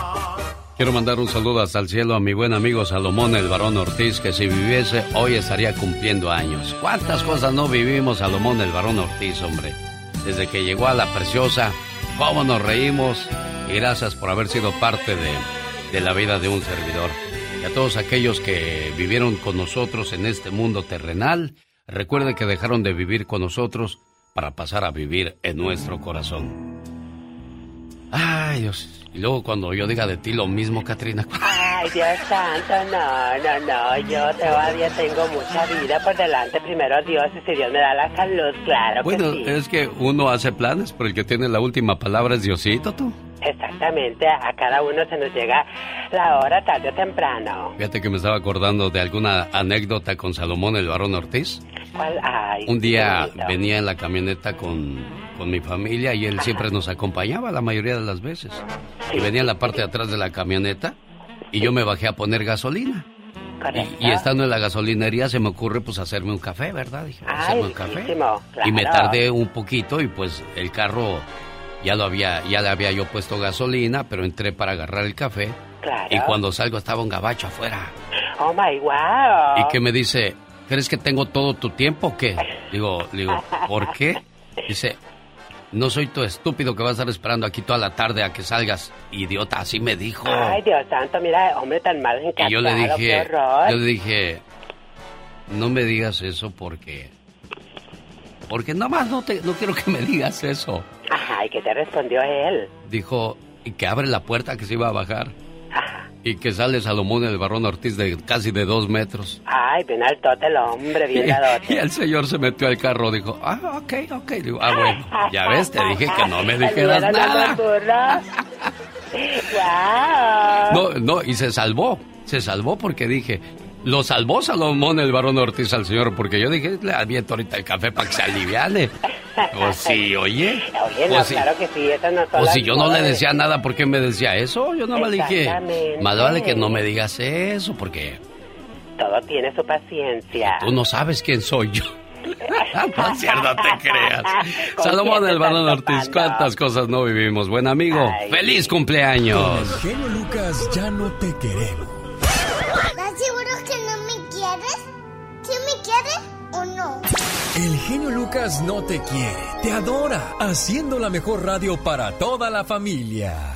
Quiero mandar un saludo hasta el cielo a mi buen amigo Salomón el Barón Ortiz, que si viviese hoy estaría cumpliendo años. ¿Cuántas cosas no vivimos, Salomón el Barón Ortiz, hombre? Desde que llegó a la preciosa, cómo nos reímos y gracias por haber sido parte de, de la vida de un servidor. Y a todos aquellos que vivieron con nosotros en este mundo terrenal, recuerden que dejaron de vivir con nosotros para pasar a vivir en nuestro corazón. Ay, Dios. Y luego cuando yo diga de ti lo mismo, Katrina. Ay, Dios santo, no, no, no. Yo todavía tengo mucha vida por delante. Primero Dios y si Dios me da la salud, claro Bueno, que sí. es que uno hace planes, pero el que tiene la última palabra es Diosito, tú. Exactamente, a cada uno se nos llega la hora tarde o temprano. Fíjate que me estaba acordando de alguna anécdota con Salomón el Barón Ortiz. ¿Cuál? Ay, Un día venía en la camioneta con, con mi familia y él siempre nos acompañaba la mayoría de las veces. Y venía en la parte de atrás de la camioneta y yo me bajé a poner gasolina. Correcto. Y estando en la gasolinería se me ocurre pues hacerme un café, ¿verdad? Dije, Ay, hacerme un café. riquísimo, Y me claro. tardé un poquito y pues el carro ya lo había, ya le había yo puesto gasolina, pero entré para agarrar el café. Claro. Y cuando salgo estaba un gabacho afuera. Oh my wow. Y que me dice, ¿crees que tengo todo tu tiempo o qué? Digo, digo, ¿por qué? Dice, no soy tu estúpido que vas a estar esperando aquí toda la tarde a que salgas. Idiota, así me dijo. Ay, Dios santo, mira, hombre tan mal Y yo le encantado, dije, yo le dije, no me digas eso porque, porque nada más no te, no quiero que me digas eso. Ajá, ¿y qué te respondió él? Dijo, y que abre la puerta que se iba a bajar. Y que sale Salomón el Barrón Ortiz de casi de dos metros. Ay, bien altote el hombre, bien dadote. Y el señor se metió al carro, dijo, ah, ok, ok. Digo, ah, bueno, ya ves, te dije que no me dijeras nada. Guau. No, no, y se salvó, se salvó porque dije, lo salvó Salomón el Barón Ortiz al señor, porque yo dije, le aviento ahorita el café para que se aliviane. O sí, oye. Oye, no, o sí. claro que sí, no O si yo no le decía nada, ¿por qué me decía eso? Yo no me le dije, más vale que no me digas eso, porque Todo tiene su paciencia. tú no sabes quién soy yo. no es cierto, no te creas. Salomón del Balón Ortiz, cuántas cosas no vivimos. Buen amigo, feliz cumpleaños. El genio Lucas ya no te queremos. El genio Lucas no te quiere, te adora, haciendo la mejor radio para toda la familia.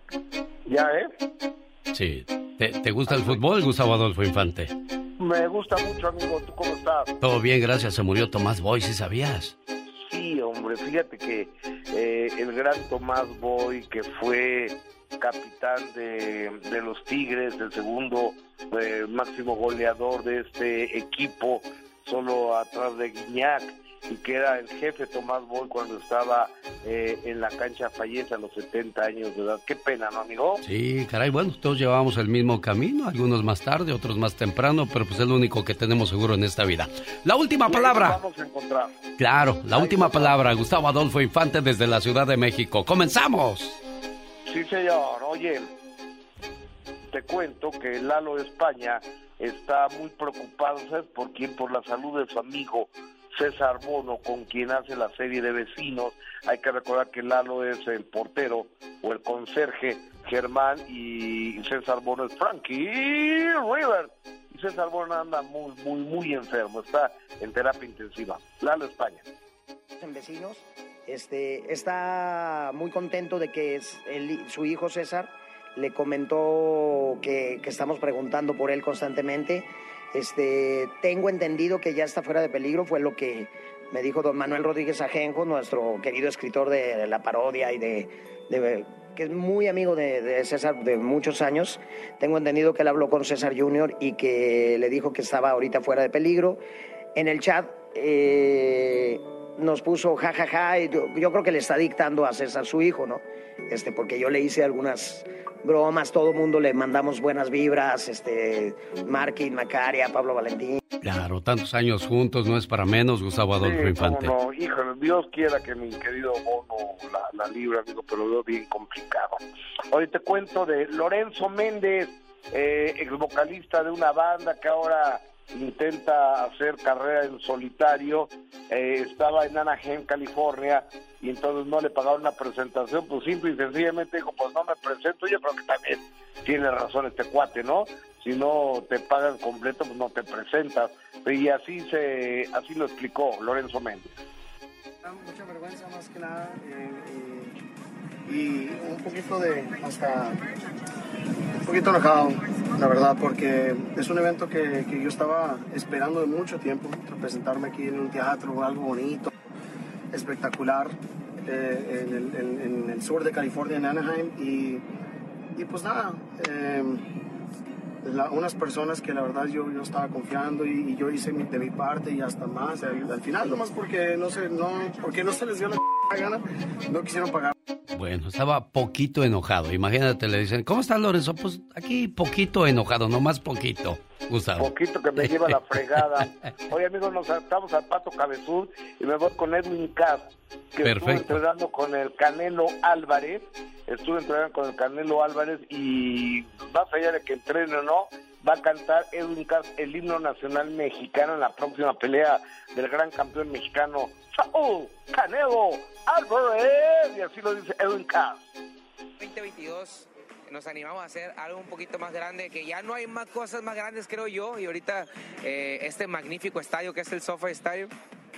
Ya, ¿eh? Sí. ¿Te, te gusta el fútbol, Gustavo Adolfo Infante? Me gusta mucho, amigo. ¿Tú cómo estás? Todo bien, gracias. Se murió Tomás Boy, ¿sí sabías? Sí, hombre, fíjate que eh, el gran Tomás Boy, que fue capitán de, de los Tigres, el segundo eh, máximo goleador de este equipo, solo atrás de Guiñac, y que era el jefe Tomás Boy cuando estaba eh, en la cancha fallece a los 70 años de edad. Qué pena, ¿no, amigo? Sí, caray, bueno, todos llevábamos el mismo camino, algunos más tarde, otros más temprano, pero pues es lo único que tenemos seguro en esta vida. La última Y palabra. Vamos a encontrar. Claro, la última palabra, Gustavo Adolfo Infante desde la Ciudad de México. ¡Comenzamos! Sí, señor. Oye, te cuento que Lalo de España está muy preocupado, ¿sabes por quién? Por la salud de su amigo César Bono, con quien hace la serie de vecinos. Hay que recordar que Lalo es el portero o el conserje Germán y César Bono es Frankie River. Y César Bono anda muy, muy, muy enfermo, está en terapia intensiva. Lalo España. en vecinos. Este, está muy contento de que su hijo César le comentó que estamos preguntando por él constantemente. Este, tengo entendido que ya está fuera de peligro, fue lo que me dijo don Manuel Rodríguez Ajenjo, nuestro querido escritor de la parodia y de, que es muy amigo de, César de muchos años. Tengo entendido que él habló con César Jr. y que le dijo que estaba ahorita fuera de peligro. En el chat eh, nos puso jajaja y yo, yo creo que le está dictando a César su hijo, ¿no? Este, porque yo le hice algunas bromas, todo mundo le mandamos buenas vibras, este, Marquín, Macaria, Pablo Valentín. Claro, tantos años juntos, no es para menos, Gustavo Adolfo Sí, Infante. no, híjole, Dios quiera que mi querido Bono la, la libre, amigo, pero lo veo bien complicado. Hoy te cuento de Lorenzo Méndez, eh, ex vocalista de una banda que ahora intenta hacer carrera en solitario. Eh, estaba en Anaheim, California, y entonces no le pagaron una presentación, pues simple y sencillamente dijo, pues no me presento. Yo creo que también tiene razón este cuate, ¿no? Si no te pagan completo, pues no te presentas. Y así se, así lo explicó Lorenzo Méndez. mucha vergüenza más que nada eh, y, y un poquito de hasta un poquito enojado la verdad porque es un evento que, yo estaba esperando de mucho tiempo presentarme aquí en un teatro algo bonito espectacular eh, en, el, en- el sur de California en Anaheim y, y pues nada la- unas personas que la verdad yo, yo estaba confiando y, y yo hice mi- de mi parte y hasta más al, al final nomás porque no sé no porque no se les dio la gana no quisieron pagar Bueno, estaba poquito enojado. Imagínate, le dicen, ¿cómo está Lorenzo? Pues aquí poquito enojado, nomás poquito, Gustavo. Poquito que me lleva la fregada. Oye, amigos, nos saltamos al Pato Cabezud y me voy con Edwin Cass, que estuvo Perfecto. entrenando con el Canelo Álvarez. Estuve entrenando con el Canelo Álvarez y más allá de que entrene o no, va a cantar Edwin Cass el himno nacional mexicano en la próxima pelea del gran campeón mexicano Saúl Canelo Álvarez. Y así lo dice Edwin Cass. 2022 nos animamos a hacer algo un poquito más grande, que ya no hay más cosas más grandes, creo yo, y ahorita eh, este magnífico estadio que es el SoFi Stadium.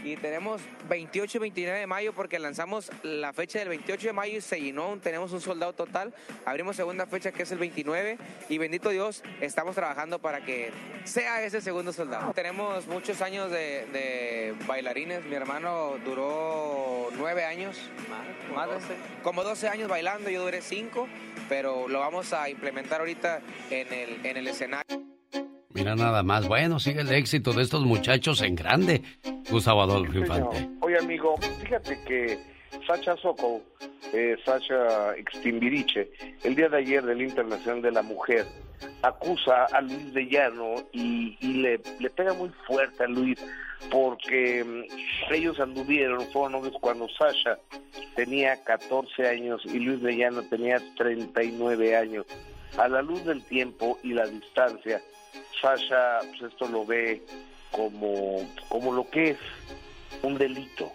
Y tenemos 28 y 29 de mayo porque lanzamos la fecha del 28 de mayo y se llenó, tenemos un soldado total. Abrimos segunda fecha que es el 29 y bendito Dios, estamos trabajando para que sea ese segundo soldado. Tenemos muchos años de, de bailarines, mi hermano duró nueve años, más de- como 12 años bailando, yo duré cinco, pero lo vamos a implementar ahorita en el, en el escenario. Mira nada más. Bueno, sigue el éxito de estos muchachos en grande. Gustavo Adolfo Infante. Oye, amigo, fíjate que Sacha Sokol, eh, Sacha Extimbiriche, el día de ayer del Internacional de la Mujer, acusa a Luis de Llano y, y le, le pega muy fuerte a Luis porque mm, ellos anduvieron, fueron novios cuando Sasha tenía 14 años y Luis de Llano tenía 39 años. A la luz del tiempo y la distancia, Sasha pues esto lo ve como, como lo que es un delito.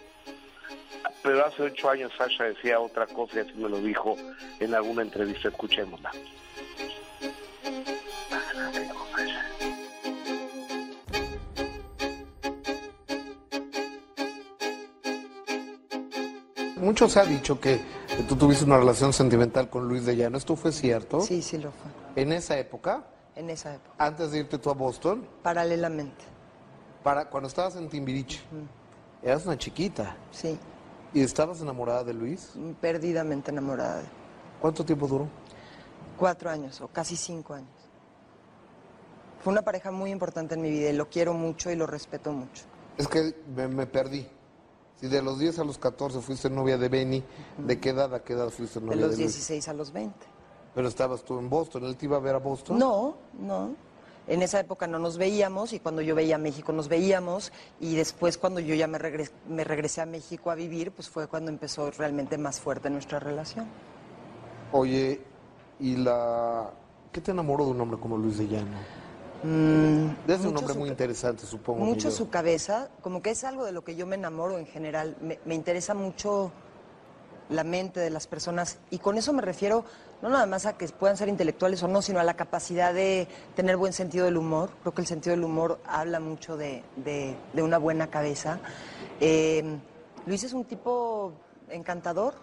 Pero hace ocho años Sasha decía otra cosa y así me lo dijo en alguna entrevista. Escuchémosla. Mucho se ha dicho que tú tuviste una relación sentimental con Luis de Llano. ¿Esto fue cierto? Sí, sí lo fue. ¿En esa época? En esa época. ¿Antes de irte tú a Boston? Paralelamente. Para, cuando estabas en Timbiriche. Eras una chiquita. Sí. ¿Y estabas enamorada de Luis? Perdidamente enamorada de él. ¿Cuánto tiempo duró? Cuatro años o casi cinco años. Fue una pareja muy importante en mi vida y lo quiero mucho y lo respeto mucho. Es que me, me perdí. Si de los 10 a los 14 fuiste novia de Benny, ¿de qué edad a qué edad fuiste De novia de, los Luis? 16 a los 20. Pero estabas tú en Boston, ¿él te iba a ver a Boston? No, no. En esa época no nos veíamos y cuando yo veía a México nos veíamos y después cuando yo ya me, regres- me regresé a México a vivir, pues fue cuando empezó realmente más fuerte nuestra relación. Oye, ¿y la... ¿Qué te enamoró de un hombre como Luis de Llano? Mm, ser un hombre su muy interesante, supongo. Mucho su cabeza, como que es algo de lo que yo me enamoro en general. Me, me interesa mucho la mente de las personas y con eso me refiero no nada más a que puedan ser intelectuales o no, sino a la capacidad de tener buen sentido del humor. Creo que el sentido del humor habla mucho de, de- de una buena cabeza. Eh, Luis es un tipo encantador.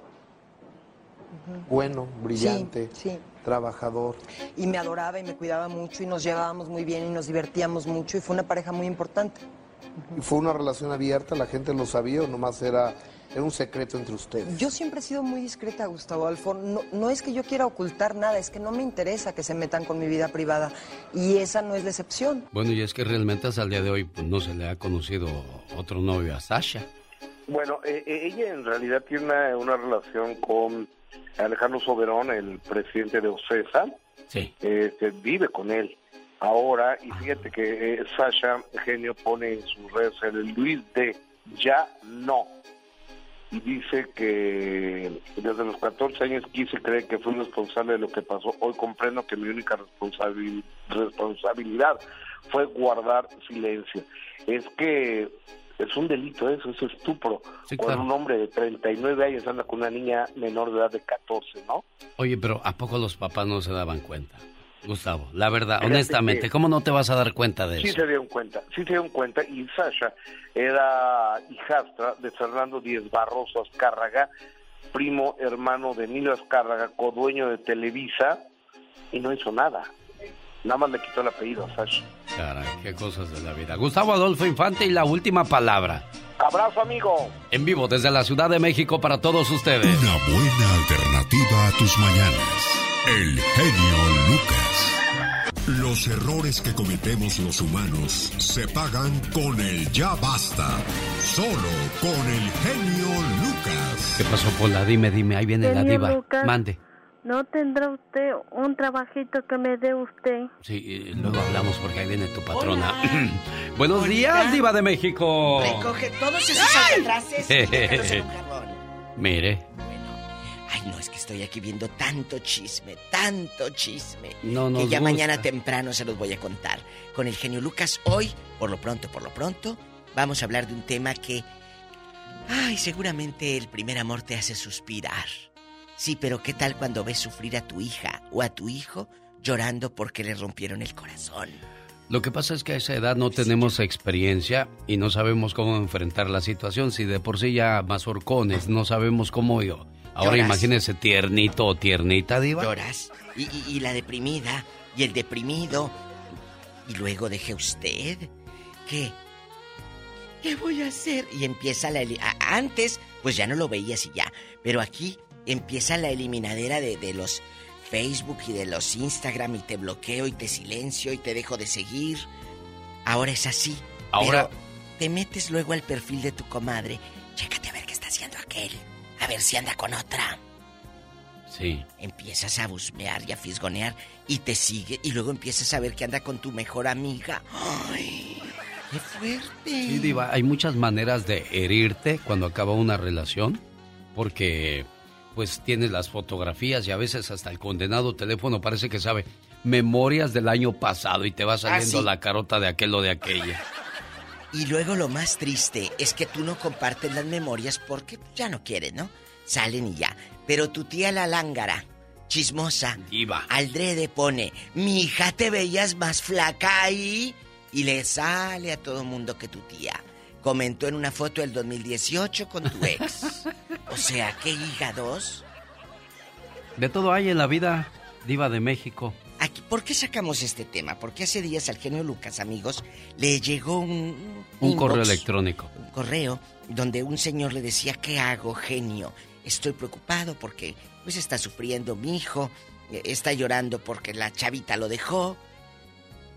Bueno, brillante, sí. trabajador. y me adoraba y me cuidaba mucho y nos llevábamos muy bien y nos divertíamos mucho y fue una pareja muy importante. ¿Y fue una relación abierta? ¿La gente lo sabía o nomás era, era un secreto entre ustedes? Yo siempre he sido muy discreta, Gustavo Alfo. No, no es que yo quiera ocultar nada, es que no me interesa que se metan con mi vida privada. Y esa no es la excepción. Bueno, y es que realmente hasta el día de hoy pues, no se le ha conocido otro novio a Sasha. Bueno, eh, eh, ella en realidad tiene una, una relación con Alejandro Soberón, el presidente de OCESA. Sí. Este, vive con él ahora y fíjate que eh, Sasha Genio pone en sus redes el Luis de ya no y dice que desde los 14 años quise creer que fui responsable de lo que pasó. Hoy comprendo que mi única responsabil- responsabilidad fue guardar silencio. Es que es un delito eso, es estupro. Sí, Cuando un hombre de 39 años anda con una niña menor de edad de 14, ¿no? Oye, pero ¿a poco los papás no se daban cuenta? Gustavo, la verdad, Fíjate honestamente, que- ¿cómo no te vas a dar cuenta de Sí eso? se dieron cuenta, sí se dieron cuenta y Sasha era hijastra de Fernando Díez Barroso Azcárraga, primo hermano de Emilio Azcárraga, codueño de Televisa y no hizo nada. Nada más le quitó el apellido a Sasha. Caray, qué cosas de la vida. Gustavo Adolfo Infante y la última palabra. Abrazo, amigo. En vivo desde la Ciudad de México para todos ustedes. Una buena alternativa a tus mañanas. El genio Lucas. Los errores que cometemos los humanos se pagan con el ya basta. Solo con el genio Lucas. ¿Qué pasó, Pola? Dime, dime, ahí viene la diva. Lucas. Mande. ¿No tendrá usted un trabajito que me dé usted? Sí, luego hablamos porque ahí viene tu patrona. Buenos días, diva de México. Recoge todos esos alcatraces y. Mire, Ay, no, es que estoy aquí viendo tanto chisme, tanto chisme. No que nos ya gusta. mañana temprano se los voy a contar. Con el genio Lucas, hoy, por lo pronto, por lo pronto, vamos a hablar de un tema que. Ay, seguramente el primer amor te hace suspirar. Sí, pero ¿qué tal cuando ves sufrir a tu hija o a tu hijo llorando porque le rompieron el corazón? lo que pasa es que a esa edad no tenemos experiencia y no sabemos cómo enfrentar la situación. Si de por sí ya más horcones, no sabemos cómo yo. Ahora Lloras. imagínese tiernito o tiernita, diva. Lloras. Y, y- y la deprimida. Y el deprimido. Y luego deje usted. ¿Qué? ¿Qué voy a hacer? Y empieza la... Antes, pues ya no lo veías y ya. Pero aquí empieza la eliminadera de, de los Facebook y de los Instagram y te bloqueo y te silencio y te dejo de seguir. Ahora es así. Ahora- Pero te metes luego al perfil de tu comadre. Chécate a ver qué está haciendo aquel. A ver si anda con otra. Sí. Empiezas a busmear y a fisgonear y te sigue y luego empiezas a ver que anda con tu mejor amiga. ¡Ay! ¡Qué fuerte! Sí, Diva, hay muchas maneras de herirte cuando acaba una relación, porque pues tienes las fotografías y a veces hasta el condenado teléfono parece que sabe memorias del año pasado y te va saliendo Ah, sí. la carota de aquel o de aquella. Y luego lo más triste es que tú no compartes las memorias porque ya no quieres, ¿no? Salen y ya. Pero tu tía la lángara, chismosa, Diva. Aldrede pone, mi hija te veías más flaca ahí. Y le sale a todo mundo que tu tía comentó en una foto del 2018 con tu ex. o sea, ¿qué hígados? De todo hay en la vida, Diva de México. Aquí, ¿Por qué sacamos este tema? Porque hace días al genio Lucas, amigos, le llegó un... Un inbox, correo electrónico. Un correo donde un señor le decía, ¿qué hago, genio? Estoy preocupado porque pues está sufriendo mi hijo, eh, está llorando porque la chavita lo dejó.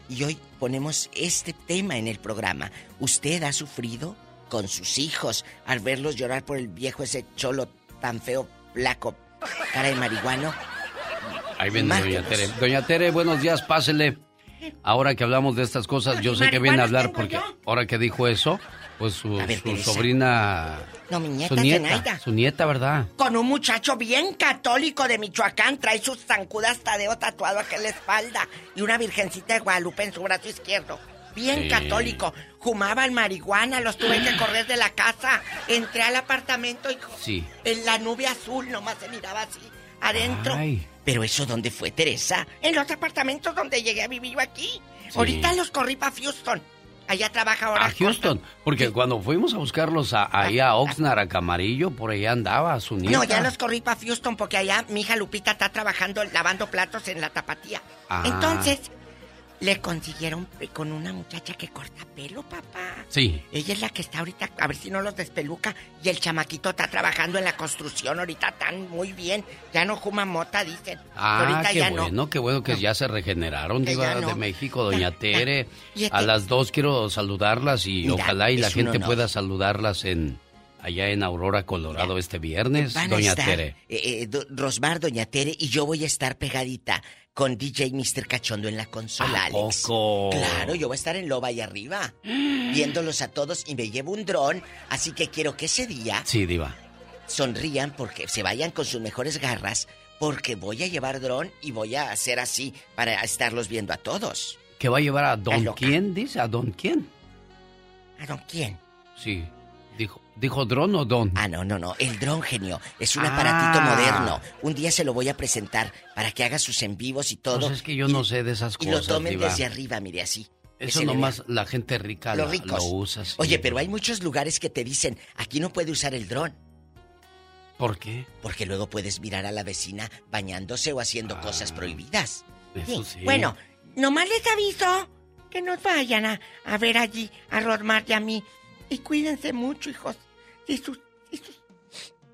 Y hoy ponemos este tema en el programa. ¿Usted ha sufrido con sus hijos al verlos llorar por el viejo ese cholo tan feo, flaco, cara de marihuano? Ahí viene Doña Tere. Doña Tere, buenos días, pásele. Ahora que hablamos de estas cosas, yo sé que viene a hablar porque ahora que dijo eso, pues su, ver, sobrina... No, mi nieta, su nieta, su nieta, ¿verdad? Con un muchacho bien católico de Michoacán, trae sus zancudas Tadeo tatuado aquí en la espalda y una virgencita de Guadalupe en su brazo izquierdo. Bien Sí. católico. Fumaban marihuana, los tuve que correr de la casa. Entré al apartamento y Sí. en la nube azul nomás se miraba así, adentro. Ay. Pero eso dónde fue, Teresa? En los apartamentos donde llegué a vivir yo aquí. Ahorita los corrí para Houston. Allá trabaja ahora. A Houston, porque cuando fuimos a buscarlos a, ahí a Oxnard, a Camarillo, por ahí andaba su nieta. No, ya los corrí para Houston porque allá mi hija Lupita está trabajando lavando platos en la tapatía. Ah. Entonces, le consiguieron con una muchacha que corta pelo, papá. Sí. Ella es la que está ahorita, a ver si no los despeluca. Y el chamaquito está trabajando en la construcción, ahorita están muy bien. Ya no fuma mota, dicen. Ah, ahorita qué ya bueno, no. qué bueno que ya se regeneraron, Que Diva no. de México, Doña Tere. A las dos quiero saludarlas y Mira, ojalá y la gente pueda saludarlas en allá en Aurora, Colorado este viernes, Van a Doña estar, Tere. eh, eh, do- Rosmar, Doña Tere y yo voy a estar pegadita con DJ Mr. Cachondo en la consola, ¿A Alex. poco? Claro, yo voy a estar en Loba ahí arriba, viéndolos a todos y me llevo un dron, así que quiero que ese día Sí, Diva. sonrían porque se vayan con sus mejores garras, porque voy a llevar dron y voy a hacer así para estarlos viendo a todos. ¿Que va a llevar a Don quién? Dice, ¿a Don quién? ¿A don quién? Sí. Dijo, ¿dijo Dron o Don? Ah, no, no, no. El dron, genio. Es un Ah. aparatito moderno. Un día se lo voy a presentar para que haga sus en vivos y todo. Pues es que yo no sé de esas Y lo cosas, tomen Diva. desde arriba, mire así. Eso nomás la gente rica Los la- lo usa. sí. Oye, pero hay muchos lugares que te dicen, aquí no puede usar el dron. ¿Por qué? Porque luego puedes mirar a la vecina bañándose o haciendo cosas prohibidas. Ah, Eso sí. Bueno, nomás les aviso que nos vayan a, a ver allí a Rosmar y a mí. Y cuídense mucho, hijos. Si sus,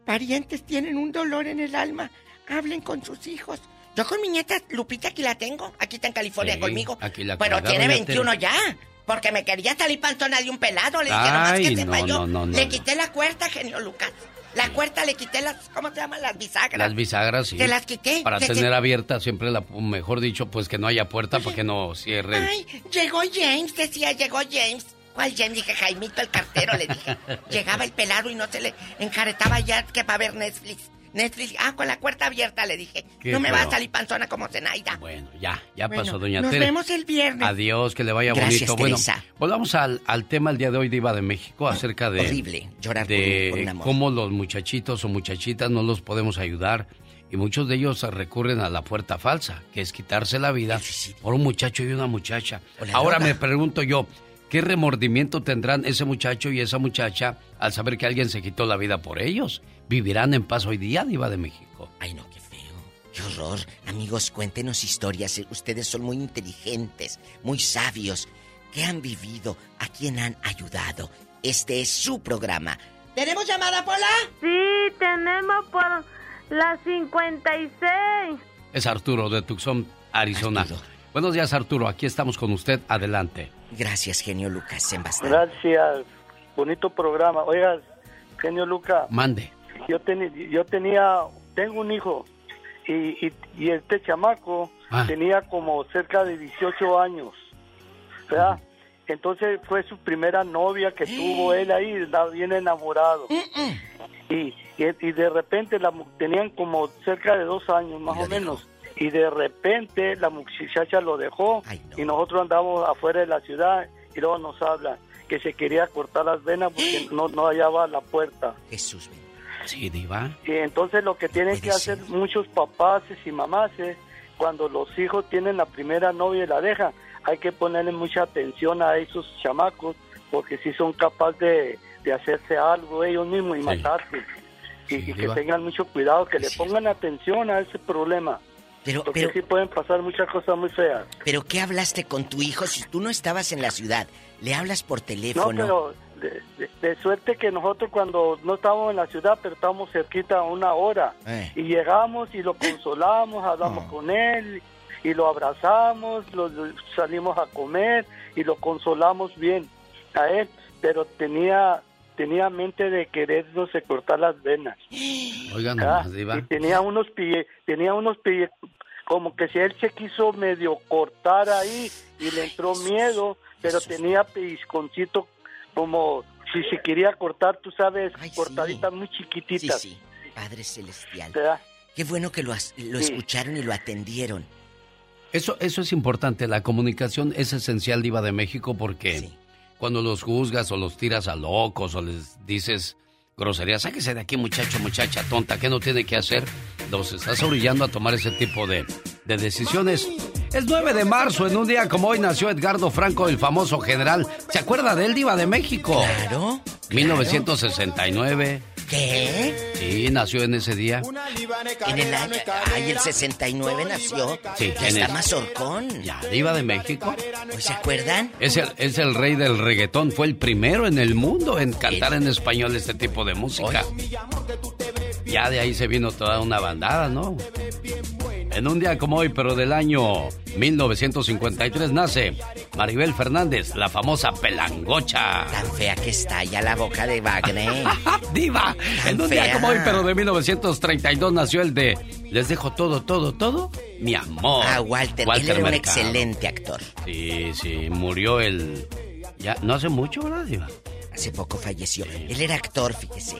parientes tienen un dolor en el alma, hablen con sus hijos. Yo con mi nieta Lupita aquí la tengo, aquí está en California Sí, conmigo. aquí la Pero tiene doña 21 Tere. ya. Porque me quería salir panzona de un pelado. Le dije, que sepa no, yo. no, no, no, le no. quité la cuerta, genio Lucas. La cuerta le quité las, ¿cómo se llaman? Las bisagras. Las bisagras, sí. Te las quité. Para Te- tener te- abierta siempre la, mejor dicho, pues que no haya puerta para que no cierren. Ay, llegó James, decía, llegó James. ¿Cuál James? Dije, Jaimito el cartero, le dije. Llegaba el pelado y no se le enjaretaba ya que para ver Netflix. Netflix, ah, con la puerta abierta, le dije. Qué no me va a salir panzona como Zenaida. Bueno, ya, ya Bueno, pasó, doña nos Tere. vemos el viernes. Adiós, que le vaya Gracias, bonito. Bueno, Teresa. volvamos al, al tema el día de hoy, Diva de México, acerca de. Horrible, llorar por de un- por un amor. cómo los muchachitos o muchachitas no los podemos ayudar. Y muchos de ellos recurren a la puerta falsa, que es quitarse la vida por un muchacho y una muchacha. Ahora droga. me pregunto yo, ¿qué remordimiento tendrán ese muchacho y esa muchacha al saber que alguien se quitó la vida por ellos? ¿Vivirán en paz hoy día, Diva de México? Ay, no, qué feo. Qué horror. Amigos, cuéntenos historias. Eh, Ustedes son muy inteligentes, muy sabios. ¿Qué han vivido? ¿A quién han ayudado? Este es su programa. ¿Tenemos llamada, Pola? Sí, tenemos por la 56. Es Arturo de Tucson, Arizona. Buenos días, Arturo. Aquí estamos con usted. Adelante. Gracias, genio Lucas, en bastante. Gracias. Bonito programa. Oiga, genio Lucas. Mande. Yo, teni- yo tenía, tengo un hijo y, y, y este chamaco Ah. tenía como cerca de 18 años, ¿verdad? Entonces fue su primera novia que tuvo él ahí, estaba bien enamorado. Y, y, y de repente la, mu- tenían como cerca de dos años más o menos. Y de repente la muchacha lo dejó y nosotros andamos afuera de la ciudad y luego nos habla que se quería cortar las venas porque no, no hallaba la puerta. Jesús. Sí, diva. Y entonces lo que tienen que hacer muchos papás y mamás es cuando los hijos tienen la primera novia y la dejan, hay que ponerle mucha atención a esos chamacos porque si son capaces de, de hacerse algo ellos mismos y matarse. Y, y que tengan mucho cuidado, que le pongan atención a ese problema. Pero, porque pero- sí pueden pasar muchas cosas muy feas. ¿Pero qué hablaste con tu hijo si tú no estabas en la ciudad? ¿Le hablas por No, teléfono? pero de, de- de suerte que nosotros cuando no estábamos en la ciudad, pero estábamos cerquita a una hora. Eh. Y llegamos y lo consolamos, hablamos con él y lo abrazamos, lo, lo- salimos a comer y lo consolamos bien a él, pero tenía tenía mente de querernos cortar las venas. Oigan, Ah, nomás, y tenía unos pie, tenía unos pie, como que si él se quiso medio cortar ahí y le entró miedo, pero tenía pellizconcito como si se quería cortar, tú sabes, cortaditas muy chiquititas. Sí, sí. Padre Celestial. ¿Verdad? Qué bueno que lo, lo Sí. escucharon y lo atendieron. Eso, eso es importante. La comunicación es esencial, Diva de México, porque cuando los juzgas o los tiras a locos o les dices groserías, sáquese de aquí, muchacho, muchacha tonta, ¿qué no tiene que hacer? Los estás orillando a tomar ese tipo de, de decisiones. Es 9 de marzo, en un día como hoy nació Edgardo Franco, el famoso general. ¿Se acuerda de él, Diva de México? Claro. 1969. ¿Qué? Sí, nació en ese día. En el año... Ay, el 69 nació. Sí, Ya en está el- mazorcón. Ya, Diva de México. ¿No se acuerdan? Es el, es el rey del reggaetón, fue el primero en el mundo en cantar en español este tipo de música. Ya de ahí se vino toda una bandada, ¿no? En un día como hoy, pero del año 1953, nace Maribel Fernández, la famosa pelangocha. Tan fea que está ya la boca de Wagner. ¡Diva! Tan En un día como hoy, pero de 1932, nació el de Les dejo todo, todo, todo, mi amor. Ah, Walter. Él era un excelente actor. Sí, sí, murió el... Ya, no hace mucho, ¿verdad, Diva? Hace poco falleció. Él era actor, fíjese.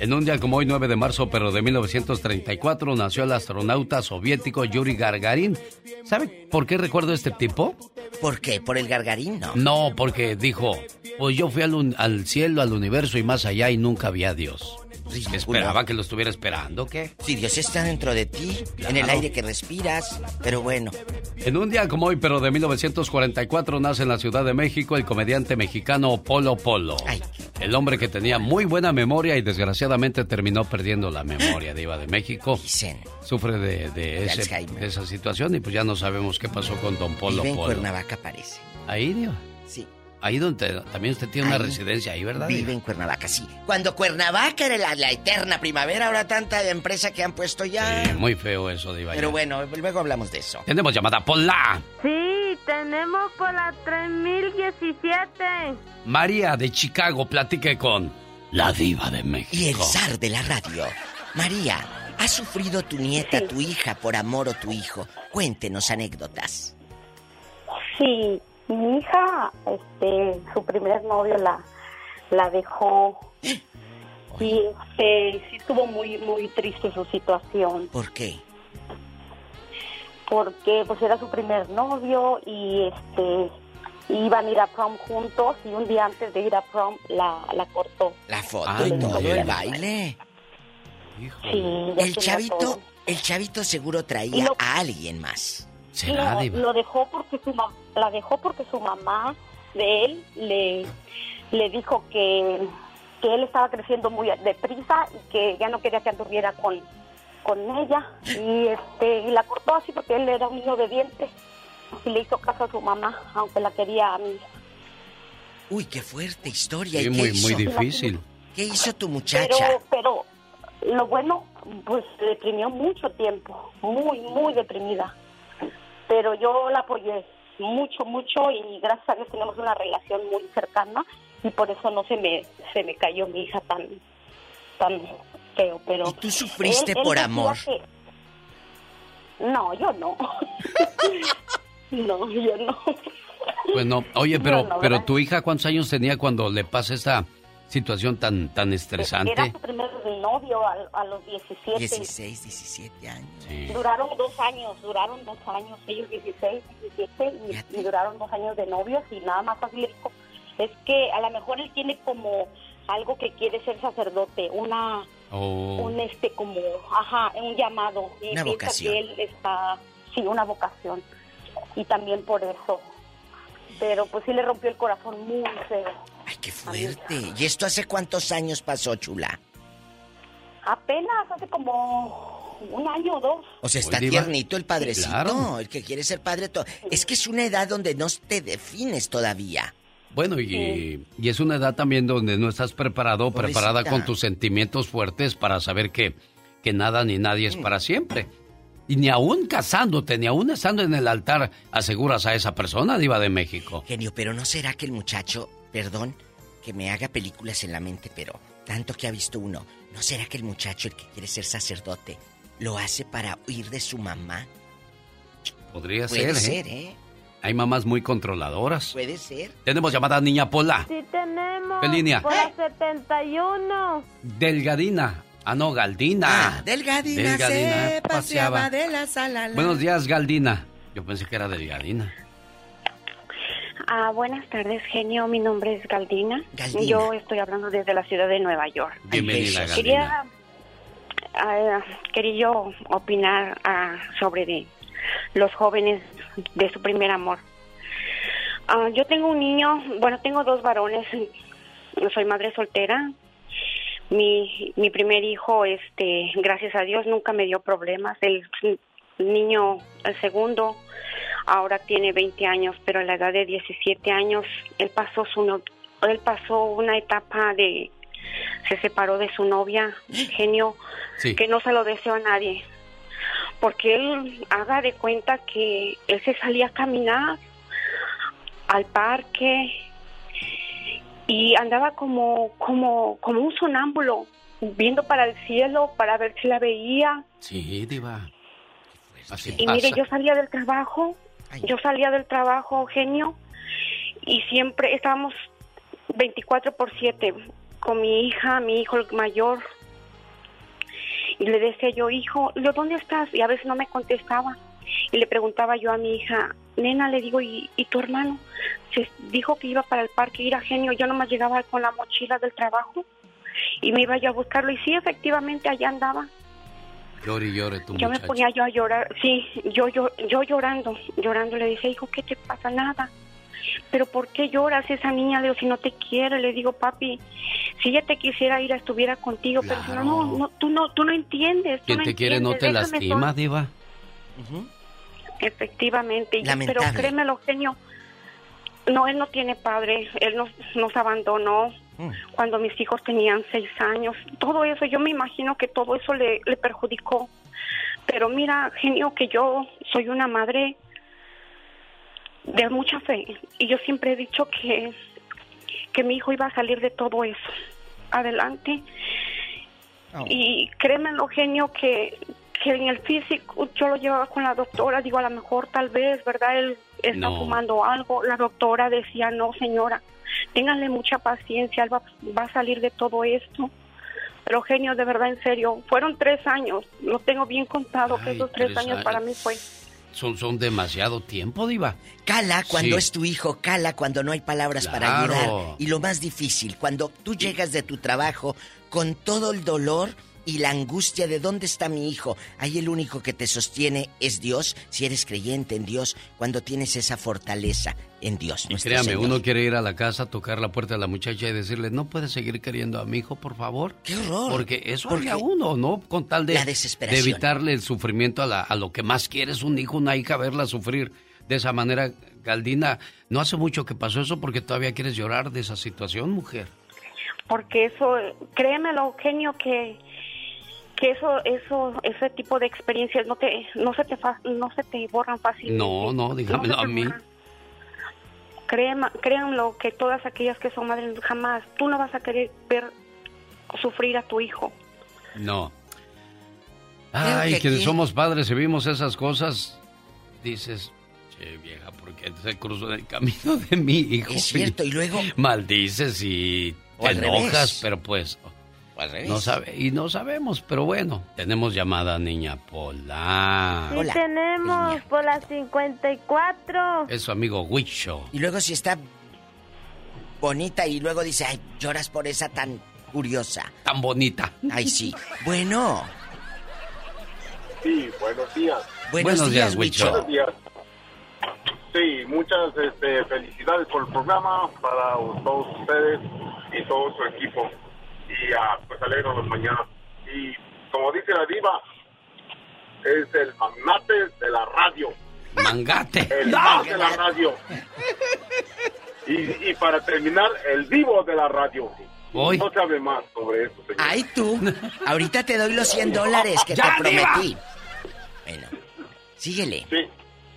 En un día como hoy, 9 de marzo, pero de 1934, nació el astronauta soviético Yuri Gagarin. ¿Sabe por qué recuerdo a este tipo? ¿Por qué? ¿Por el gargarín? No. No, porque dijo, pues yo fui al, al cielo, al universo y más allá y nunca vi a Dios. ¿Esperaba que lo estuviera esperando, qué? Si Dios está dentro de ti, en el aire que respiras. Pero bueno, En un día como hoy, pero de 1944, nace en la Ciudad de México el comediante mexicano Polo Polo. El hombre que tenía muy buena memoria y desgraciadamente terminó perdiendo la memoria de Iba de México. Sufre de, de ese- Alzheimer. de esa situación y pues ya no sabemos qué pasó con Don Polo vive en Polo. Cuernavaca, parece. Ahí, Diva. Sí. Ahí donde también usted tiene una Ahí. residencia ahí, ¿verdad? Vive en Cuernavaca, sí. Cuando Cuernavaca era la, la eterna primavera, ahora tanta empresa que han puesto ya. Sí, muy feo eso, Diva. Pero ya. bueno, luego hablamos de eso. Tenemos llamada Pola. Sí, tenemos por la 3017. María de Chicago, platique con la Diva de México. Y el zar de la radio. María, ¿ha sufrido tu nieta, tu hija, por amor o tu hijo? Cuéntenos anécdotas. Sí, mi hija, este, su primer novio la, la dejó y este, sí estuvo muy, muy triste su situación ¿Por qué? porque pues era su primer novio y este iban a ir a prom juntos y un día antes de ir a prom la, la cortó. La foto Ay, y todo el baile. Sí, El chavito, todo. el chavito seguro traía lo- a alguien más. Lo, lo dejó porque su la dejó porque su mamá de él le, le dijo que, que él estaba creciendo muy deprisa y que ya no quería que anduviera con, con ella y este y la cortó así porque él era un niño obediente y le hizo caso a su mamá aunque la quería a mí Uy, qué fuerte historia. Sí, ¿Y qué muy, hizo? muy difícil. ¿Qué hizo tu muchacha? pero pero lo bueno pues deprimió mucho tiempo, muy, muy deprimida. Pero yo la apoyé mucho, mucho y gracias a Dios tenemos una relación muy cercana y por eso no se me, se me cayó mi hija tan, tan feo. Pero ¿Y tú sufriste él- él por amor? que- No, yo no. no, yo no. Pues no. Oye, pero, No, no, pero tu hija, ¿cuántos años tenía cuando le pasa esta situación tan, tan Era estresante? su primer novio a, a los 17. 16, 17 años. Duraron dos años, duraron dos años, ellos 16, 17, y, y duraron dos años de novios y nada más así le dijo, es que a lo mejor él tiene como algo que quiere ser sacerdote, una, Oh. un este como, ajá, un llamado, y Una vocación. que él está, sí, una vocación, y también por eso, pero pues sí le rompió el corazón muy feo. Ay, qué fuerte. ¿Y esto hace cuántos años pasó, chula? Apenas hace como un año o dos. O sea, está tiernito el padrecito, claro. el que quiere ser padre. to- Es que es una edad donde no te defines todavía. Bueno, y, y es una edad también donde no estás preparado o preparada con tus sentimientos fuertes para saber que, que nada ni nadie es para siempre. Y ni aún casándote, ni aún estando en el altar, aseguras a esa persona, Diva de México. Genio, pero ¿no será que el muchacho, perdón, que me haga películas en la mente, pero tanto que ha visto uno, ¿no será que el muchacho, el que quiere ser sacerdote, lo hace para huir de su mamá? Podría Puede ser, ¿eh? ser, ¿eh? Hay mamás muy controladoras. Puede ser. Tenemos llamada Niña Pola. Sí tenemos. ¿Qué línea? Por la 71. Delgadina. Ah, no, Galdina. Delgadina, Delgadina, se paseaba de la sala. Buenos días, Galdina. Yo pensé que era Delgadina. Ah, buenas tardes, genio. Mi nombre es Galdina. Galdina. Yo estoy hablando desde la ciudad de Nueva York. Bienvenida, Galdina. Quería, ah, quería yo opinar ah, sobre de los jóvenes de su primer amor. Ah, yo tengo un niño, bueno, tengo dos varones. Soy madre soltera. Mi, mi primer hijo, este, gracias a Dios, nunca me dio problemas. El niño, el segundo, ahora tiene 20 años, pero a la edad de 17 años, él pasó su no- él pasó una etapa de se separó de su novia, genio, Sí. que no se lo deseo a nadie. Porque él haga de cuenta que él se salía a caminar al parque y andaba como como como un sonámbulo, viendo para el cielo para ver si la veía. Sí, Diva. Así Y pasa. mire, yo salía del trabajo, yo salía del trabajo, genio, y siempre estábamos 24 por 7 con mi hija, mi hijo el mayor. Y le decía yo, hijo, ¿lo dónde estás? Y a veces no me contestaba. Y le preguntaba yo a mi hija, nena, le digo, ¿y, y tu hermano? Se dijo que iba para el parque, ir a genio. Yo nomás llegaba con la mochila del trabajo y me iba yo a buscarlo. Y sí, efectivamente, allá andaba. Llore y llore tu Yo me ponía yo a llorar, sí, yo, yo, yo llorando, llorando, le dije, hijo, ¿qué te pasa? Nada. Pero ¿por qué lloras esa niña? Le digo, si no te quiere, le digo, papi, si ella te quisiera ir, estuviera contigo, pero si no, no, no, tú no, tú no entiendes. Quien no te quiere no te lastima, sola". Diva. Efectivamente, pero Lamentable. créemelo, genio, no, él no tiene padre, él nos, nos abandonó Mm. cuando mis hijos tenían seis años. Todo eso, yo me imagino que todo eso le, le perjudicó. Pero mira, genio, que yo soy una madre de mucha fe y yo siempre he dicho que, que mi hijo iba a salir de todo eso. Adelante. Y créemelo, genio, que, que en el físico yo lo llevaba con la doctora, digo, a lo mejor tal vez, ¿verdad? Él está No. fumando algo. La doctora decía, no, señora, ténganle mucha paciencia, él va, va a salir de todo esto. Pero genio, de verdad, en serio, fueron tres años, lo tengo bien contado, que esos tres, tres años para mí fue... Son, son demasiado tiempo, Diva. Cala cuando Sí. es tu hijo, cala cuando no hay palabras para ayudar. Y lo más difícil, cuando tú llegas de tu trabajo con todo el dolor y la angustia de dónde está mi hijo. Ahí el único que te sostiene es Dios, si eres creyente en Dios, cuando tienes esa fortaleza en Dios. nuestro Créame, Señor. uno quiere ir a la casa, tocar la puerta de la muchacha y decirle, ¿no puedes seguir queriendo a mi hijo, por favor? ¡Qué horror! Porque eso Porque hace a uno, ¿no? Con tal de, la de desesperación. evitarle el sufrimiento a, la- a lo que más quieres, un hijo, una hija, verla sufrir de esa manera. Galdina, no hace mucho que pasó eso porque todavía quieres llorar de esa situación, mujer. porque eso, créemelo, Eugenio, que, que eso, eso, ese tipo de experiencias no te, no se te, fa- no se te borran fácilmente. No, no, dígamelo a mí. Créema- créanlo que todas aquellas que son madres jamás, tú no vas a querer ver sufrir a tu hijo. No. Ay, que quienes aquí- somos padres y vimos esas cosas, dices, che vieja, porque se cruzó en el camino de mi hijo? Es cierto, y luego- Maldices y te enojas, revés. pero pues... Al revés. No sabe, y no sabemos, pero bueno, tenemos llamada niña Pola. Sí tenemos por las 54. Es su amigo Huicho. Y luego si está bonita y luego dice, ay, lloras por esa tan curiosa. Tan bonita. Ay, sí. Bueno, Sí, buenos días. Buenos Buenos días, días, Huicho. Buenos días. Sí, muchas este, felicidades por el programa para todos ustedes y todo su equipo. Y ah, pues alegro las mañanas. Y como dice la diva, es el magnate de la radio. Mangate. El No. más de la radio. Y, y para terminar, el vivo de la radio. Hoy. No sabe más sobre eso, señor. ay tú, ahorita te doy los 100 dólares que te ¡Ya, prometí. Bueno, síguele. Sí,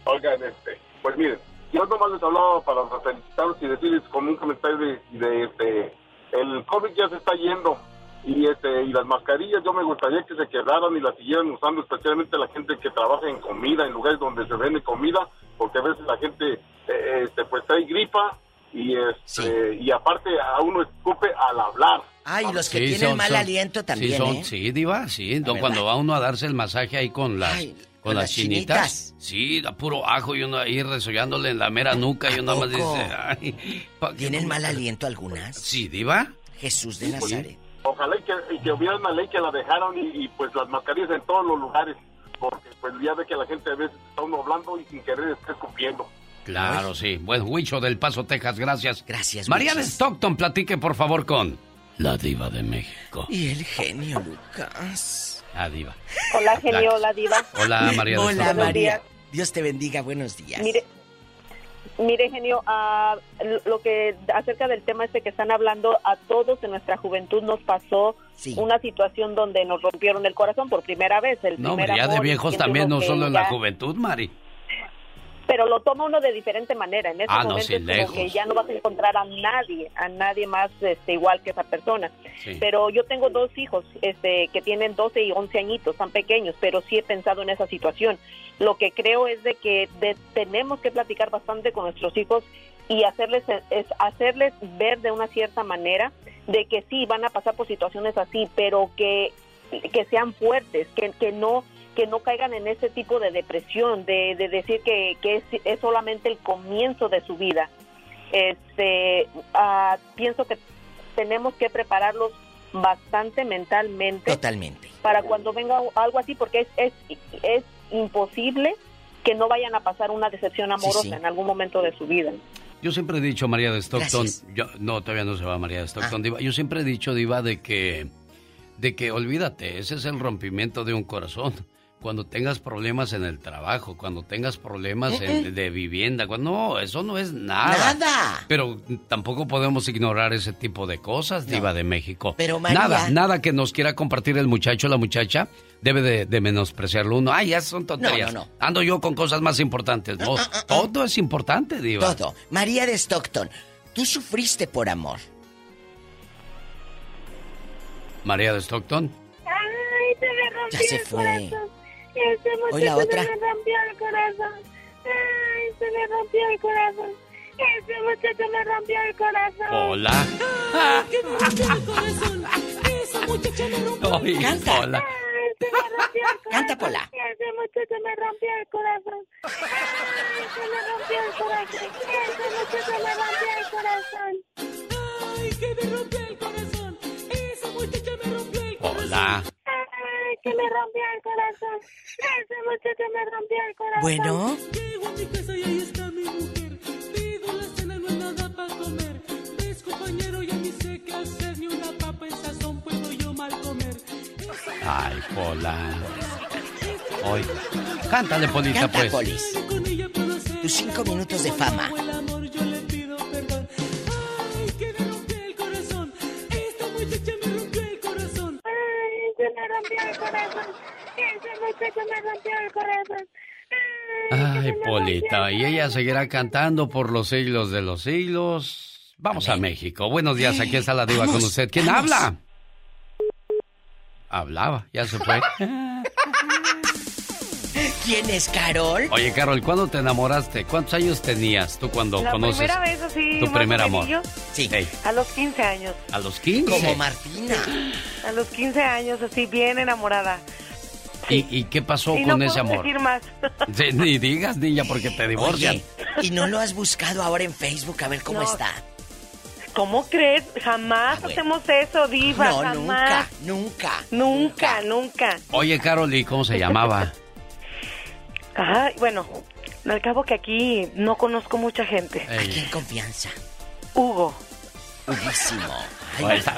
oigan, este, pues miren, yo nomás les hablaba para felicitarlos y decirles con un comentario de, de este, el COVID ya se está yendo y este, y las mascarillas yo me gustaría que se quedaran y las siguieran usando, especialmente la gente que trabaja en comida, en lugares donde se vende comida, porque a veces la gente, eh, este, pues trae gripa y este, y aparte a uno escupe al hablar. Ay, los que Sí, tienen son- mal son- aliento también, Sí, son, ¿eh? sí, diva, sí. Verdad. cuando va uno a darse el masaje ahí con las, con las las chinitas. Sí, da puro ajo y uno ahí resollándole en la mera nuca y uno más dice, ay, pa- ¿Tienen mal aliento algunas? Sí, diva. Jesús de Sí, pues, Nazaret. Ojalá y que, y que hubiera una ley que la dejaron y, y, pues las mascarillas en todos los lugares, porque pues ya ve que la gente a veces está uno hablando y sin querer está escupiendo. Claro, sí. Bueno, Huicho del Paso, Texas, gracias. Gracias, María de Huichis. Stockton, platique por favor con la diva de México. Y el genio Lucas. Diva. Hola, genio, hola, diva. Hola, María de Hola. María. Dios te bendiga, buenos días. Mire, mire, genio, ah, lo que acerca del tema este que están hablando, a todos en nuestra juventud nos pasó una situación donde nos rompieron el corazón por primera vez. El No, primer hombre, ya de viejos también, no solo en la ya- juventud, Mari. Pero lo toma uno de diferente manera. En ese Ah, no, momento sí, es como que ya no vas a encontrar a nadie, a nadie más este, igual que esa persona. Sí. Pero yo tengo dos hijos este, que tienen 12 y 11 añitos, tan pequeños, pero sí he pensado en esa situación. Lo que creo es de que de- tenemos que platicar bastante con nuestros hijos y hacerles es hacerles ver de una cierta manera de que sí van a pasar por situaciones así, pero que que sean fuertes, que, que no que no caigan en ese tipo de depresión, de, de decir que, que es, es solamente el comienzo de su vida. Este, ah, pienso que tenemos que prepararlos bastante mentalmente Totalmente. para cuando venga algo así, porque es, es, es imposible que no vayan a pasar una decepción amorosa sí. en algún momento de su vida. Yo siempre he dicho, María de Stockton, yo, no, todavía no se va María de Stockton, Diva. Yo siempre he dicho, Diva, de que, de que olvídate, ese es el rompimiento de un corazón. Cuando tengas problemas en el trabajo, cuando tengas problemas en- Mm-mm. de vivienda, cuando, no, eso no es nada. Nada. Pero tampoco podemos ignorar ese tipo de cosas, Diva de México. Pero, María- Nada, nada que nos quiera compartir el muchacho o la muchacha debe de, de menospreciarlo uno. Ay, ya son tonterías. No, no, Ando yo con cosas más importantes. No, todo es importante, Diva. Todo. María de Stockton, tú sufriste por amor. María de Stockton. Ay, se me rompió Ya se el fue. corazón. Ese Hoy la muchacho otra. se me rompió el corazón. Ay, se me rompió el corazón. Ese muchacho me rompió el corazón. Hola. Ay, que me rompió el corazón. Esa muchacha me rompió Ay, Canta. Pola. Ay, se me rompió el corazón. Canta, Pola. Ese muchacho me rompió el corazón. Ay, se me rompió el corazón. Ese muchacho me rompió el corazón. Ay, que me rompió el corazón. Esa muchacha me rompió el Hola. Ay, que me rompió el corazón. Ese muchacho me rompió el corazón. Bueno. Llego a mi casa y ahí está mi mujer. Pido la cena, no hay nada para comer. Ves, compañero, ya ni sé qué hacer. Ni una papa en sazón puedo yo mal comer. Ay, Pola. Hoy. Cántale, Polita, Canta, pues. Polis. Tus cinco minutos de fama. El amor yo le pido perdón. Ay, que me rompió el corazón. Esta muchacha me se me rompió el corazón. Ese muchacho me rompió el corazón. Ay, Polita, y ella seguirá cantando por los siglos de los siglos. Vamos a México. Buenos días, aquí está la diva con usted. ¿Quién habla? Hablaba, ya se fue. ¿Quién es Carol? Oye, Carol, ¿cuándo te enamoraste? ¿Cuántos años tenías tú cuando La conoces primera vez así, tu primer amor? Sí. A los 15 años. a los 15. Como Martina. A los 15 años, así, bien enamorada. ¿Y, y qué pasó y con no ese puedo amor? decir más. Sí, ni digas, niña, porque te divorcian. Oye, ¿y no lo has buscado ahora en Facebook a ver cómo No. está? ¿Cómo crees? Jamás hacemos eso, diva. No, jamás. nunca, nunca. Nunca, nunca. Oye, Carol, ¿y cómo se llamaba? Ay, bueno, al cabo que aquí no conozco mucha gente. Aquí en confianza. Hugo. Huguísimo.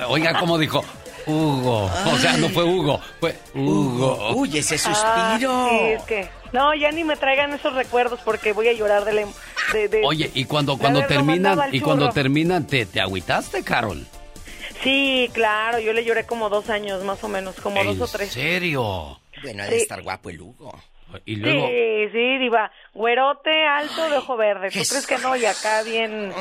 Oiga, ¿cómo dijo? Hugo. O sea, no fue Hugo, fue Hugo. Uy, ese Ah, sí, es que... No, ya ni me traigan esos recuerdos porque voy a llorar de... la em- de, de- Oye, y cuando, cuando terminan, y cuando terminan, ¿te, te agüitaste, Carol? Sí, claro, yo le lloré como dos años más o menos, como ¿En dos o tres. serio? Bueno, ha Sí. de estar guapo el Hugo. Y luego, Sí, sí, diva. Güerote, alto, de ojo verde. ¿Tú crees que no? Y acá bien...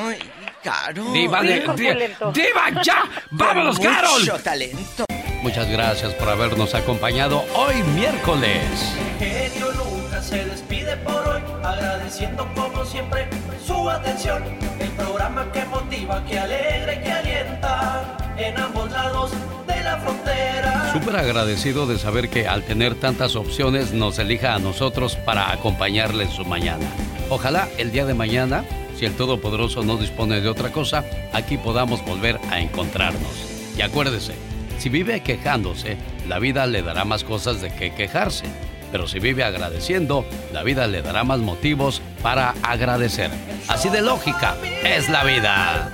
Caro. Diva, de- Bien di- corpulento. Diva, ya, vámonos, Carol. Mucho talento. Muchas gracias por habernos acompañado hoy miércoles. Genio Lucas se despide por hoy, agradeciendo como siempre su atención. El programa que motiva, que alegra y que alienta en ambos lados de la frontera. Súper agradecido de saber que al tener tantas opciones nos elija a nosotros para acompañarle en su mañana. Ojalá el día de mañana, si el Todopoderoso no dispone de otra cosa, aquí podamos volver a encontrarnos. Y acuérdese, si vive quejándose, la vida le dará más cosas de que quejarse. Pero si vive agradeciendo, la vida le dará más motivos para agradecer. Así de lógica es la vida.